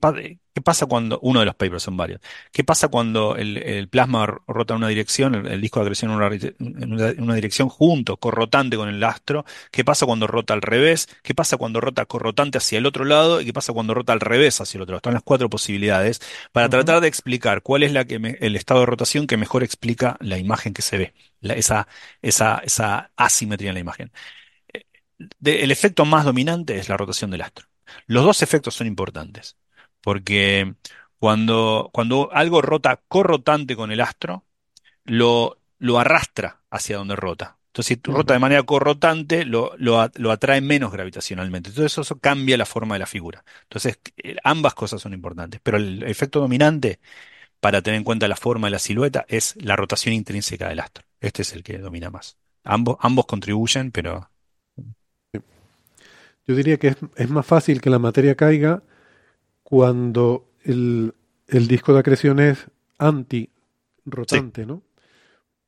qué pasa cuando, uno de los papers son varios, qué pasa cuando el, el plasma rota en una dirección, el, el disco de acreción en una, ri- en una- en una dirección junto, corrotante con el astro, qué pasa cuando rota al revés, qué pasa cuando rota corrotante hacia el otro lado y qué pasa cuando rota al revés hacia el otro lado. Están las cuatro posibilidades para tratar de explicar cuál es la que me- el estado de rotación que mejor explica la imagen que se ve, la- esa, esa, esa asimetría en la imagen. Eh, de- el efecto más dominante es la rotación del astro. Los dos efectos son importantes, porque cuando, cuando algo rota corrotante con el astro, lo, lo arrastra hacia donde rota. Entonces, si rota de manera corrotante, lo, lo, lo atrae menos gravitacionalmente. Entonces, eso, eso cambia la forma de la figura. Entonces, eh, ambas cosas son importantes, pero el efecto dominante para tener en cuenta la forma de la silueta es la rotación intrínseca del astro. Este es el que domina más. Ambos, ambos contribuyen, pero yo diría que es, es más fácil que la materia caiga cuando el, el disco de acreción es anti-rotante, ¿no?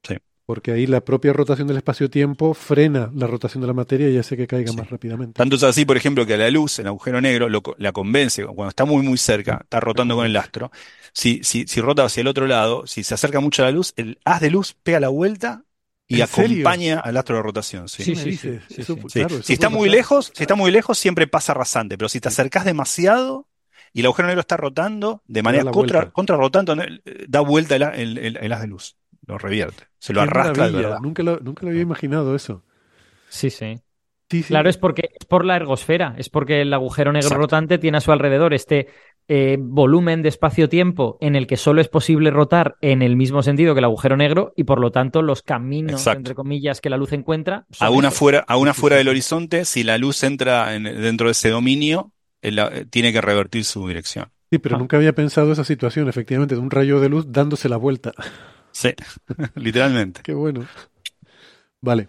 Sí. Porque ahí la propia rotación del espacio-tiempo frena la rotación de la materia y hace que caiga Sí. más rápidamente. tanto es así, por ejemplo, que a la luz, el agujero negro, lo la convence, cuando está muy muy cerca, está rotando con el astro, si, si, si rota hacia el otro lado, si se acerca mucho a la luz, el haz de luz pega la vuelta y acompaña al astro de rotación. sí. ¿Qué Sí, sí, sí, Eso- claro, Si está muy pasar. lejos, si está muy lejos, siempre pasa rasante, pero si te acercas demasiado y el agujero negro está rotando de manera contra. Eh, da vuelta el, el- el- el haz de luz, lo revierte, se lo Qué arrastra de verdad. Nunca lo, nunca lo había imaginado eso. Sí, sí. Sí, sí. Claro, es porque es por la ergosfera, es porque el agujero negro Exacto. rotante tiene a su alrededor este eh, volumen de espacio-tiempo en el que solo es posible rotar en el mismo sentido que el agujero negro y por lo tanto los caminos, Exacto. entre comillas, que la luz encuentra Aún afuera, aún afuera sí, del horizonte, si la luz entra en- dentro de ese dominio, el- eh, tiene que revertir su dirección. Sí, pero Ah. nunca había pensado esa situación, efectivamente, de un rayo de luz dándose la vuelta. Sí, literalmente. Qué bueno. Vale.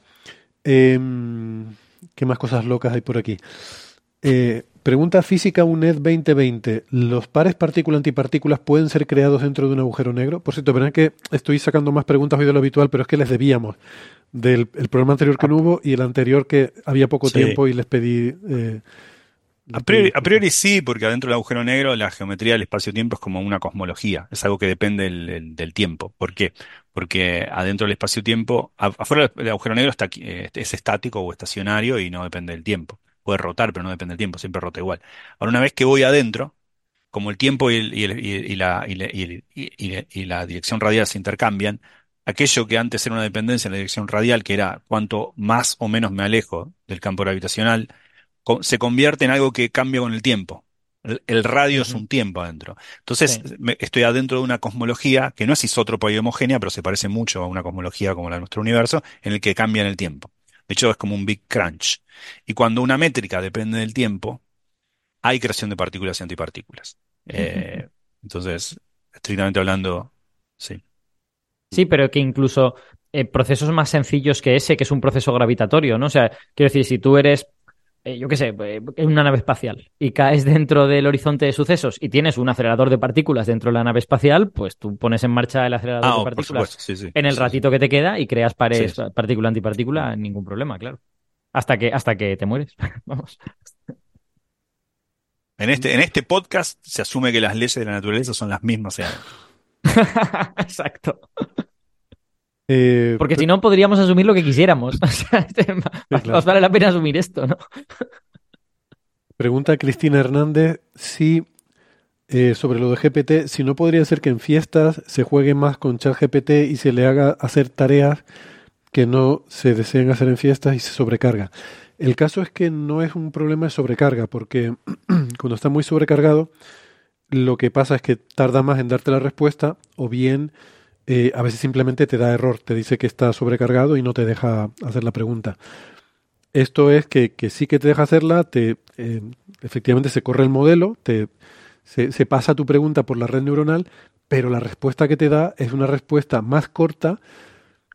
Em, ¿qué más cosas locas hay por aquí? Eh, pregunta física UNED 2020. ¿Los pares partícula-antipartículas pueden ser creados dentro de un agujero negro? Por cierto, verán que estoy sacando más preguntas hoy de lo habitual, pero es que les debíamos del el programa anterior que no hubo y el anterior que había poco Sí. tiempo y les pedí... eh, A priori, pedí a priori sí, porque adentro del agujero negro la geometría del espacio-tiempo es como una cosmología, es algo que depende del, tiempo. ¿Por qué? Porque adentro del espacio-tiempo, afuera del agujero negro está, eh, es estático o estacionario y no depende del tiempo. Puede rotar, pero no depende del tiempo, siempre rota igual. Ahora, una vez que voy adentro, como el tiempo y, la, dirección radial se intercambian, aquello que antes era una dependencia en la dirección radial, que era cuanto más o menos me alejo del campo gravitacional, se convierte en algo que cambia con el tiempo. El, el radio es un tiempo adentro. Entonces, Sí. me- estoy adentro de una cosmología que no es isótropa y homogénea, pero se parece mucho a una cosmología como la de nuestro universo, en el que cambia en el tiempo. De hecho, es como un Big Crunch. Y cuando una métrica depende del tiempo, hay creación de partículas y antipartículas. Eh, entonces, estrictamente hablando, sí. Sí, pero que incluso eh, procesos más sencillos que ese, que es un proceso gravitatorio, ¿no? O sea, quiero decir, si tú eres, eh, yo qué sé, eh, en una nave espacial y caes dentro del horizonte de sucesos y tienes un acelerador de partículas dentro de la nave espacial, pues tú pones en marcha el acelerador Ah, de oh, partículas supuesto, sí, sí. en el Sí, ratito que te queda y creas pares Sí. partícula-antipartícula, ningún problema, claro. Hasta que, hasta que te mueres. Vamos. En este, en este podcast se asume que las leyes de la naturaleza son las mismas. o sea, Exacto. Eh, Porque si no, podríamos asumir lo que quisiéramos. O sea, más claro. vale la pena asumir esto, ¿no? Pregunta Cristina Hernández si eh, sobre lo de GPT, si no podría ser que en fiestas se juegue más con ChatGPT y se le haga hacer tareas que no se deseen hacer en fiestas y se sobrecarga. El caso es que no es un problema de sobrecarga, porque cuando está muy sobrecargado, lo que pasa es que tarda más en darte la respuesta o bien eh, a veces simplemente te da error, te dice que está sobrecargado y no te deja hacer la pregunta. Esto es que, sí que te deja hacerla, te, eh, efectivamente se corre el modelo, te, se, pasa tu pregunta por la red neuronal, pero la respuesta que te da es una respuesta más corta,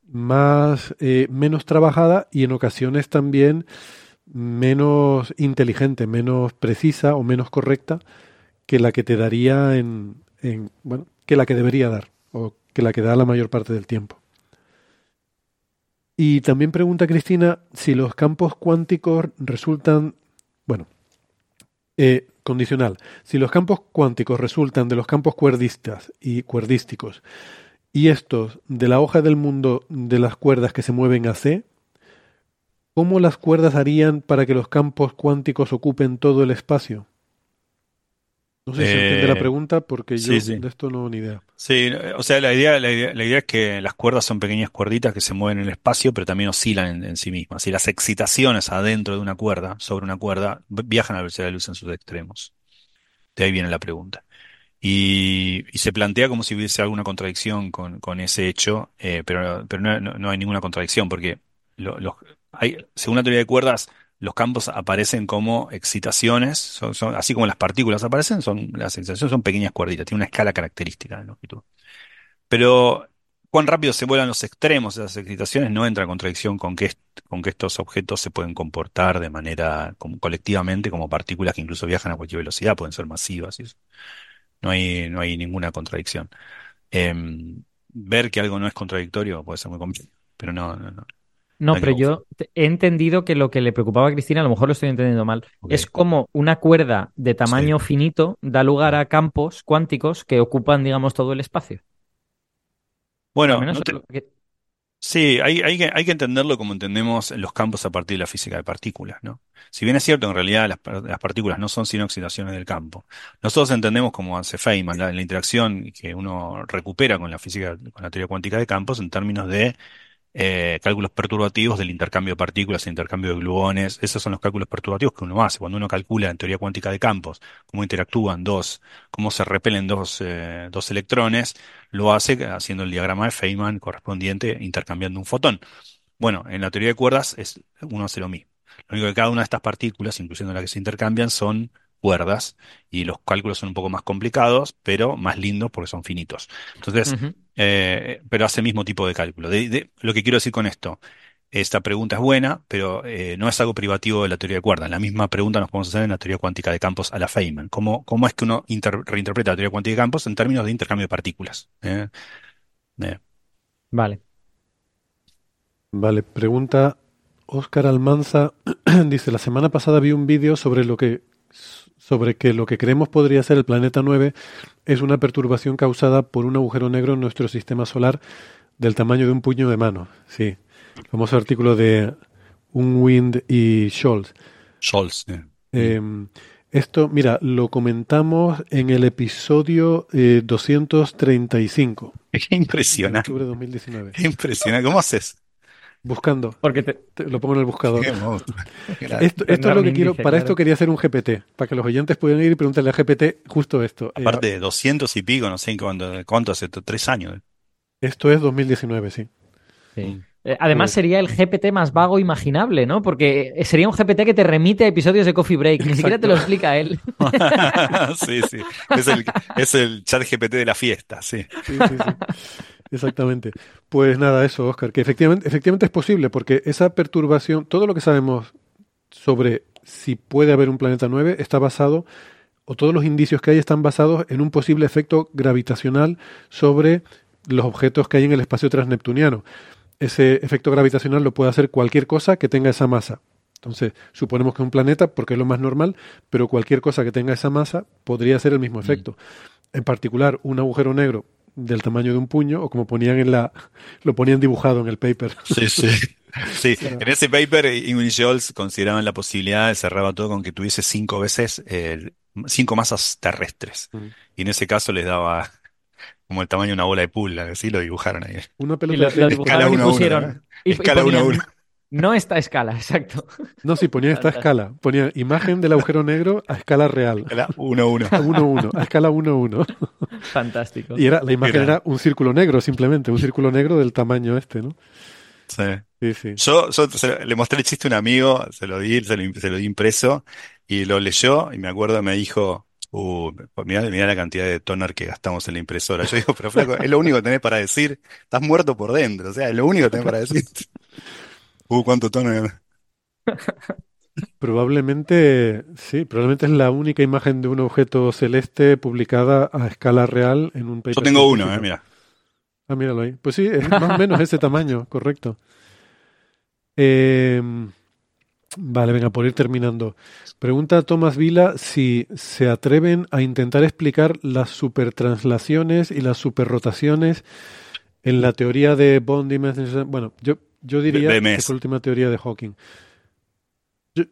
más eh, menos trabajada y en ocasiones también menos inteligente, menos precisa o menos correcta que la que te daría en, que la que debería dar que la que da la mayor parte del tiempo. Y también pregunta Cristina si los campos cuánticos resultan, bueno, eh, condicional, si los campos cuánticos resultan de los campos cuerdistas y cuerdísticos y estos de la hoja del mundo de las cuerdas que se mueven a C, ¿cómo las cuerdas harían para que los campos cuánticos ocupen todo el espacio? No sé si se entiende la Eh, pregunta porque yo sí, sí. de esto no ni idea. Sí, o sea, la idea, la idea, la idea es que las cuerdas son pequeñas cuerditas que se mueven en el espacio, pero también oscilan en, en sí mismas. Y las excitaciones adentro de una cuerda, sobre una cuerda, vi- viajan a la velocidad de la luz en sus extremos. De ahí viene la pregunta. Y, y se plantea como si hubiese alguna contradicción con, con ese hecho, eh, pero, pero no, no- no hay ninguna contradicción, porque lo- los- hay, según la teoría de cuerdas, los campos aparecen como excitaciones, son, así como las partículas aparecen, son, las excitaciones son pequeñas cuerditas, tienen una escala característica de longitud. Pero cuán rápido se vuelan los extremos de esas excitaciones no entra en contradicción con que, con que estos objetos se pueden comportar de manera colectivamente como partículas que incluso viajan a cualquier velocidad, pueden ser masivas y eso. No hay, no hay ninguna contradicción. Em, ver que algo no es contradictorio puede ser muy complicado, pero no, no, no. No, pero yo he entendido que lo que le preocupaba a Cristina, a lo mejor lo estoy entendiendo mal, es como una cuerda de tamaño finito da lugar a campos cuánticos que ocupan, digamos, todo el espacio. Bueno, no te- que- Sí, hay, hay que, hay que entenderlo como entendemos los campos a partir de la física de partículas, ¿no? Si bien es cierto, en realidad las partículas no son sino excitaciones del campo. Nosotros entendemos como hace Feynman, la, la interacción que uno recupera con la física, con la teoría cuántica de campos en términos de eh, cálculos perturbativos del intercambio de partículas, el intercambio de gluones. Esos son los cálculos perturbativos que uno hace. Cuando uno calcula en teoría cuántica de campos cómo interactúan dos, cómo se repelen dos, eh, dos electrones, lo hace haciendo el diagrama de Feynman correspondiente, intercambiando un fotón. Bueno, en la teoría de cuerdas es, uno hace lo mismo. Lo único que cada una de estas partículas, incluyendo las que se intercambian, son cuerdas y los cálculos son un poco más complicados, pero más lindos porque son finitos. Entonces, eh, pero hace el mismo tipo de cálculo. De- de- lo que quiero decir con esto, esta pregunta es buena, pero eh, no es algo privativo de la teoría de cuerdas. La misma pregunta nos podemos hacer en la teoría cuántica de campos a la Feynman. ¿Cómo, cómo es que uno inter- reinterpreta la teoría cuántica de campos en términos de intercambio de partículas? ¿eh? Eh, Vale. Vale, pregunta Óscar Almanza. Dice, la semana pasada vi un vídeo sobre lo que sobre que lo que creemos podría ser el planeta 9 es una perturbación causada por un agujero negro en nuestro sistema solar del tamaño de un puño de mano. Sí, el famoso artículo de Unwind y Scholz. Scholz. eh. Eh, esto, mira, lo comentamos en el episodio eh, 235, Qué impresionante. octubre de 2019. Qué impresionante. ¿Cómo haces? Buscando, Porque te- te- lo pongo en el buscador. Esto, esto es lo que quiero. índice, Para claro. esto quería hacer un GPT, para que los oyentes puedan ir y preguntarle a GPT justo esto. Eh, Aparte de 200 y pico, no sé en cuánto, cuánto hace, tres años. esto es 2019, sí. sí. Eh, Además sería el GPT más vago imaginable, ¿no? Porque eh, sería un GPT que te remite a episodios de Coffee Break. Ni siquiera te lo explica él. sí, sí. Es el, es el chat GPT de la fiesta, sí. Sí, sí, sí. Exactamente. Pues nada, eso, Oscar, que efectivamente, efectivamente es posible, porque esa perturbación, todo lo que sabemos sobre si puede haber un planeta 9 está basado, o todos los indicios que hay están basados en un posible efecto gravitacional sobre los objetos que hay en el espacio transneptuniano. Ese efecto gravitacional lo puede hacer cualquier cosa que tenga esa masa. Entonces, suponemos que es un planeta, porque es lo más normal, pero cualquier cosa que tenga esa masa podría ser el mismo efecto. En particular, un agujero negro del tamaño de un puño o como ponían en la lo ponían dibujado en el paper. Sí, sí. Sí, en ese paper eh, Ingrid Scholz consideraban la posibilidad, de cerraba todo con que tuviese cinco veces eh, cinco masas terrestres. Mm. Y en ese caso les daba como el tamaño de una bola de pool, así lo dibujaron ahí. Una pelota de lo escala. Uno, escala 1 a 1. No está a escala, exacto. No, sí, ponía esta escala. Ponía imagen del agujero negro a escala real. Era 1-1. 1-1, a escala 1-1. Fantástico. Y era, la imagen era un círculo negro, simplemente, un círculo negro del tamaño este, ¿no? Sí. sí, sí. Yo, le mostré el chiste a un amigo, se lo di, se lo, di impreso, y lo leyó, y me acuerdo, me dijo, uh, mirá, mirá, la cantidad de toner que gastamos en la impresora. Yo digo, pero flaco, es lo único que tenés para decir, estás muerto por dentro, o sea, es lo único que tenés para decir. Uh, cuánto toner. Probablemente, sí, probablemente es la única imagen de un objeto celeste publicada a escala real en un paper. Yo tengo uno, eh, mira. Ah, míralo ahí. Pues sí, es más o menos ese tamaño, correcto. Eh, vale, venga, por ir terminando. Pregunta Tomás Vila si se atreven a intentar explicar las supertranslaciones y las superrotaciones en la teoría de Bond Dimension. Bueno, yo, yo diría que fue la última teoría de Hawking. Yo,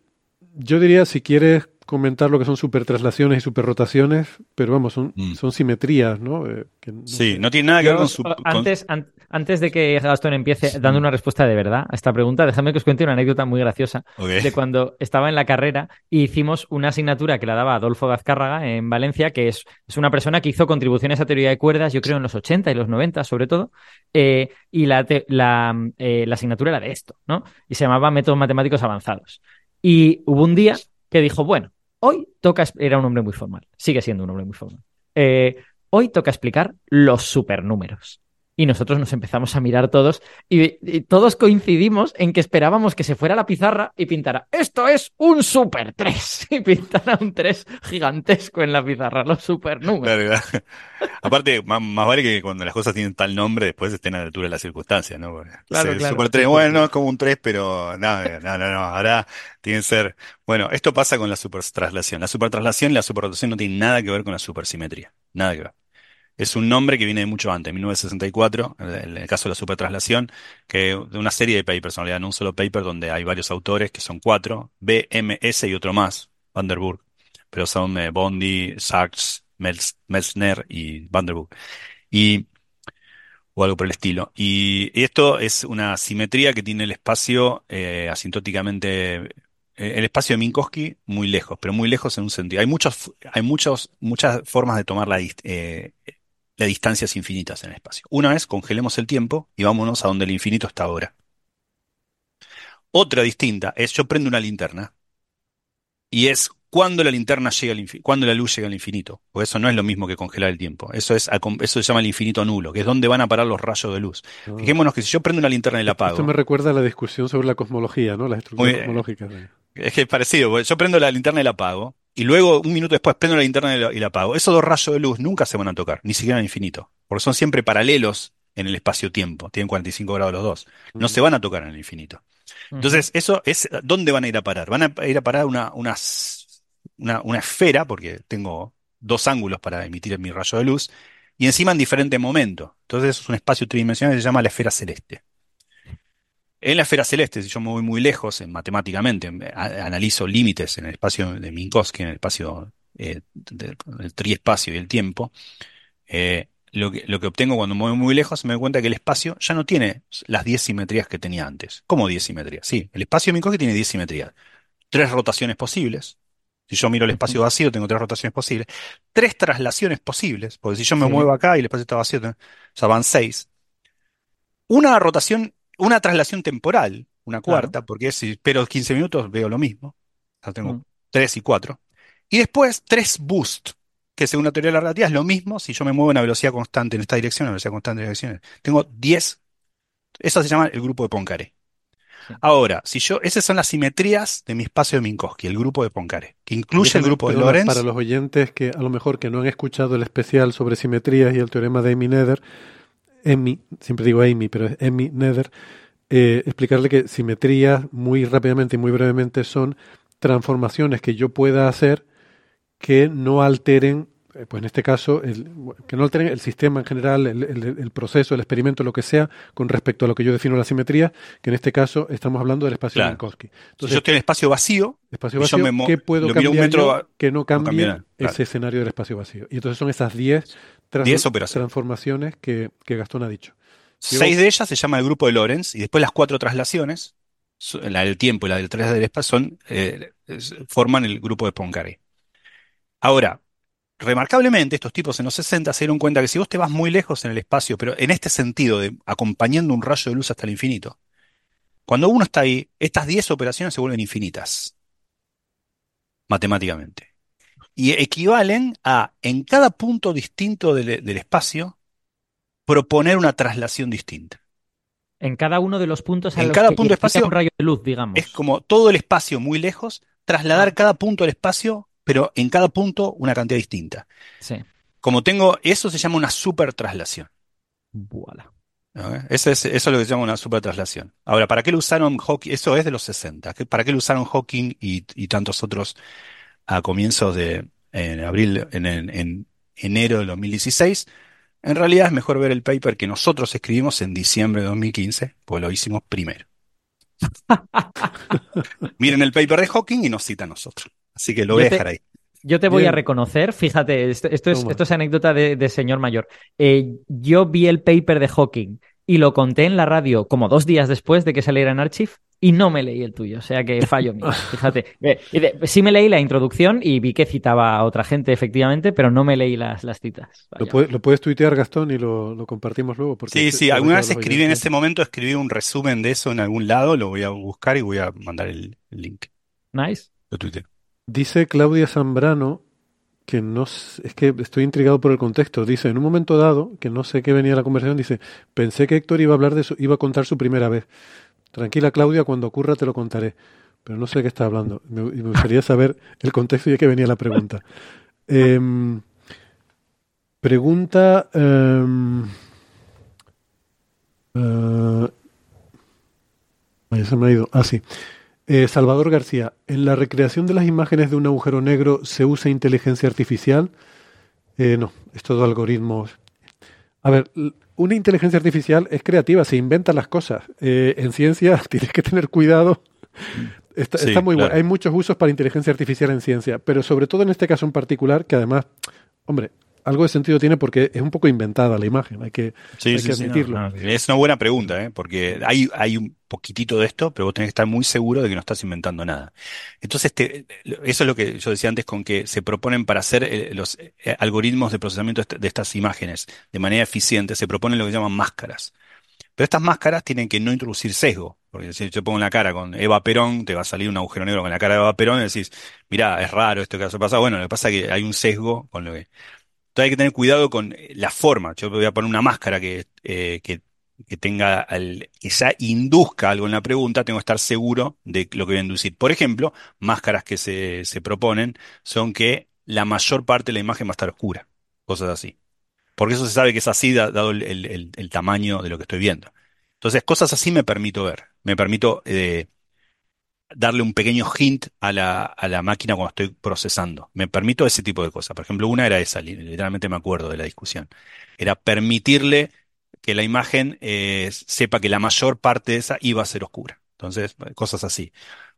yo diría si quieres comentar lo que son supertranslaciones y superrotaciones, pero vamos, son, Mm. son simetrías, ¿no? Eh, que no Sí, sé. no tiene nada que ver con su... antes, an- antes de que Gastón empiece dando una respuesta de verdad a esta pregunta, déjame que os cuente una anécdota muy graciosa de cuando estaba en la carrera y hicimos una asignatura que la daba Adolfo Gazcárraga en Valencia, que es, es una persona que hizo contribuciones a teoría de cuerdas, yo creo en los 80 y los 90 sobre todo, eh, y la, eh, la asignatura era de esto, ¿no? Y se llamaba Métodos Matemáticos Avanzados. Y hubo un día que dijo, bueno, hoy toca, era un hombre muy formal, sigue siendo un hombre muy formal. Eh, hoy toca explicar los supernúmeros. Y nosotros nos empezamos a mirar todos y, y todos coincidimos en que esperábamos que se fuera a la pizarra y pintara, esto es un super 3. Y pintara un 3 gigantesco en la pizarra, los supernúmeros. Claro, claro. Aparte, más, más vale que cuando las cosas tienen tal nombre, después estén a la altura de las circunstancias, ¿no? Porque, Claro, claro. Super 3, bueno, no es como un 3, pero no, no, no, no, ahora tienen que ser... Bueno, esto pasa con la supertraslación. La supertraslación y la superrotación no tienen nada que ver con la supersimetría, nada que ver. Es un nombre que viene de mucho antes, 1964, en el, en caso de la supertraslación, que de una serie de papers, en realidad, no un solo paper donde hay varios autores, que son cuatro, B, M, S y otro más, Vanderburg, pero son eh, Bondi, Sachs, Metzner y Vanderburg. Y, o algo por el estilo. Y, esto es una simetría que tiene el espacio eh, asintóticamente, eh, el espacio de Minkowski muy lejos, pero muy lejos en un sentido. Hay muchos, hay muchas formas de tomar la, eh, de distancias infinitas en el espacio. Una es congelemos el tiempo y vámonos a donde el infinito está ahora. Otra distinta es yo prendo una linterna y es cuando la linterna llega al cuando la luz llega al infinito. Porque eso no es lo mismo que congelar el tiempo. Eso es, eso se llama el infinito nulo, que es donde van a parar los rayos de luz. Ah. Fijémonos que si yo prendo una linterna y la apago, Esto me recuerda a la discusión sobre la cosmología, ¿no? Las estructuras cosmológicas. es que es parecido, yo prendo la linterna y la apago, y luego un minuto después prendo la linterna y la, y la apago. Esos dos rayos de luz nunca se van a tocar, ni siquiera al infinito, porque son siempre paralelos en el espacio-tiempo, tienen 45 grados los dos, no se van a tocar en el infinito. Entonces, eso es, ¿dónde van a ir a parar? Van a ir a parar una, una, una, una esfera, porque tengo dos ángulos para emitir mi rayo de luz, y encima en diferente momento. Entonces, es un espacio tridimensional que se llama la esfera celeste. En la esfera celeste, si yo me voy muy lejos, en, matemáticamente, en- a- analizo límites en el espacio de Minkowski, en el espacio eh, de- del triespacio y el tiempo, eh, lo que, lo que obtengo cuando me voy muy lejos, me doy cuenta que el espacio ya no tiene las 10 simetrías que tenía antes. ¿Cómo 10 simetrías? Sí, el espacio de Minkowski tiene 10 simetrías. Tres rotaciones posibles. Si yo miro el espacio vacío, tengo tres rotaciones posibles. Tres traslaciones posibles, porque si yo me Sí. muevo acá y el espacio está vacío, o sea, van seis. Una rotación, una traslación temporal, una cuarta, porque si espero 15 minutos veo lo mismo. O sea, tengo Mm. tres y cuatro. Y después tres boost, que según la teoría de la relatividad es lo mismo si yo me muevo a una velocidad constante en esta dirección, a una velocidad constante en esta dirección. Tengo 10. Eso se llama el grupo de Poincaré. Sí. Ahora, si yo, esas son las simetrías de mi espacio de Minkowski, el grupo de Poincaré, que incluye el grupo de Lorentz. Para los oyentes que a lo mejor que no han escuchado el especial sobre simetrías y el teorema de Amy Nether, Amy, siempre digo Amy, pero es Amy Nether, eh, explicarle que simetrías muy rápidamente y muy brevemente son transformaciones que yo pueda hacer que no alteren eh, pues en este caso, el, que no alteren el sistema en general, el, el, el, proceso, el experimento, lo que sea, con respecto a lo que yo defino la simetría, que en este caso estamos hablando del espacio Claro. Minkowski. si yo estoy en espacio vacío, espacio vacío, ¿qué puedo cambiar yo que no cambie claro. ese escenario del espacio vacío? Y entonces son esas 10 trans- 10 operaciones. transformaciones que, que Gastón ha dicho. Seis de ellas se llama el grupo de Lorentz y después las cuatro traslaciones, la del tiempo y la del tres del espacio, son, eh, forman el grupo de Poincaré. Ahora, remarcablemente, estos tipos en los 60 se dieron cuenta que si vos te vas muy lejos en el espacio, pero en este sentido de acompañando un rayo de luz hasta el infinito, cuando uno está ahí, estas 10 operaciones se vuelven infinitas, matemáticamente. Y equivalen a, en cada punto distinto del, del espacio, proponer una traslación distinta. En cada uno de los puntos a En los cada que punto espacio un rayo de luz, digamos. Es como todo el espacio muy lejos, trasladar cada punto del espacio, pero en cada punto una cantidad distinta. Sí. Como tengo, eso se llama una super traslación. Voilà. ¿no? Eso es, eso es lo que se llama una super traslación. Ahora, ¿para qué lo usaron Hawking? Eso es de los 60. ¿Qué- ¿Para qué lo usaron Hawking y, y tantos otros a comienzos de en abril, en, en- en enero del 2016? En realidad es mejor ver el paper que nosotros escribimos en diciembre de 2015, pues lo hicimos primero. Miren el paper de Hawking y nos cita a nosotros. Así que lo voy Yo a te- dejar ahí. Yo te voy Bien. a reconocer, fíjate, esto, esto es, esto es anécdota de, de señor mayor. Eh, yo vi el paper de Hawking y lo conté en la radio como dos días después de que saliera en Archive y no me leí el tuyo, o sea que fallo mío, fíjate. Sí me leí la introducción y vi que citaba a otra gente, efectivamente, pero no me leí las, las citas. Lo, puede- lo puedes tuitear, Gastón, y lo, lo compartimos luego. Porque Sí, se- sí, alguna vez escribí en ese momento, escribí un resumen de eso en algún lado, lo voy a buscar y voy a mandar el, el link. Nice. Lo tuiteo. Dice Claudia Zambrano que no es que estoy intrigado por el contexto. Dice, en un momento dado, que no sé qué venía la conversación, dice, pensé que Héctor iba a hablar de su, iba a contar su primera vez. Tranquila, Claudia, cuando ocurra te lo contaré. Pero no sé de qué está hablando. Me, y me gustaría saber el contexto y de qué venía la pregunta. Em, pregunta. ay, se me ha ido. Ah, sí. Eh, Salvador García, ¿en la recreación de las imágenes de un agujero negro se usa inteligencia artificial? Eh, no, es todo algoritmos. A ver, una inteligencia artificial es creativa, se inventa las cosas. Eh, en ciencia tienes que tener cuidado. Está, Sí, está muy claro. bueno. Hay muchos usos para inteligencia artificial en ciencia, pero sobre todo en este caso en particular, que además, hombre, algo de sentido tiene porque es un poco inventada la imagen, hay que, Sí, hay sí, que sí, no, admitirlo. no, es una buena pregunta, ¿eh? porque hay, hay un poquitito de esto, pero vos tenés que estar muy seguro de que no estás inventando nada. Entonces, te- eso es lo que yo decía antes con que se proponen para hacer eh, los eh, algoritmos de procesamiento de estas imágenes de manera eficiente, se proponen lo que llaman máscaras. Pero estas máscaras tienen que no introducir sesgo, porque si yo pongo la cara con Eva Perón, te va a salir un agujero negro con la cara de Eva Perón y decís, mirá, es raro esto que ha pasado. Bueno, lo que pasa es que hay un sesgo con lo que... Entonces hay que tener cuidado con eh, la forma. Yo voy a poner una máscara que, eh, que, que tenga al- que ya induzca algo en la pregunta, tengo que estar seguro de lo que voy a inducir. Por ejemplo, máscaras que se, se proponen son que la mayor parte de la imagen va a estar oscura, cosas así. Porque eso se sabe que es así, da- dado el- el tamaño de lo que estoy viendo. Entonces, cosas así me permito ver. Me permito eh, darle un pequeño hint a la, a la máquina cuando estoy procesando. Me permito ese tipo de cosas. Por ejemplo, una era esa, li- literalmente me acuerdo de la discusión. Era permitirle que la imagen eh, sepa que la mayor parte de esa iba a ser oscura. Entonces, cosas así.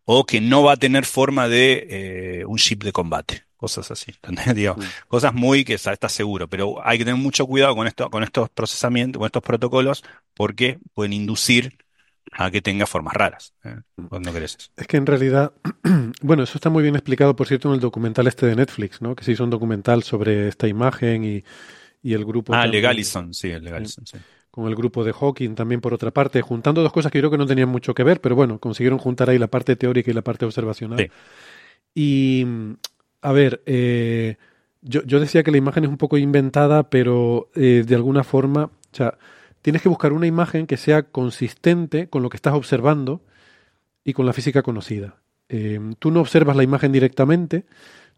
O que no va a tener forma de eh, un chip de combate. Cosas así. Digo, cosas muy que estás seguro. Pero hay que tener mucho cuidado con esto, con estos procesamientos, con estos protocolos, porque pueden inducir a que tenga formas raras. ¿eh? No querés eso. Es que en realidad, bueno, eso está muy bien explicado, por cierto, en el documental este de Netflix, ¿no? Que se hizo un documental sobre esta imagen y, y el grupo Ah, también, Legalison, sí, el Legalison, sí. con el grupo de Hawking también por otra parte, juntando dos cosas que yo creo que no tenían mucho que ver, pero bueno, consiguieron juntar ahí la parte teórica y la parte observacional. Sí. Y, a ver, eh, yo, yo decía que la imagen es un poco inventada, pero eh, de alguna forma, o sea, tienes que buscar una imagen que sea consistente con lo que estás observando y con la física conocida. Eh, tú no observas la imagen directamente,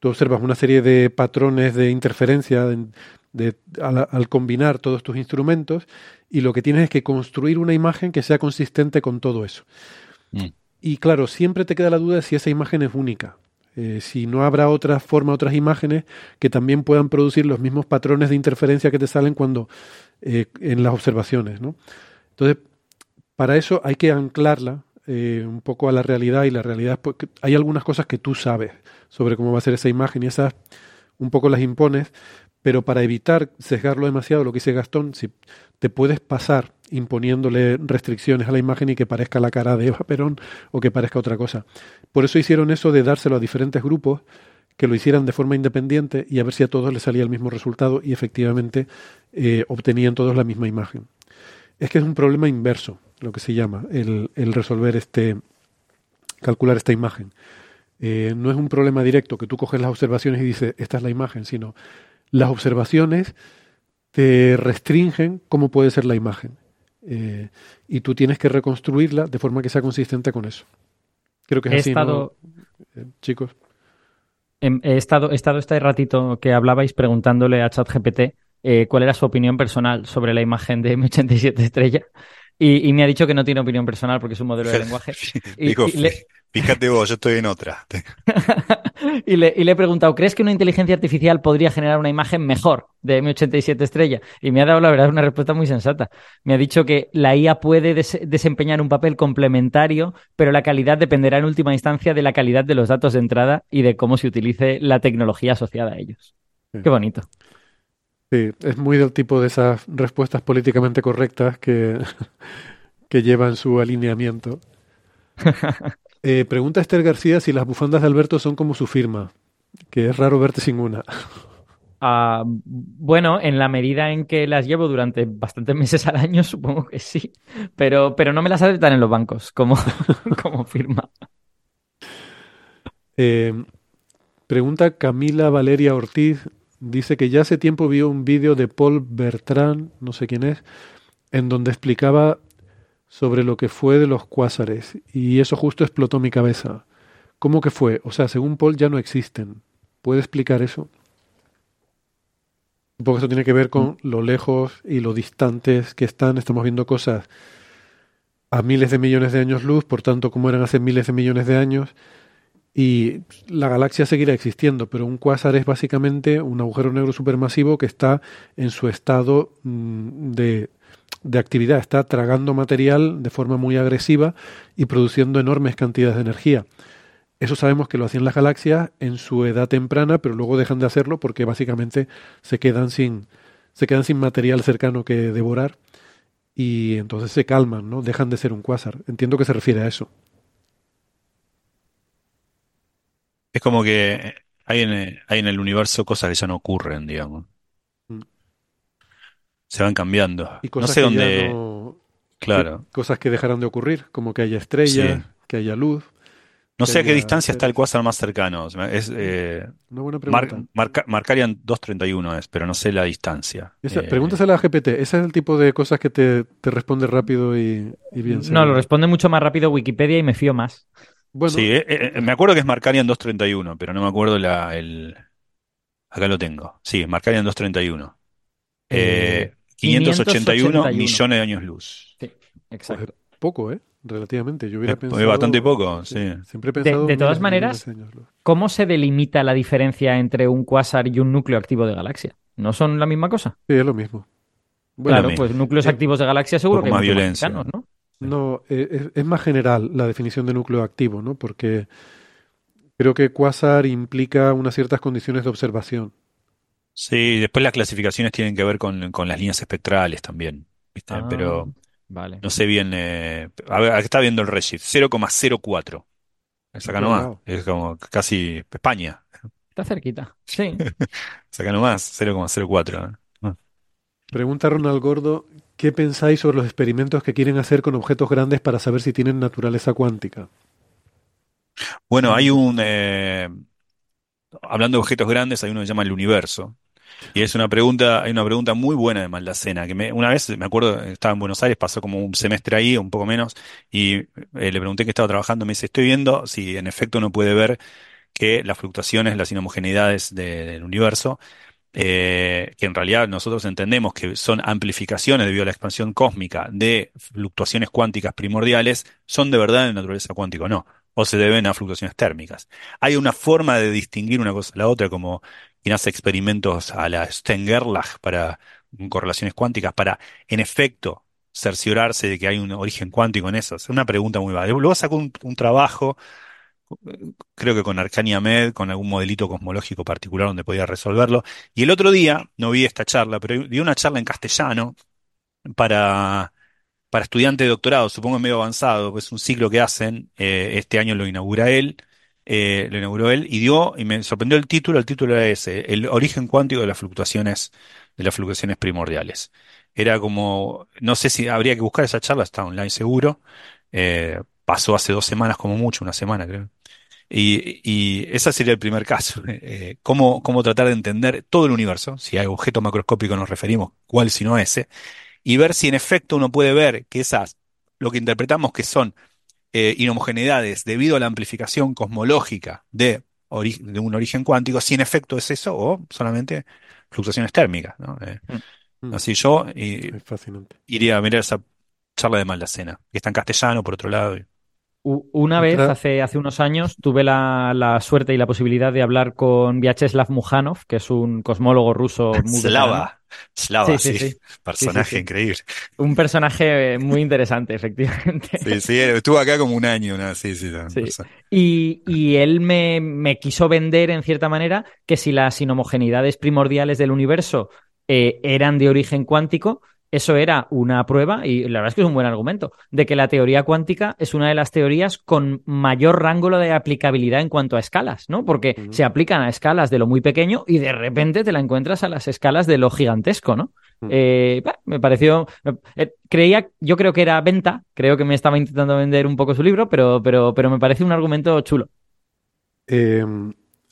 tú observas una serie de patrones de interferencia de- de- al, al combinar todos tus instrumentos y lo que tienes es que construir una imagen que sea consistente con todo eso. Mm. Y claro, siempre te queda la duda de si esa imagen es única. Eh, si no habrá otra forma, otras imágenes que también puedan producir los mismos patrones de interferencia que te salen cuando eh, en las observaciones. ¿no? Entonces, para eso hay que anclarla eh, un poco a la realidad y la realidad porque hay algunas cosas que tú sabes sobre cómo va a ser esa imagen y esas un poco las impones, pero para evitar sesgarlo demasiado, lo que dice Gastón, si te puedes pasar imponiéndole restricciones a la imagen y que parezca la cara de Eva Perón o que parezca otra cosa. Por eso hicieron eso de dárselo a diferentes grupos que lo hicieran de forma independiente y a ver si a todos les salía el mismo resultado y efectivamente eh, obtenían todos la misma imagen. Es que es un problema inverso, lo que se llama, el, el resolver este, calcular esta imagen. Eh, no es un problema directo que tú coges las observaciones y dices, esta es la imagen, sino las observaciones te restringen cómo puede ser la imagen. Eh, y tú tienes que reconstruirla de forma que sea consistente con eso. Creo que es He así, estado- ¿no? Eh, chicos. Em, He estado, he estado este ratito que hablabais preguntándole a ChatGPT eh, cuál era su opinión personal sobre la imagen de M87 estrella y, y me ha dicho que no tiene opinión personal porque es un modelo de lenguaje. Y- le- fíjate vos, yo estoy en otra. y, le, y le he preguntado, ¿crees que una inteligencia artificial podría generar una imagen mejor de M87 estrella? Y me ha dado, la verdad, una respuesta muy sensata. Me ha dicho que la IA puede des- desempeñar un papel complementario, pero la calidad dependerá en última instancia de la calidad de los datos de entrada y de cómo se utilice la tecnología asociada a ellos. Sí. Qué bonito. Sí, es muy del tipo de esas respuestas políticamente correctas que, que llevan su alineamiento. Eh, pregunta Esther García si las bufandas de Alberto son como su firma, que es raro verte sin una. Ah, bueno, en la medida en que las llevo durante bastantes meses al año, supongo que sí, pero, pero no me las aceptan en los bancos como, como firma. Eh, pregunta Camila Valeria Ortiz, dice que ya hace tiempo vio un vídeo de Paul Bertrand, no sé quién es, en donde explicaba sobre lo que fue de los cuásares y eso justo explotó mi cabeza. ¿Cómo que fue? O sea, según Paul ya no existen. ¿Puede explicar eso? Un poco eso tiene que ver con lo lejos y lo distantes que están. Estamos viendo cosas a miles de millones de años luz, por tanto, como eran hace miles de millones de años. Y la galaxia seguirá existiendo, pero un cuásar es básicamente un agujero negro supermasivo que está en su estado mm, de, de actividad, está tragando material de forma muy agresiva y produciendo enormes cantidades de energía. Eso sabemos que lo hacían las galaxias en su edad temprana, pero luego dejan de hacerlo porque básicamente se quedan sin, se quedan sin material cercano que devorar y entonces se calman, ¿no? Dejan de ser un cuásar. Entiendo que se refiere a eso. Es como que hay en, hay en el universo cosas que ya no ocurren, digamos. Mm. Se van cambiando. Y No cosas sé que ya dónde. no- Claro. que- cosas que dejarán de ocurrir, como que haya estrellas, Sí. que haya luz. No sé a qué distancia está el cuásar más cercano. Es eh, Una buena Mar- pregunta. Marca- Markarian 231 es, pero no sé la distancia. Esa- Eh, pregúntasela a GPT. Ese es el tipo de cosas que te, te responde rápido y, y bien. No, seguro. lo responde mucho más rápido Wikipedia y me fío más. Bueno, Sí, eh, eh, me acuerdo que es Markarian 231, pero no me acuerdo la, el... Acá lo tengo. Sí, Markarian 231. Eh, 581 581. millones de años luz. Sí, exacto. joder, poco, ¿eh? Relativamente. Yo hubiera Es- es pensado. bastante poco, sí. Siempre he De- pensado. de todas maneras, de años luz. ¿Cómo se delimita la diferencia entre un cuásar y un núcleo activo de galaxia? ¿No son la misma cosa? Sí, es lo mismo. Bueno, claro, mismo. pues núcleos eh, activos de galaxia seguro poco que hay más violencia. ¿no? No, eh, es, es más general la definición de núcleo activo, ¿no? Porque creo que quasar implica unas ciertas condiciones de observación. Sí, después las clasificaciones tienen que ver con, con las líneas espectrales también, ¿viste? Ah, Pero Vale. no sé bien. eh, a ver, acá está viendo el Redshift, 0,04. Es acá nomás. Wow. Es como casi España. Está cerquita. Sí. Es acá nomás, 0,04. ¿eh? Pregunta Ronald Gordo, ¿qué pensáis sobre los experimentos que quieren hacer con objetos grandes para saber si tienen naturaleza cuántica? Bueno, hay un, eh, hablando de objetos grandes, hay uno que se llama el universo. Y es una pregunta, hay una pregunta muy buena de Maldacena, que una vez, me acuerdo, estaba en Buenos Aires, pasó como un semestre ahí, un poco menos, y eh, le pregunté que estaba trabajando, me dice, estoy viendo si en efecto uno puede ver que las fluctuaciones, las inhomogeneidades de- del universo, eh, que en realidad nosotros entendemos que son amplificaciones debido a la expansión cósmica de fluctuaciones cuánticas primordiales, son de verdad de naturaleza cuántica o no. o se deben a fluctuaciones térmicas. Hay una forma de distinguir una cosa de la otra, como quien hace experimentos a la Stengerlach para correlaciones cuánticas, para, en efecto, cerciorarse de que hay un origen cuántico en eso. Es una pregunta muy válida. Luego sacó un, un trabajo, creo que con Arcania Med, con algún modelito cosmológico particular donde podía resolverlo. Y el otro día, no vi esta charla, pero vi una charla en castellano para, para estudiantes de doctorado, supongo medio avanzado, pues es un ciclo que hacen, eh, este año lo inaugura él, eh, lo inauguró él, y dio, y me sorprendió el título, el título era ese, el origen cuántico de las fluctuaciones, de las fluctuaciones primordiales. Era como, no sé si habría que buscar esa charla, está online seguro, eh, pasó hace dos semanas como mucho, una semana creo. Y, y ese sería el primer caso. Eh, cómo, cómo tratar de entender todo el universo, si hay objeto macroscópico nos referimos, cuál sino ese, y ver si en efecto uno puede ver que esas, lo que interpretamos que son eh, inhomogeneidades debido a la amplificación cosmológica de, un origen cuántico, si en efecto es eso o solamente fluctuaciones térmicas. ¿no? Eh, Mm. así yo y- iría a mirar esa charla de Maldacena, que está en castellano por otro lado. y- Una vez, hace, hace unos años, tuve la, la suerte y la posibilidad de hablar con Vyacheslav Mujanov, que es un cosmólogo ruso muy. Slava, Slava, Sí, sí, sí, personaje Sí, increíble. Un personaje muy interesante, efectivamente. Sí, sí, estuvo acá como un año, ¿no? Sí, sí, Y, y él me, me quiso vender, en cierta manera, que si las inhomogeneidades primordiales del universo eh, eran de origen cuántico, eso era una prueba, y la verdad es que es un buen argumento, de que la teoría cuántica es una de las teorías con mayor rango de aplicabilidad en cuanto a escalas, ¿no? Porque se aplican a escalas de lo muy pequeño y de repente te la encuentras a las escalas de lo gigantesco, ¿no? Mm. Eh, bah, me pareció. eh, creía, yo creo que era venta, creo que me estaba intentando vender un poco su libro, pero, pero, pero me parece un argumento chulo. Eh,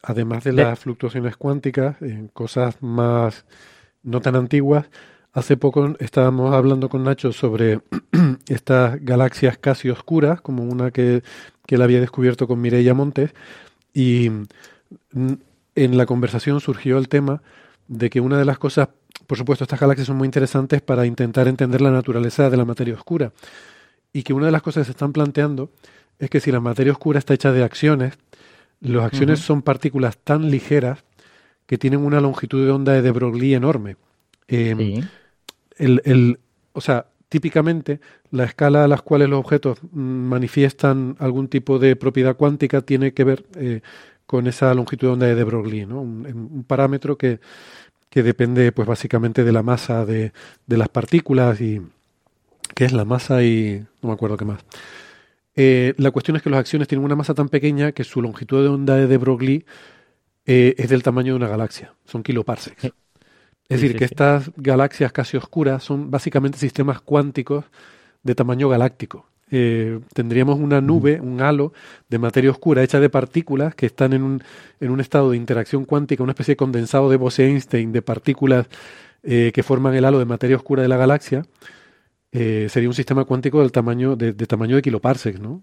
además de De- las fluctuaciones cuánticas, en cosas más no tan antiguas, hace poco estábamos hablando con Nacho sobre estas galaxias casi oscuras, como una que, que él había descubierto con Mireia Montes, y en la conversación surgió el tema de que una de las cosas, por supuesto, estas galaxias son muy interesantes para intentar entender la naturaleza de la materia oscura, y que una de las cosas que se están planteando es que si la materia oscura está hecha de acciones, las acciones son partículas tan ligeras que tienen una longitud de onda de Broglie enorme. Eh, Sí. El, o sea, típicamente la escala a las cuales los objetos mm, manifiestan algún tipo de propiedad cuántica tiene que ver eh, con esa longitud de onda de Broglie, ¿no? Un, parámetro que, que depende, pues básicamente de la masa de, de las partículas y que es la masa y no me acuerdo qué más. Eh, la cuestión es que las acciones tienen una masa tan pequeña que su longitud de onda de Broglie eh, es del tamaño de una galaxia, son kiloparsecs. Es Sí, decir, sí, que sí. estas galaxias casi oscuras son básicamente sistemas cuánticos de tamaño galáctico. Eh, tendríamos una nube, un halo de materia oscura hecha de partículas que están en un, en un estado de interacción cuántica, una especie de condensado de Bose-Einstein de partículas eh, que forman el halo de materia oscura de la galaxia. Eh, sería un sistema cuántico del tamaño de, de tamaño de kiloparsecs, ¿no?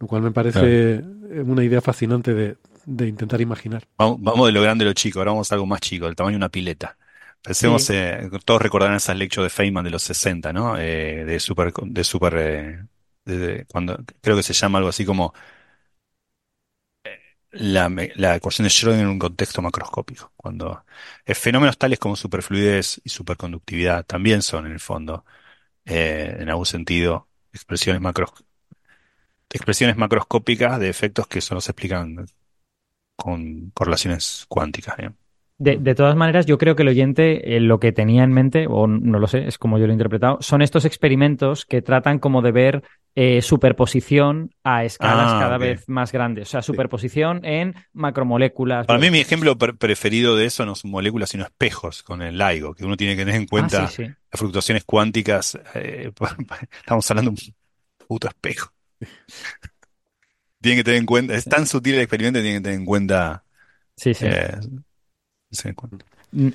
Lo cual me parece una idea fascinante de, de intentar imaginar. Vamos, vamos de lo grande a lo chico, ahora vamos a algo más chico, del tamaño de una pileta. Pensemos, Sí. eh, todos recordarán esas lectures de Feynman de los 60, ¿no? Eh, de super, de super, eh, de- de- cuando, creo que se llama algo así como eh, la, la ecuación de Schrödinger en un contexto macroscópico. Cuando fenómenos tales como superfluidez y superconductividad también son, en el fondo, en algún sentido, expresiones macros, expresiones macroscópicas de efectos que solo se explican con correlaciones cuánticas. ¿eh? De, de todas maneras, yo creo que el oyente eh, lo que tenía en mente, o no lo sé, es como yo lo he interpretado, son estos experimentos que tratan como de ver eh, superposición a escalas Ah, cada vez más grandes. O sea, superposición en macromoléculas. Para mí mi ejemplo pre- preferido de eso no son moléculas, sino espejos con el LIGO, que uno tiene que tener en cuenta Ah, sí, sí. las fluctuaciones cuánticas. eh, estamos hablando de un puto espejo. Tienen que tener en cuenta, es tan sutil el experimento, tienen que tener en cuenta. Sí, sí. eh, sí.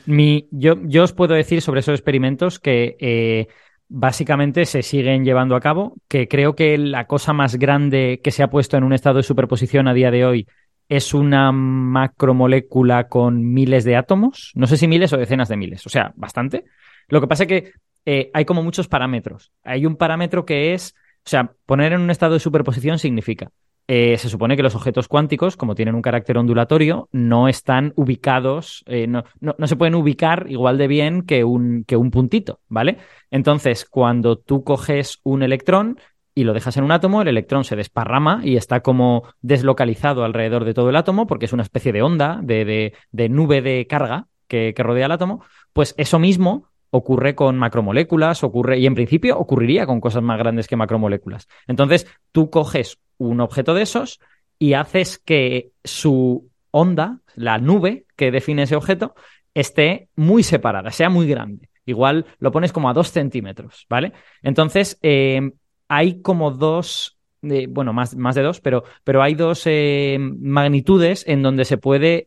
Mi, yo, yo os puedo decir sobre esos experimentos que eh, básicamente se siguen llevando a cabo, que creo que la cosa más grande que se ha puesto en un estado de superposición a día de hoy es una macromolécula con miles de átomos, no sé si miles o decenas de miles, o sea, bastante. Lo que pasa es que eh, hay como muchos parámetros. Hay un parámetro que es, o sea, poner en un estado de superposición significa eh, se supone que los objetos cuánticos, como tienen un carácter ondulatorio, no están ubicados, eh, no, no, se pueden ubicar igual de bien que un, que un puntito, ¿vale? Entonces, cuando tú coges un electrón y lo dejas en un átomo, el electrón se desparrama y está como deslocalizado alrededor de todo el átomo, porque es una especie de onda, de, de- de nube de carga que, que rodea el átomo. Pues eso mismo ocurre con macromoléculas, ocurre, y en principio ocurriría con cosas más grandes que macromoléculas. Entonces, tú coges un objeto de esos y haces que su onda, la nube que define ese objeto, esté muy separada, sea muy grande. Igual lo pones como a dos centímetros, ¿vale? Entonces, eh, hay como dos, eh, bueno, más, más de dos, pero, pero hay dos eh, magnitudes en donde se puede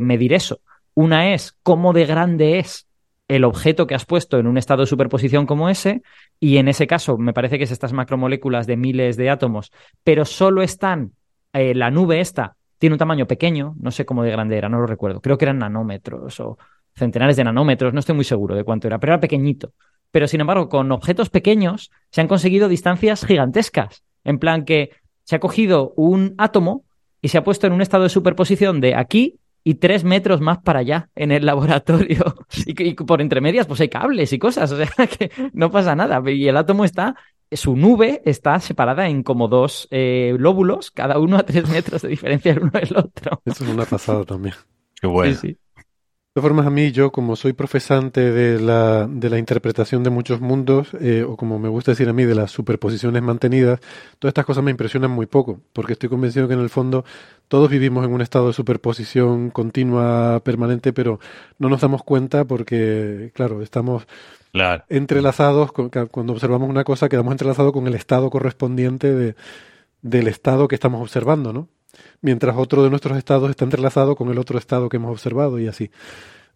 medir eso. Una es cómo de grande es el objeto que has puesto en un estado de superposición como ese, y en ese caso me parece que es estas macromoléculas de miles de átomos, pero solo están, eh, la nube esta tiene un tamaño pequeño, no sé cómo de grande era, no lo recuerdo, creo que eran nanómetros o centenares de nanómetros, no estoy muy seguro de cuánto era, pero era pequeñito. Pero sin embargo, con objetos pequeños se han conseguido distancias gigantescas, en plan que se ha cogido un átomo y se ha puesto en un estado de superposición de aquí y tres metros más para allá en el laboratorio. Y, y por entre medias, pues hay cables y cosas, o sea que no pasa nada. Y el átomo está, su nube está separada en como dos eh, lóbulos, cada uno a tres metros de diferencia el uno del otro. Eso es una pasada también. Qué bueno. Sí, sí. De todas formas, a mí, yo como soy profesante de la, de la interpretación de muchos mundos, eh, o como me gusta decir a mí, de las superposiciones mantenidas, todas estas cosas me impresionan muy poco, porque estoy convencido que en el fondo todos vivimos en un estado de superposición continua, permanente, pero no nos damos cuenta porque, claro, estamos Claro. entrelazados, con- cuando observamos una cosa, quedamos entrelazados con el estado correspondiente de, del estado que estamos observando, ¿no? Mientras otro de nuestros estados está entrelazado con el otro estado que hemos observado y así.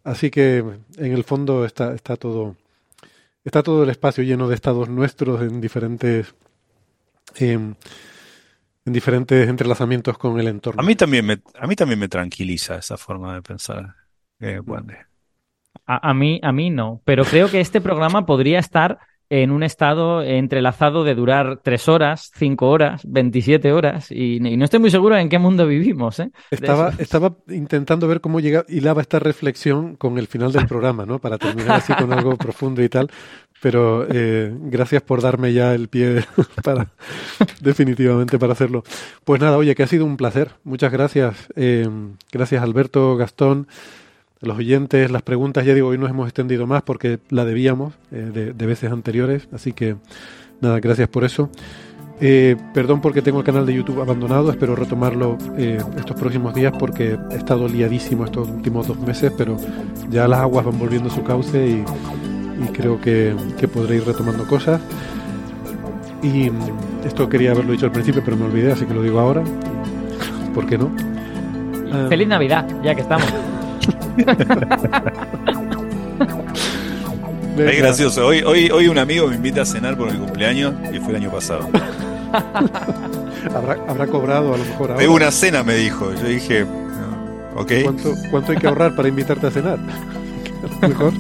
Así que en el fondo está, está todo, está todo el espacio lleno de estados nuestros en diferentes, em, en diferentes entrelazamientos con el entorno. A mí también me, a mí también me tranquiliza esa forma de pensar. Eh, bueno, A, a mí, a mí no, pero creo que este programa podría estar en un estado entrelazado de durar tres horas, cinco horas, 27 horas, y, y no estoy muy seguro en qué mundo vivimos, ¿eh? Estaba, estaba intentando ver cómo llega, hilaba esta reflexión con el final del programa, ¿no? Para terminar así con algo profundo y tal. Pero eh, gracias por darme ya el pie para definitivamente para hacerlo. Pues nada, oye, que ha sido un placer. Muchas gracias. Eh, gracias Alberto, Gastón, los oyentes, las preguntas. Ya digo, hoy nos hemos extendido más porque la debíamos eh, de, de veces anteriores. Así que nada, gracias por eso. Eh, perdón porque tengo el canal de YouTube abandonado, espero retomarlo eh, estos próximos días porque he estado liadísimo estos últimos dos meses, pero ya las aguas van volviendo a su cauce y, y creo que, que podré ir retomando cosas. Y mm, esto quería haberlo dicho al principio, pero me olvidé, así que lo digo ahora. ¿Por qué no? Feliz Navidad, ya que estamos. venga. es gracioso. Hoy, hoy, hoy un amigo me invita a cenar por mi cumpleaños y fue el año pasado. ¿Habrá, habrá cobrado a lo mejor ahora. Tengo una cena, me dijo. Yo dije, no, ok. ¿Cuánto, ¿Cuánto hay que ahorrar para invitarte a cenar? A lo mejor.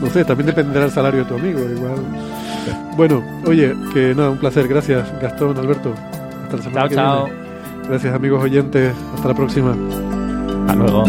No sé, también dependerá el salario de tu amigo, igual. Bueno, oye, que nada, un placer. Gracias, Gastón, Alberto. Hasta la semana Chao, que chao. viene. Gracias, amigos oyentes. Hasta la próxima. Hasta luego.